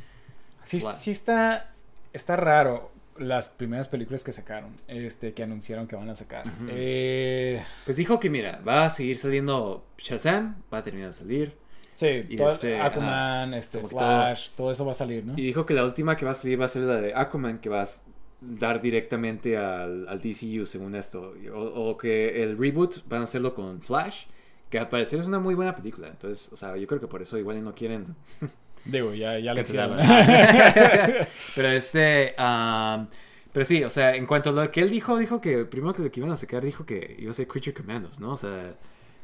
Sí, sí está, está raro las primeras películas que sacaron, este, que anunciaron que van a sacar. Eh, Pues dijo que mira, va a seguir saliendo Shazam, va a terminar de salir. sí, Y todo- este, Aquaman, este, Flash, todo... eso va a salir, ¿no? Y dijo que la última que va a salir va a ser la de Aquaman, que va a dar directamente al, al DCU, según esto. O, o que el reboot van a hacerlo con Flash, que al parecer es una muy buena película. Entonces, o sea, yo creo que por eso igual no quieren Digo, ya, ya lo pero este... um, pero sí, o sea, en cuanto a lo que él dijo, dijo que primero que lo que iban a sacar, dijo que iba a ser Creature Commandos, ¿no? O sea...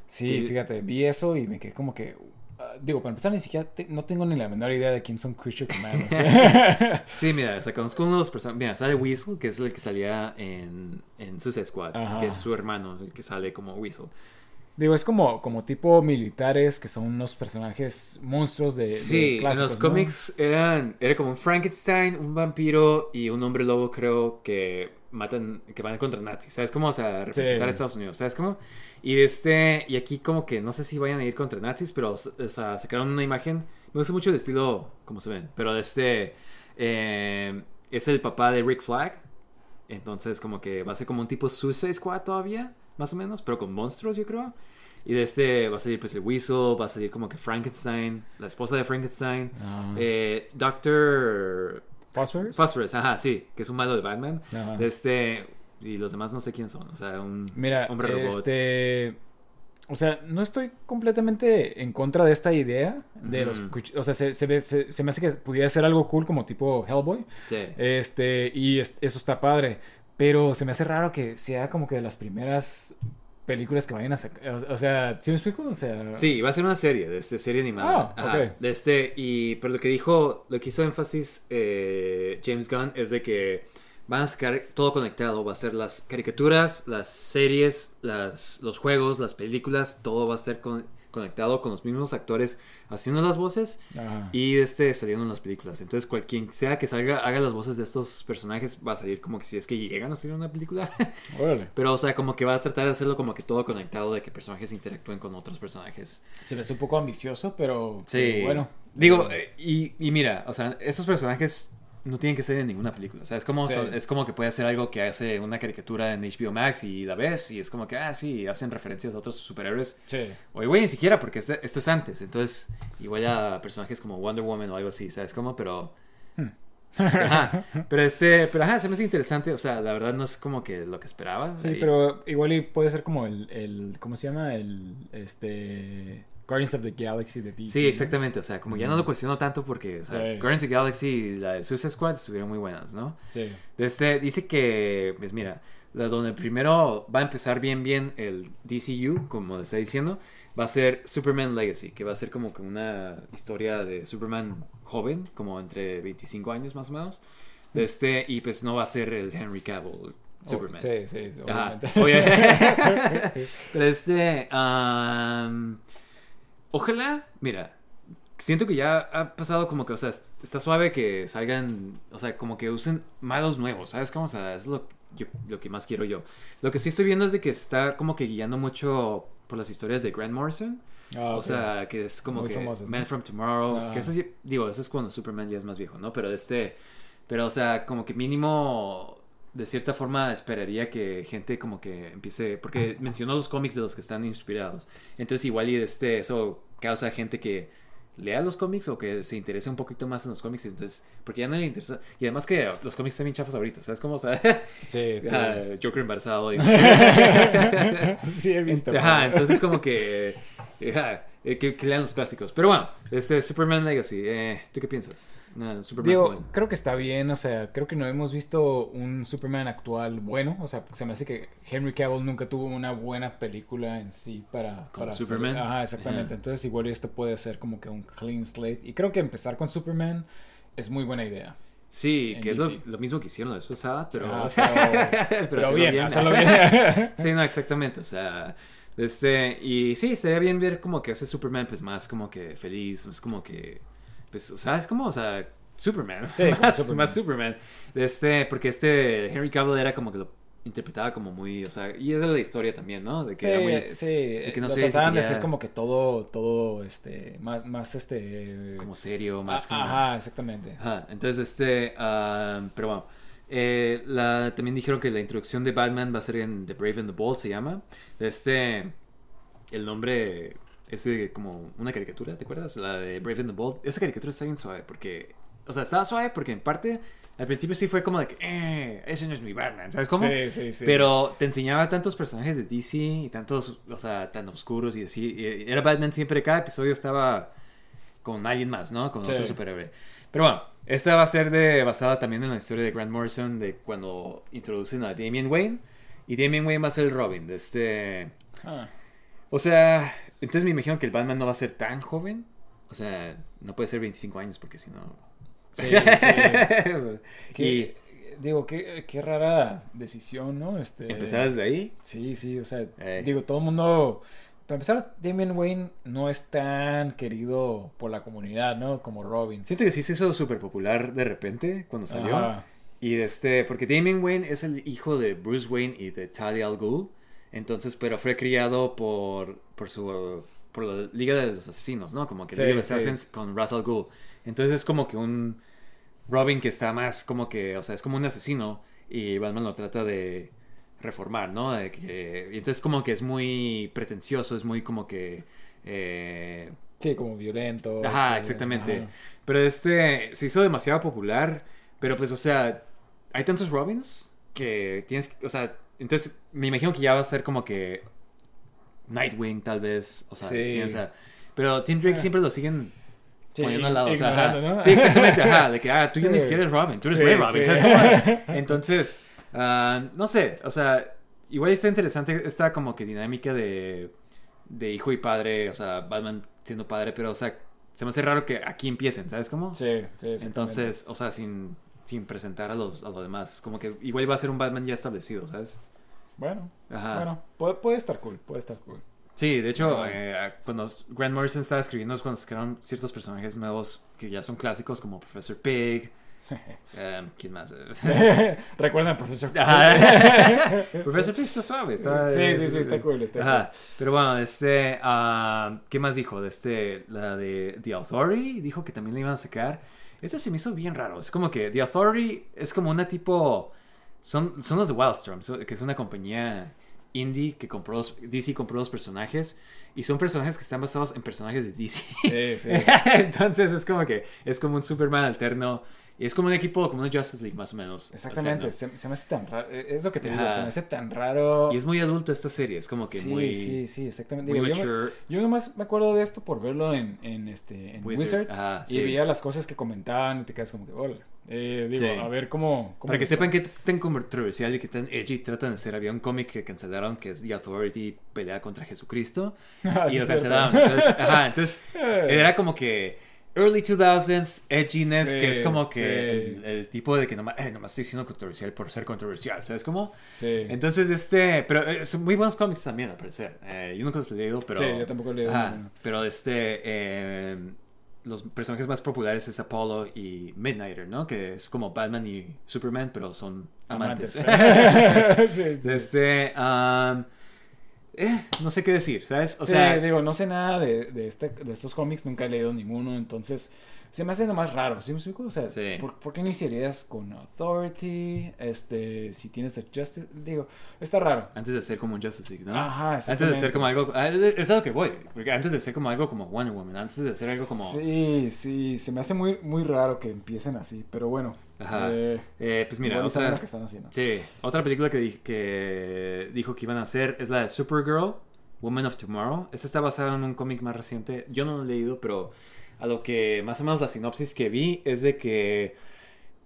Sí, Y- fíjate, vi eso y me quedé como que... ah, digo, para empezar, ni siquiera te- no tengo ni la menor idea de quién son Creature Commandos. Sí, mira, o sea, conozco uno de los personajes. Mira, sale Weasel, que es el que salía en, en Suicide Squad, Ajá. que es su hermano, el que sale como Weasel. Digo, es como, como tipo militares que son unos personajes monstruos de, de Sí, en clásicos, los ¿no? cómics eran, era como un Frankenstein, un vampiro y un hombre lobo, creo que matan, que van contra nazis, ¿sabes cómo? O sea, representar Sí. a Estados Unidos, ¿sabes cómo? Y este, y aquí como que no sé si vayan a ir contra nazis, pero o sea, sacaron una imagen, me gusta mucho el estilo, como se ven, pero este, eh, es el papá de Rick Flag, entonces como que va a ser como un tipo Suicide Squad todavía, más o menos, pero con monstruos yo creo. Y de este va a salir pues el Weasel, va a salir como que Frankenstein, la esposa de Frankenstein, Ah. eh, Doctor Phosphorus. Phosphorus, ajá, sí, que es un malo de Batman. Ajá. Este, y los demás no sé quién son, o sea, un Mira, hombre robot. este. O sea, no estoy completamente en contra de esta idea de los Ujú. cuch- O sea, se, se ve- se- se me hace que pudiera ser algo cool como tipo Hellboy. Sí. Este, y es- eso está padre. Pero se me hace raro que sea como que de las primeras películas que vayan a sacar. O, sea, ¿sí me explico? O sea. Sí, va a ser una serie, de este, serie animada. Ah, Ajá, ok. De este, y, pero lo que dijo, lo que hizo énfasis eh, James Gunn es de que van a sacar todo conectado, va a ser las caricaturas, las series, las, los juegos, las películas, todo va a estar con- conectado con los mismos actores haciendo las voces Ajá. y este saliendo en las películas. Entonces, cualquiera sea que salga, haga las voces de estos personajes, va a salir como que si es que llegan a salir en una película. Órale. Pero, o sea, como que va a tratar de hacerlo como que todo conectado, de que personajes interactúen con otros personajes. Se me hace un poco ambicioso, pero. Sí. pero bueno. Digo, eh, y, y mira, o sea, estos personajes no tienen que ser en ninguna película. O sea, es como, Sí. es como que puede hacer algo que hace una caricatura en HBO Max y la ves y es como que, ah, sí, hacen referencias a otros superhéroes. Sí. O igual ni siquiera, porque este- esto es antes. Entonces, igual a personajes como Wonder Woman o algo así, ¿sabes cómo? Pero... Hmm. Pero, ajá, pero este, pero ajá, se me hace interesante, o sea, la verdad no es como que lo que esperaba. Sí, pero igual y puede ser como el, el ¿cómo se llama? El, este, Guardians of the Galaxy de DC. Sí, ¿no? exactamente. O sea, como ya no lo cuestiono tanto porque o sea, Sí. Guardians of the Galaxy y la de Suicide Squad estuvieron muy buenas, ¿no? Sí. Este, dice que, pues mira, la donde primero va a empezar bien, bien el DCU, como está diciendo, va a ser Superman Legacy, que va a ser como que una historia de Superman joven, como entre 25 años más o menos. De este, y pues no va a ser el Henry Cavill Superman. Oh, sí, sí, sí, Ajá, obviamente. obvia- Pero este. am, ojalá, mira. Siento que ya ha pasado como que, o sea, está suave que salgan, o sea, como que usen malos nuevos, ¿sabes? cómo? o sea, eso es lo, yo- lo que más quiero yo. Lo que sí estoy viendo es de que se está como que guiando mucho por las historias de Grant Morrison. Ah, O sea, que es como Muy que. Man from Tomorrow. Ah. Que eso sí- digo, eso es cuando Superman ya es más viejo, ¿no? Pero este. Pero, o sea, como que mínimo. De cierta forma esperaría que gente como que empiece. Porque mencionó los cómics de los que están inspirados. Entonces, igual y este. Eso causa gente que lea los cómics o que se interese un poquito más en los cómics. Entonces, porque ya no le interesa. Y además que los cómics están bien chafos ahorita, ¿sabes cómo? O sea, Sí, sí. ah, Joker embarazado y sí, he visto. ajá, entonces como que, ajá, eh, que, que lean los clásicos. Pero bueno, este Superman Legacy, eh, ¿tú qué piensas? No, Superman Digo, creo que está bien, o sea, creo que no hemos visto un Superman actual bueno, o sea, se me hace que Henry Cavill nunca tuvo una buena película en sí para... Hacer- Superman. Ajá, exactamente, entonces igual esto puede ser como que un clean slate, y creo que empezar con Superman es muy buena idea. Sí, que es lo, mismo que hicieron la vez pasada, pero... Ah, pero, bien, hacerlo bien. sí, no, exactamente, o sea... Este, y sí, estaría bien ver como que ese Superman, pues más como que feliz, más como que, pues, o sea, es como, o sea, Superman, Sí, más, Superman. más Superman. Este, porque este Henry Cavill era como que lo interpretaba como muy, o sea, y esa es la historia también, ¿no? De que Sí, era muy, sí, que no lo sé trataban de hacer como que todo, todo, este, más, más, este... como serio, más Ah, como... Ajá, exactamente. Ajá, entonces este, ah, pero bueno, eh, la, también dijeron que la introducción de Batman va a ser en The Brave and the Bold, se llama. Este, el nombre es de como una caricatura, ¿te acuerdas? La de Brave and the Bold. Esa caricatura está bien suave porque, o sea, estaba suave porque en parte, al principio sí fue como de que, eh, ese no es mi Batman, ¿sabes cómo? Sí, sí, sí. Pero te enseñaba tantos personajes de DC y tantos, o sea, tan oscuros y así. y Era Batman siempre, cada episodio estaba con alguien más, ¿no? Con Sí. otro superhéroe. Pero bueno, esta va a ser de, basada también en la historia de Grant Morrison de cuando introducen a Damian Wayne. Y Damian Wayne va a ser el Robin de este... Ah. O sea, entonces me imagino que el Batman no va a ser tan joven. O sea, no puede ser 25 años porque si no... Sí, sí. y digo, qué, qué rara decisión, ¿no? Este, empezar desde ahí. Sí, sí, o sea, Eh. digo, todo el mundo... Para empezar, Damian Wayne no es tan querido por la comunidad, ¿no? Como Robin. Siento que sí se hizo súper popular de repente cuando salió. Ajá. Y este, porque Damien Wayne es el hijo de Bruce Wayne y de Talia al Ghul. Entonces, pero fue criado por, por su por la Liga de los Asesinos, ¿no? Como que Sí, League of sí. Assassins con Russell Gould. Entonces es como que un Robin que está más como que, o sea, es como un asesino y Batman lo trata de reformar, ¿no? De que, y entonces como que es muy pretencioso, es muy como que... eh, Sí, como violento. Ajá, este, exactamente. ajá. Pero este se hizo demasiado popular. Pero pues, o sea, hay tantos Robins que tienes que, o sea, entonces me imagino que ya va a ser como que Nightwing tal vez, o sea, Sí. tienes a- pero Tim Drake Ah. siempre lo siguen Sí, poniendo al lado, o sea, ¿no? sí, exactamente, ajá, de que, ah, tú ya ni Sí. siquiera eres Robin, tú eres Sí, Ray Robin. ¿sabes cómo? Entonces, ah, no sé, o sea, igual está interesante esta como que dinámica de, de hijo y padre, o sea, Batman siendo padre, pero, o sea, se me hace raro que aquí empiecen, ¿sabes cómo? Sí, sí. Entonces, o sea, sin, sin presentar a los, a los demás, como que igual va a ser un Batman ya establecido, ¿sabes? Bueno, Ajá. bueno, puede, puede estar cool, puede estar cool. Sí, de hecho, eh, cuando Grant Morrison estaba escribiendo, es cuando sacaron ciertos personajes nuevos que ya son clásicos, como Professor Pig. Em, ¿Quién más? ¿Recuerdan al profesor? Ajá. Professor Pig está suave. Está, Sí, sí, sí, está cool, está Ajá. Pero bueno, este. ah, ¿Qué más dijo? Este, la de The Authority. Dijo que también le iban a sacar. Ese se me hizo bien raro. Es como que The Authority es como una tipo. Son, son los de Wildstorm, que es una compañía indie que compró los, DC compró los personajes. Y son personajes que están basados en personajes de DC. Sí, sí. Entonces es como que es como un Superman alterno. Y es como un equipo, como un Justice League más o menos. Exactamente, se, se me hace tan raro, es lo que te digo, Ajá. se me hace tan raro. Y es muy adulto esta serie, es como que sí, muy, sí, sí, exactamente. muy Digo, yo, me- mature. yo nomás me acuerdo de esto por verlo en, en este en Wizard, Wizard, ajá, y sí. veía las cosas que comentaban y te quedas como que, hola. Eh, digo, Sí. a ver cómo, cómo Para que sepan que tan controversial y que tan edgy tratan de ser. Había un cómic que cancelaron que es The Authority pelea contra Jesucristo. Ah, y lo cancelaron. Entonces, ajá, entonces Eh. era como que early 2000s edginess, Sí, que es como que sí. el, el tipo de que nomás, eh, nomás estoy siendo controversial por ser controversial, ¿sabes cómo? Sí. Entonces, este, pero eh, son muy buenos cómics también, al parecer. Eh, yo nunca los he leído, pero... Sí, yo tampoco he leído Ajá, pero este, eh, los personajes más populares es Apollo y Midnighter, ¿no? Que es como Batman y Superman, pero son amantes. Amantes. sí, sí. este, um, eh, no sé qué decir, ¿sabes? O Sí, sea, digo, no sé nada de, de, este, de estos cómics, nunca he leído ninguno, entonces se me hace nomás raro, ¿sí? O sea, Sí. ¿por, por qué iniciarías con Authority? Este, si tienes The Justice, digo, está raro. antes de ser como un Justice League, ¿no? Ajá, Antes de ser como algo, ah, es a lo que voy, porque antes de ser como algo como Wonder Woman, antes de ser algo como... Sí, sí, se me hace muy, muy raro que empiecen así, pero bueno. Ajá. eh, Eh, pues mira, otra, lo que están haciendo. Sí, otra película que, di- que dijo que iban a hacer es la de Supergirl, Woman of Tomorrow. Esta está basada en un cómic más reciente. Yo no lo he leído, pero a lo que más o menos la sinopsis que vi es de que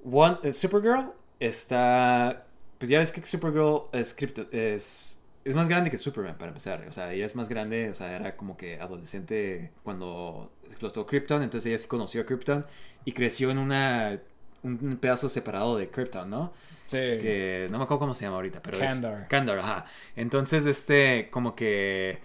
One, eh, Supergirl está... Pues ya ves que Supergirl es, cripto- es, es más grande que Superman, para empezar. O sea, ella es más grande, o sea, era como que adolescente cuando explotó Krypton. Entonces ella sí conoció a Krypton y creció en una, un pedazo separado de Krypton, ¿no? Sí. que no me acuerdo cómo se llama ahorita, pero Kandar. es Kandar, ajá. Entonces, este, como que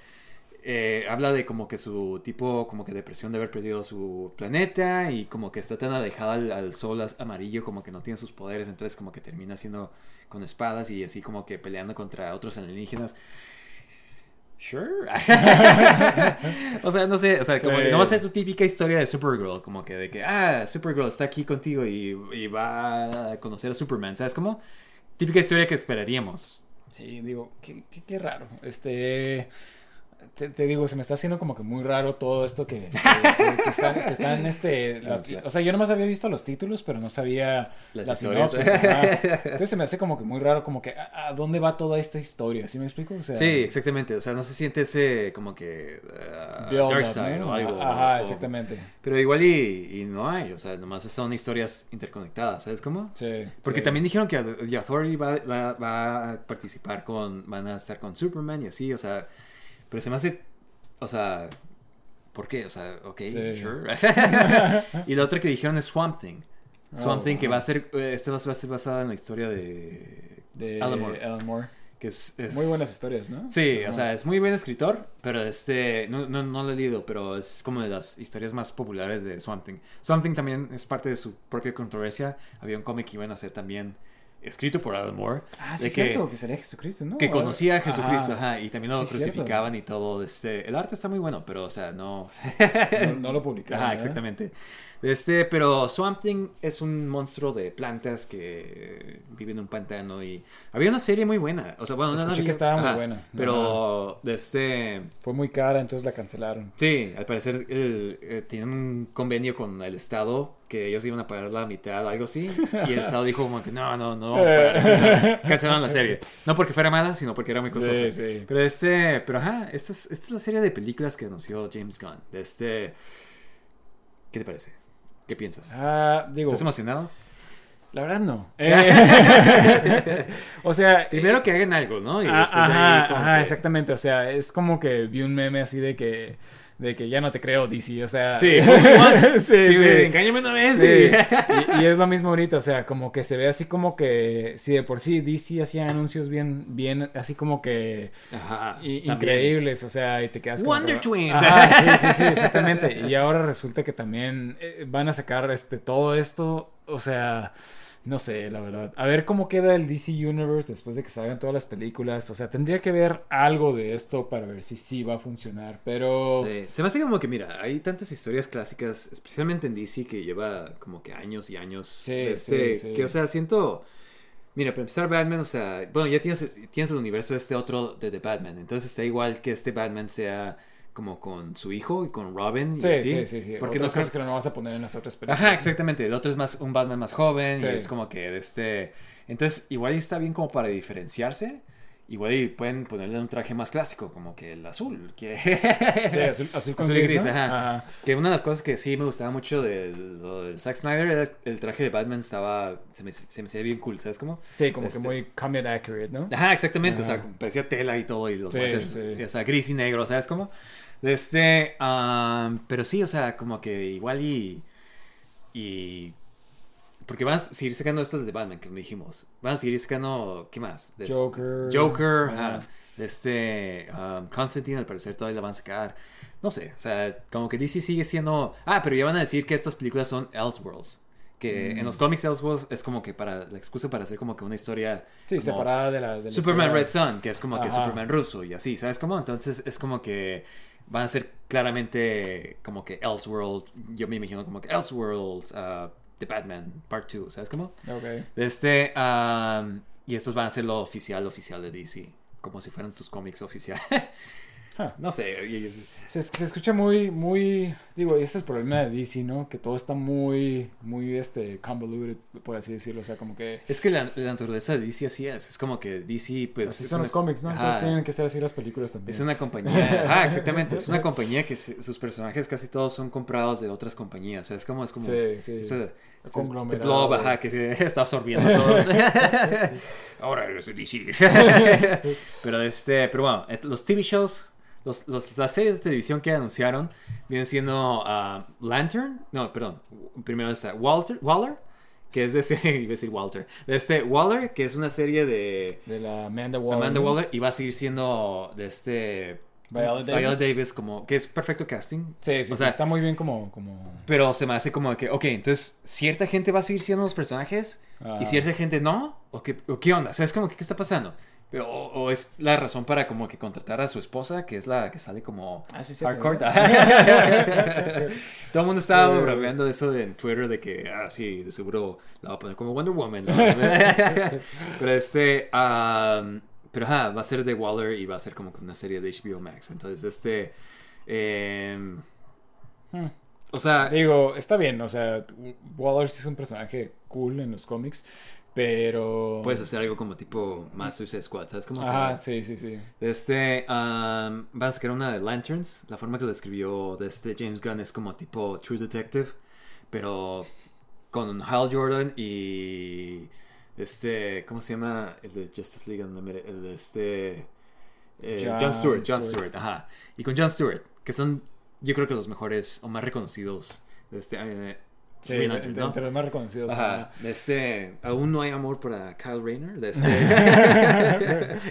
eh, habla de como que su tipo, como que depresión de haber perdido su planeta y como que está tan alejada al, al sol amarillo, como que no tiene sus poderes, entonces como que termina siendo con espadas y así como que peleando contra otros alienígenas. Sure. o sea, no sé, o sea, como que no va a ser tu típica historia de Supergirl, como que de que, ah, Supergirl está aquí contigo y, y va a conocer a Superman, ¿sabes? Como típica historia que esperaríamos. Sí, digo, qué, qué, qué raro. Este. Te, te digo, se me está haciendo como que muy raro todo esto que, que, que- están, que están, este, las- o sea, yo nomás había visto los títulos, pero no sabía Las las, sinopsis. ajá. Entonces se me hace como que muy raro, como que ¿a, a dónde va toda esta historia? ¿Sí me explico? O sea, Sí, exactamente, o sea, no se siente ese como que uh, Darkseid ¿no? o algo. Ajá, o- exactamente. Pero igual y, y no hay, o sea, nomás son historias interconectadas, ¿sabes cómo? Sí. Porque sí. también dijeron que The Authority va, va- va a participar con, van a estar con Superman y así, o sea, pero se me hace, o sea, ¿por qué? O sea, ok, Sí. sure. y la otra que dijeron es Swamp Thing. Swamp Oh, Thing que va a ser, eh, esto va a ser basada en la historia de, De Alan Moore. Alan Moore. Que es, es- Muy buenas historias, ¿no? Sí, o sea, es muy buen escritor, pero este, no, no, no lo he leído, pero es como de las historias más populares de Swamp Thing. Swamp Thing también es parte de su propia controversia. Había un cómic que iban a hacer también escrito por Alan Moore. Ah, sí, de es que, cierto, que sería Jesucristo, ¿no? que conocía a Ajá. Jesucristo, ajá, y también lo Sí, cierto. crucificaban y todo. Este, el arte está muy bueno, pero, o sea, no... No, no lo publicaron. Ajá, ¿verdad? exactamente. Este, pero Swamp Thing es un monstruo de plantas que vive en un pantano y había una serie muy buena. O sea, bueno, no Escuché vi- que estaba muy ajá, buena. Pero de este, Fue muy cara, entonces la cancelaron. sí, al parecer el, eh, tienen un convenio con el estado que ellos iban a pagar la mitad, algo así, y el estado dijo como que no, no, no vamos a pagar. Entonces, cancelaron la serie. No porque fuera mala, sino porque era muy costosa. Sí, sí. Pero este, pero ajá, esta es, esta es la serie de películas que anunció James Gunn. De este, ¿qué te parece? ¿Qué piensas? Ah, digo, ¿Estás emocionado? la verdad no. Eh, o sea, Primero que hagan algo, ¿no? Y Ah, después de ajá, ahí como ajá, que- exactamente. O sea, es como que vi un meme así de que, de que ya no te creo, DC. O sea, Sí, sí, Sí, sí. engáñame una vez. Sí, y- y, es lo mismo ahorita, o sea, como que se ve así como que, si de por sí DC hacía anuncios bien, bien, así como que Ajá, increíbles, o sea, y te quedas como Wonder que- Twins. Ajá, sí, sí, sí, exactamente. Y ahora resulta que también eh, van a sacar este todo esto, o sea, no sé, la verdad. A ver cómo queda el DC Universe después de que salgan todas las películas. O sea, tendría que ver algo de esto para ver si sí va a funcionar. Pero Sí. Se me hace como que, mira, hay tantas historias clásicas, especialmente en DC, que lleva como que años y años. Sí, este, sí, sí. Que, o sea, siento... Mira, para empezar, Batman, o sea, bueno, ya tienes, tienes el universo de este otro de The Batman, entonces está igual que este Batman sea como con su hijo y con Robin y sí, así. sí, sí, sí. Porque no cosas que no vas a poner en las otras películas. Ajá, exactamente. El otro es más un Batman más joven Sí. y es como que de este. Entonces, igual está bien como para diferenciarse. Igual y pueden ponerle un traje más clásico, como que el azul. Que... Sí, azul, azul con Azul gris, gris, ¿no? ajá. Ajá. Que una de las cosas que sí me gustaba mucho de lo Zack Snyder era el traje de Batman estaba. Se me, se me hacía bien cool, ¿sabes cómo? Sí, como Este- que muy comic accurate, ¿no? Ajá, exactamente. O sea, parecía tela y todo y los Sí, guantes. sí. O sea, gris y negro, ¿sabes cómo? Este, pero sí, o sea, como que igual y. Y. Porque van a seguir sacando estas de Batman, que me dijimos. Van a seguir sacando. ¿Qué más? Este- Joker. Joker, Ajá. este. um, Constantine, al parecer, todavía la van a sacar. No sé, o sea, como que DC sigue siendo. Ah, pero ya van a decir que estas películas son Elseworlds. Que en Mm. los cómics Elseworlds es como que para. La excusa para hacer como que una historia. Sí, separada de la... de la Superman historia. Red Sun, que es como que. Superman ruso y así, ¿sabes cómo? Entonces es como que van a ser claramente como que Elseworld, yo me imagino como que Elseworlds, uh, The Batman Part 2, ¿sabes cómo? Ok. Este, um, y estos van a ser lo oficial, oficial de DC, como si fueran tus cómics oficiales. Ah. no sé, Se, se escucha muy, muy, digo, ese es el problema de DC, ¿no? Que todo está muy, muy, este, convoluted, por así decirlo, o sea, como que... es que la, la naturaleza de DC así es, es como que DC pues... así es son una- los cómics, ¿no? Ajá. Entonces tienen que ser así las películas también. Es una compañía, ah, exactamente, es una compañía que sus personajes casi todos son comprados de otras compañías, o sea, es como, es como, Sí, sí. esto- es- esto es conglomerado. The Blob, ajá, que se está absorbiendo todos. Ahora de DC. pero este, pero bueno, eh, los TV shows, los, los- las series de televisión que anunciaron vienen siendo ah, Lantern, no, perdón, primero está Walter, Waller, que es de ese, iba a decir Walter, de este Waller, que es una serie de De la Amanda Waller. Amanda. Waller y va a seguir siendo de este Viola Davis. Davis como que es perfecto casting. Sí, sí, O sea, está muy bien como... como... pero se me hace como que, ok, entonces, ¿cierta gente va a seguir siendo los personajes? Ah. ¿Y cierta gente no? ¿O qué, o qué onda? ¿Sabes como que qué está pasando? Pero, o, o es la razón para como que contratar a su esposa, que es la que sale como Ah, sí, hardcore. Todo el mundo estaba Eh. bromeando de eso de- en Twitter de que, ah, sí, de seguro la va a poner como Wonder Woman. pero este, am, pero ajá, va a ser de Waller y va a ser como que una serie de HBO Max. Entonces, este, em, Hmm. o sea, Digo, está bien, o sea, Waller sí es un personaje cool en los cómics, pero... Puedes hacer algo como tipo más Suicide Squad, ¿sabes cómo? O Ah, sea, sí, sí, sí. Este, um, van a sacar una de Lanterns. La forma que lo escribió de este James Gunn es como tipo True Detective, pero con Hal Jordan y este, ¿cómo se llama? El de Justice League Unlimited, el de este eh, John, John Stewart, John Stewart. Stewart, ajá. Y con John Stewart, que son, yo creo que los mejores o más reconocidos de este, Sí, de- ¿no? entre los más reconocidos. Ajá, este, aún no hay amor para Kyle Rayner, este,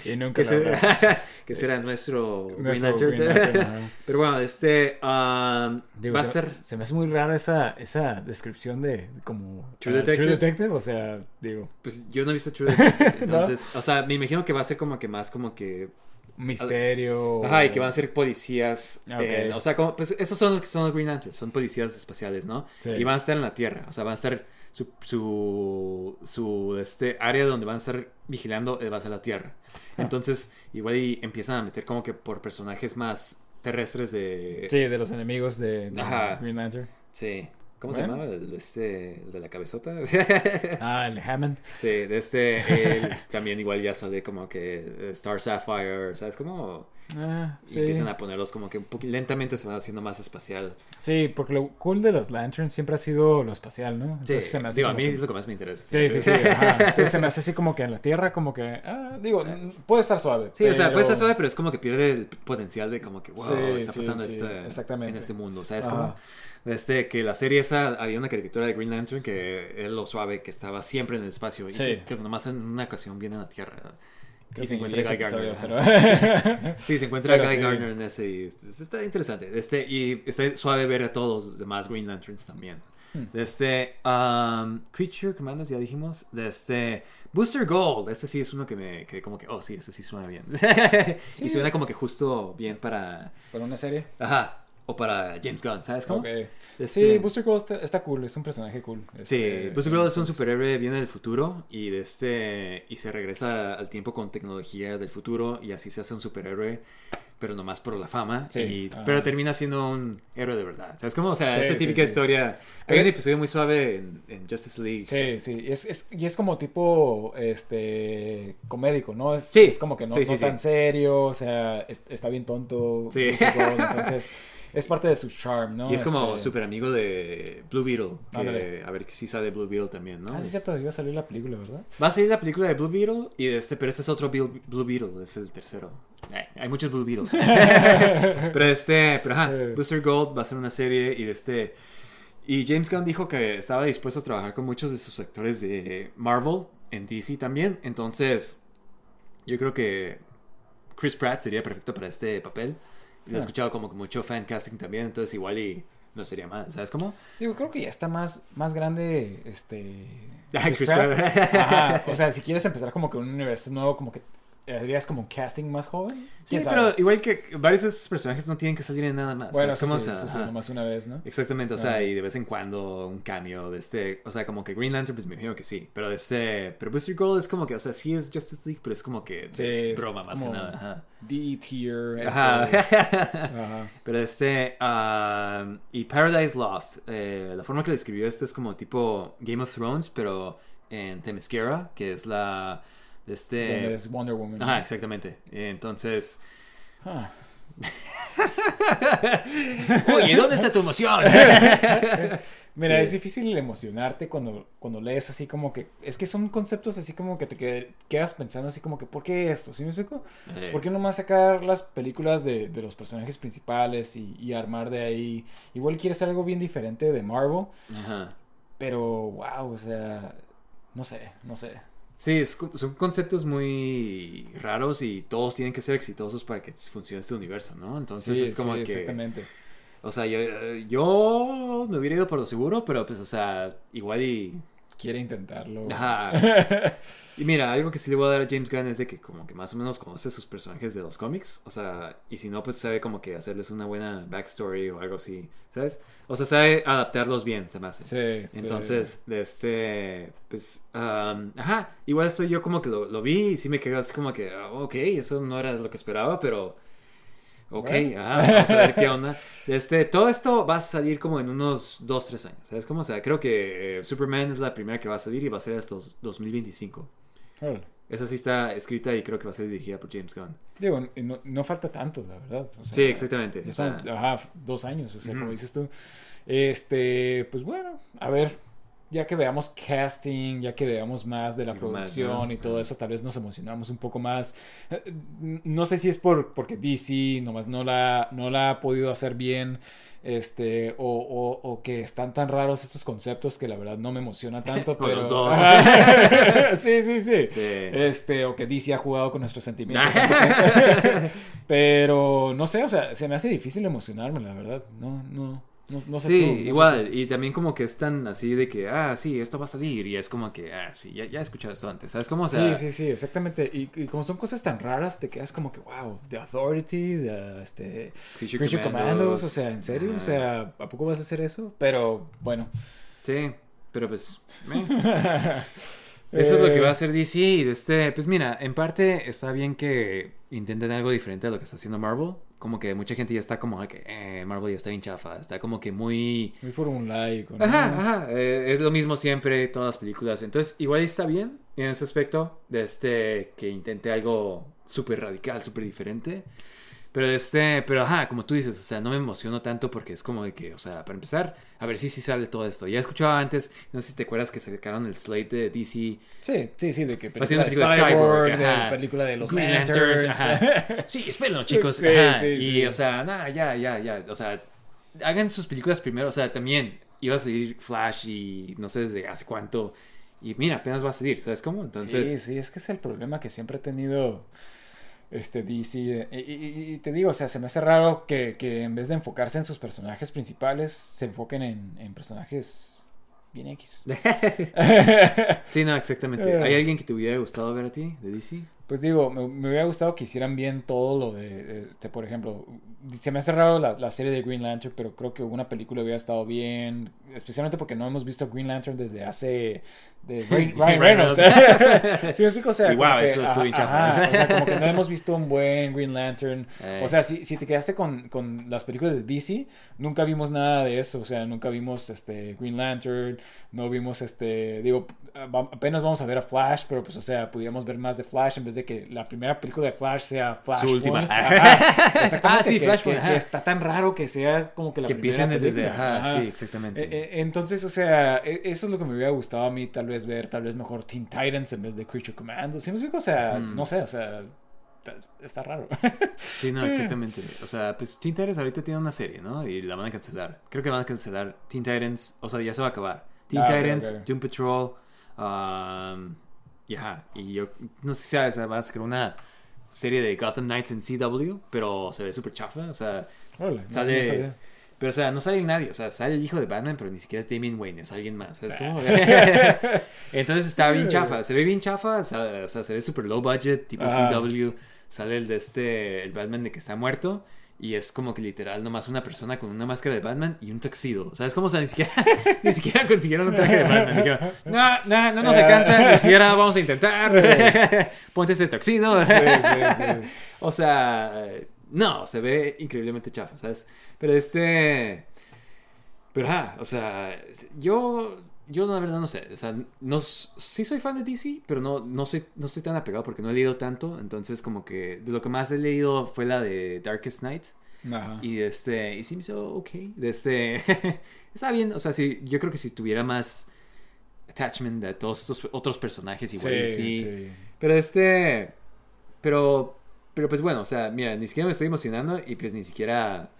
y nunca que, será, que será nuestro, Nuestro. Pero bueno, este, um, Digo, va a se, ser, se me hace muy rara esa, esa descripción de como True ah, Detective. Detective, o sea, digo, pues yo no he visto True Detective, ¿No? entonces, o sea, me imagino que va a ser como que más como que misterio. Ajá, y que van a ser policías. Ok. eh, o sea, como, pues esos son los que son los Green Lanterns, son policías espaciales, ¿no? Sí. Y van a estar en la Tierra, o sea, van a estar. Su, su, su este área donde van a estar vigilando eh, va a ser la Tierra. Entonces, igual y empiezan a meter como que por personajes más terrestres de. Sí, de los enemigos de, de. Green Lantern. Sí. ¿Cómo Bueno. se llamaba? El, este, el de la cabezota. Ah, el Hammond. sí, de este. él también igual ya sale como que eh, Star Sapphire, ¿sabes? Como. Ah, y sí. empiezan a ponerlos como que un lentamente se van haciendo más espacial. Sí, porque lo cool de los Lanterns siempre ha sido lo espacial, ¿no? Sí, Entonces se me hace digo, a mí que- es lo que más me interesa. Sí, sí, sí. ajá. Entonces se me hace así como que en la Tierra, como que. Ah, digo, puede estar suave. Sí, o sea, puede estar pero- suave, pero es como que pierde el potencial de como que, wow, Sí, está sí, pasando sí, este- exactamente. en este mundo. O sea, es Ajá. Como este, que la serie esa, había una caricatura de Green Lantern que es lo suave, que estaba siempre en el espacio. Y Sí. que, que nomás en una ocasión viene a la Tierra. Creo y se que encuentra Guy Gardner. episodio, ajá. pero- Sí, se encuentra Pero Guy sí. Gardner en ese y este, está interesante. Este, y está suave ver a todos los demás Green Lanterns también. Hmm. De este um, Creature Commandos, ya dijimos. De este Booster Gold. Este sí es uno que me quedé como que, oh, sí, este sí suena bien. y suena como que justo bien para. ¿Para una serie? Ajá. O para James Gunn, ¿sabes cómo? Este- Sí, Booster Gold está, está cool, es un personaje cool. Sí, Booster Gold es un superhéroe, viene del futuro y de este y se regresa al tiempo con tecnología del futuro y así se hace un superhéroe, pero nomás por la fama. Sí, y- pero termina siendo un héroe de verdad. ¿Sabes cómo? O sea, Sí, esa típica sí. historia. Hay un episodio muy suave en, en Justice League. Sí, sí, y es, es- y es como tipo, este, comédico, ¿no? Es, Sí. es como que no, no tan serio, o sea, es- está bien tonto. Sí. Gold, entonces, es parte de su charm, ¿no? Y es como Este- súper amigo de Blue Beetle. que- a ver si sale Blue Beetle también, ¿no? Ah, Es- cierto, iba a salir la película, ¿verdad? Va a salir la película de Blue Beetle, y de este, pero este es otro Bill- Blue Beetle, es el tercero. Eh, hay muchos Blue Beetles. pero este, pero ajá, Eh. Booster Gold va a ser una serie y de este... Y James Gunn dijo que estaba dispuesto a trabajar con muchos de sus actores de Marvel en DC también. Entonces, yo creo que Chris Pratt sería perfecto para este papel. He escuchado como que mucho fan casting también, entonces igual y no sería mal, ¿sabes cómo? Digo, creo que ya está más, más grande, este... Chris Pratt. Pratt. Ajá, o sea, si quieres empezar como que un universo nuevo, como que harías como un casting más joven. Sí, ¿Quién pero sabe? igual que varios de esos personajes no tienen que salir en nada más. Bueno, sí, O sea, eso sí, ajá. nomás una vez, ¿no? Exactamente, o sea, Ah. y de vez en cuando un cameo de este, o sea, como que Green Lantern, pues me imagino que sí, pero de este, pero Booster Gold es como que, o sea, sí es Justice League, pero es como que Sí, de es broma más que nada, ajá. D-tier. este, Ajá. Ajá. pero este, um, y Paradise Lost, eh, la forma que lo escribió esto es como tipo Game of Thrones, pero en Themyscira, que es la, este... Donde es Wonder Woman. Ajá, exactamente. Entonces, Ah. oye, ¿dónde está tu emoción? Mira, Sí. es difícil emocionarte cuando, cuando lees así como que... Es que son conceptos así como que te qued- quedas pensando así como que ¿por qué esto? ¿Sí me explico? Eh, ¿Por qué no más sacar las películas de, de los personajes principales y, y armar de ahí? Igual quieres algo bien diferente de Marvel, Ajá. pero wow, o sea... No sé, no sé. Sí, es son conceptos muy raros y todos tienen que ser exitosos para que funcione este universo, ¿no? Entonces Sí, es como sí, que... exactamente. O sea, yo, yo me hubiera ido por lo seguro, pero pues, o sea, igual y... Quiere intentarlo. Ajá. Y mira, algo que sí le voy a dar a James Gunn es de que como que más o menos conoce sus personajes de los cómics. O sea, y si no, pues sabe como que hacerles una buena backstory o algo así, ¿sabes? O sea, sabe adaptarlos bien, se me hace. Sí, sí. Entonces, de este, pues, am, ajá, igual estoy yo como que lo, lo vi y sí me quedé así como que, ah, ok, eso no era lo que esperaba, pero, ok, Bueno. ajá, vamos a ver qué onda. Este, todo esto va a salir como en unos 2, 3 años, ¿sabes cómo? O sea, creo que eh, Superman es la primera que va a salir y va a ser hasta los 2025. Órale. Esa sí está escrita y creo que va a ser dirigida por James Gunn. Digo, no, no falta tanto, la verdad. o sea, Sí, exactamente. estamos, ajá, dos años, o sea, Ujú. como dices tú. Este, pues bueno, a ver. Ya que veamos casting, ya que veamos más de la Más, producción ¿no? y todo eso, tal vez nos emocionamos un poco más. Eh, No sé si es por porque DC nomás no la, no la ha podido hacer bien. Este, o, o- o que están tan raros estos conceptos que la verdad no me emociona tanto, pero... los dos. sí, sí, sí. Sí. Este, o que DC ha jugado con nuestros sentimientos. pero no sé, o sea, se me hace difícil emocionarme, la verdad. No, no, no, no sé Sí, tú, no sé igual. Y también como que es tan así de que, ah, sí, esto va a salir. Y es como que, ah, sí, ya, ya he escuchado esto antes. ¿Sabes cómo? O sea, sí, sí, sí, exactamente. Y, y como son cosas tan raras, te quedas como que, wow, The Authority, the, este, Creature Creature Commandos. Commandos, o sea, ¿en serio? Ajá. O sea, ¿a poco vas a hacer eso? Pero, bueno. Sí, pero pues... eh. Eso es lo que va a Eh, hacer DC y de este, pues mira, en parte está bien que intenten algo diferente a lo que está haciendo Marvel. Como que mucha gente ya está como ah, que eh, Marvel ya está bien chafa, está como que muy... Muy formulaico, ¿no? Ajá, ajá, eh, es lo mismo siempre, todas las películas. Entonces, igual está bien en ese aspecto de este que intente algo súper radical, súper diferente. Pero este, pero ajá, como tú dices, o sea, no me emociono tanto porque es como de que, o sea, para empezar, a ver si sí sale todo esto. Ya he escuchado antes, no sé si te acuerdas que sacaron el slate de DC Sí, sí, sí, de que película una de película de Cyborg, Cyborg, de ajá. película de los Green Lanterns. Lanterns, ajá. Sí, espérenlo, chicos. Sí, ajá. sí, y, o sea, nada, ya, ya, ya. O sea, hagan sus películas primero. O sea, también iba a salir Flash y no sé desde hace cuánto. Y mira, apenas va a salir, ¿sabes cómo? Entonces, Sí, sí, es que es el problema que siempre ha tenido este DC. eh, Y, y- y te digo, o sea, se me hace raro que, que en vez de enfocarse en sus personajes principales, se enfoquen en, en personajes bien X. sí, no, exactamente. Eh. ¿Hay alguien que te hubiera gustado ver a ti de DC? Pues digo, me, me hubiera gustado que hicieran bien todo lo de, este, por ejemplo, se me hace raro la, la serie de Green Lantern, pero creo que una película hubiera estado bien, especialmente porque no hemos visto Green Lantern desde hace, de Ryan, Ryan Reynolds. ¿Sí me explico? O sea, wow, que, eso bien ajá, o sea, como que no hemos visto un buen Green Lantern. O sea, si, si te quedaste con, con las películas de DC, nunca vimos nada de eso, o sea, nunca vimos este Green Lantern, no vimos este, digo, apenas vamos a ver a Flash, pero pues, o sea, pudiéramos ver más de Flash en vez de que la primera película de Flash sea Flash. Su última. Exactamente. Ah, sí, que, Flashpoint, que- que está tan raro que sea como que la que primera empiecen desde... película. Ajá, Ajá. sí, exactamente. Eh, eh, Entonces, o sea, e- eso es lo que me hubiera gustado a mí, tal vez ver, tal vez mejor Teen Titans en vez de Creature Commando. ¿Sí me explico? O sea, Mm. no sé, o sea, está, está raro. Sí, no, exactamente. O sea, pues Teen Titans ahorita tiene una serie, ¿no? Y la van a cancelar. Creo que van a cancelar Teen Titans. O sea, ya se va a acabar. Teen Ah, Titans. Doom Patrol. um, y ajá. Y yo no sé si sabes, va a sacar una serie de Gotham Knights en CW, pero se ve súper chafa. O sea, sale. no pero, o sea, no sale nadie. O sea, sale el hijo de Batman, pero ni siquiera es Damian Wayne, es alguien más. ¿Sabes cómo? Entonces está bien chafa. Se ve bien chafa. O sea, se ve súper low budget, tipo. CW. Sale el de este, el Batman de que está muerto. Y es como que literal nomás una persona con una máscara de Batman y un tuxedo. O sea, ni siquiera, ni siquiera consiguieron un traje de Batman. Dijeron, no, no, no nos alcanza, ni siquiera vamos a intentar. Ponte ese tuxedo. Sí, sí, sí. O sea, no, se ve increíblemente chafa, ¿sabes? Pero este... Pero ajá, o sea, yo... Yo la verdad no sé, o sea, no, sí soy fan de DC, pero no, no, soy, no estoy tan apegado porque no he leído tanto, entonces como que de lo que más he leído fue la de Darkest Night Ajá. y este, y sí me hizo ok, de este, está bien, o sea, sí, yo creo que si tuviera más attachment de todos estos otros personajes igual Sí, sí, sí. pero este. Pero. Pero pues bueno, o sea, mira, ni siquiera me estoy emocionando y pues ni siquiera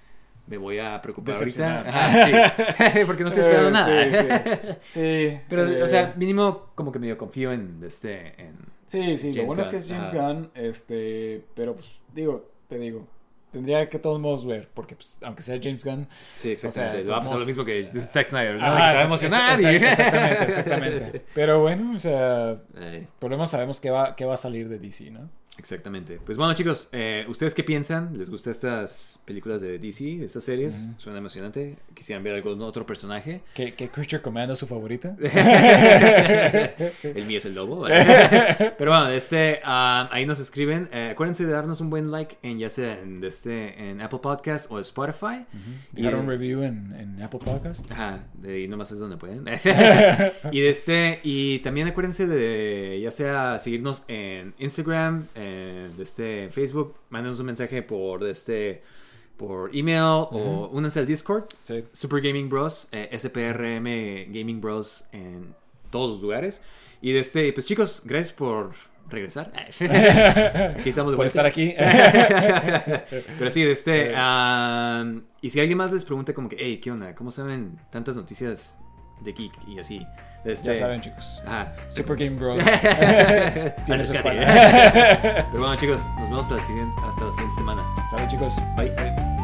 me voy a preocupar ahorita. Decepcionar. Ajá, sí. Porque no estoy esperando Eh, nada. Sí, sí. Sí, Pero, eh, o sea, mínimo como que medio confío en este. En... Sí, sí, lo bueno es que es James ajá. Gunn, este, pero pues digo, te digo, tendría que todos modos ver, porque pues aunque sea James Gunn, Sí, exactamente. O sea, va a pasar lo mismo que Zack Snyder, ¿no? Ajá, que se va a ex- emocionar. ex- y- exactamente, exactamente. Pero bueno, o sea, Eh, por lo menos sabemos que va, que va a salir de DC, ¿no? Exactamente. Pues bueno, chicos, eh, ¿ustedes qué piensan? ¿Les gustan estas películas de DC, estas series? ¿Suena emocionante? ¿Quisieran ver algún otro personaje? ¿Qué, qué Creature Commando es su favorita? el mío es el lobo. Pero bueno, este, ah, ahí nos escriben. Eh, acuérdense de darnos un buen like en ya sea en, este, en Apple Podcast o Spotify. Y Dejar de- un review en, en Apple Podcast. Ajá, de ahí nomás es donde pueden. y de este, y también acuérdense de ya sea seguirnos en Instagram, en de este Facebook, mándenos un mensaje por de este por email o únanse al Discord. Sí. Super Gaming Bros, eh, SPRM Gaming Bros en todos los lugares. Y de este, pues chicos, gracias por regresar. aquí estamos de Por vuelta. estar aquí. Pero sí, de este. y si alguien más les pregunta, como que, hey, ¿qué onda? ¿Cómo saben tantas noticias de Geek y así? De este, ya saben, chicos. Ajá. Super Game Bros. Al Tiene su rescate. espalda. Pero bueno, chicos, nos vemos hasta la siguiente, hasta la siguiente semana. Salud, chicos. Bye.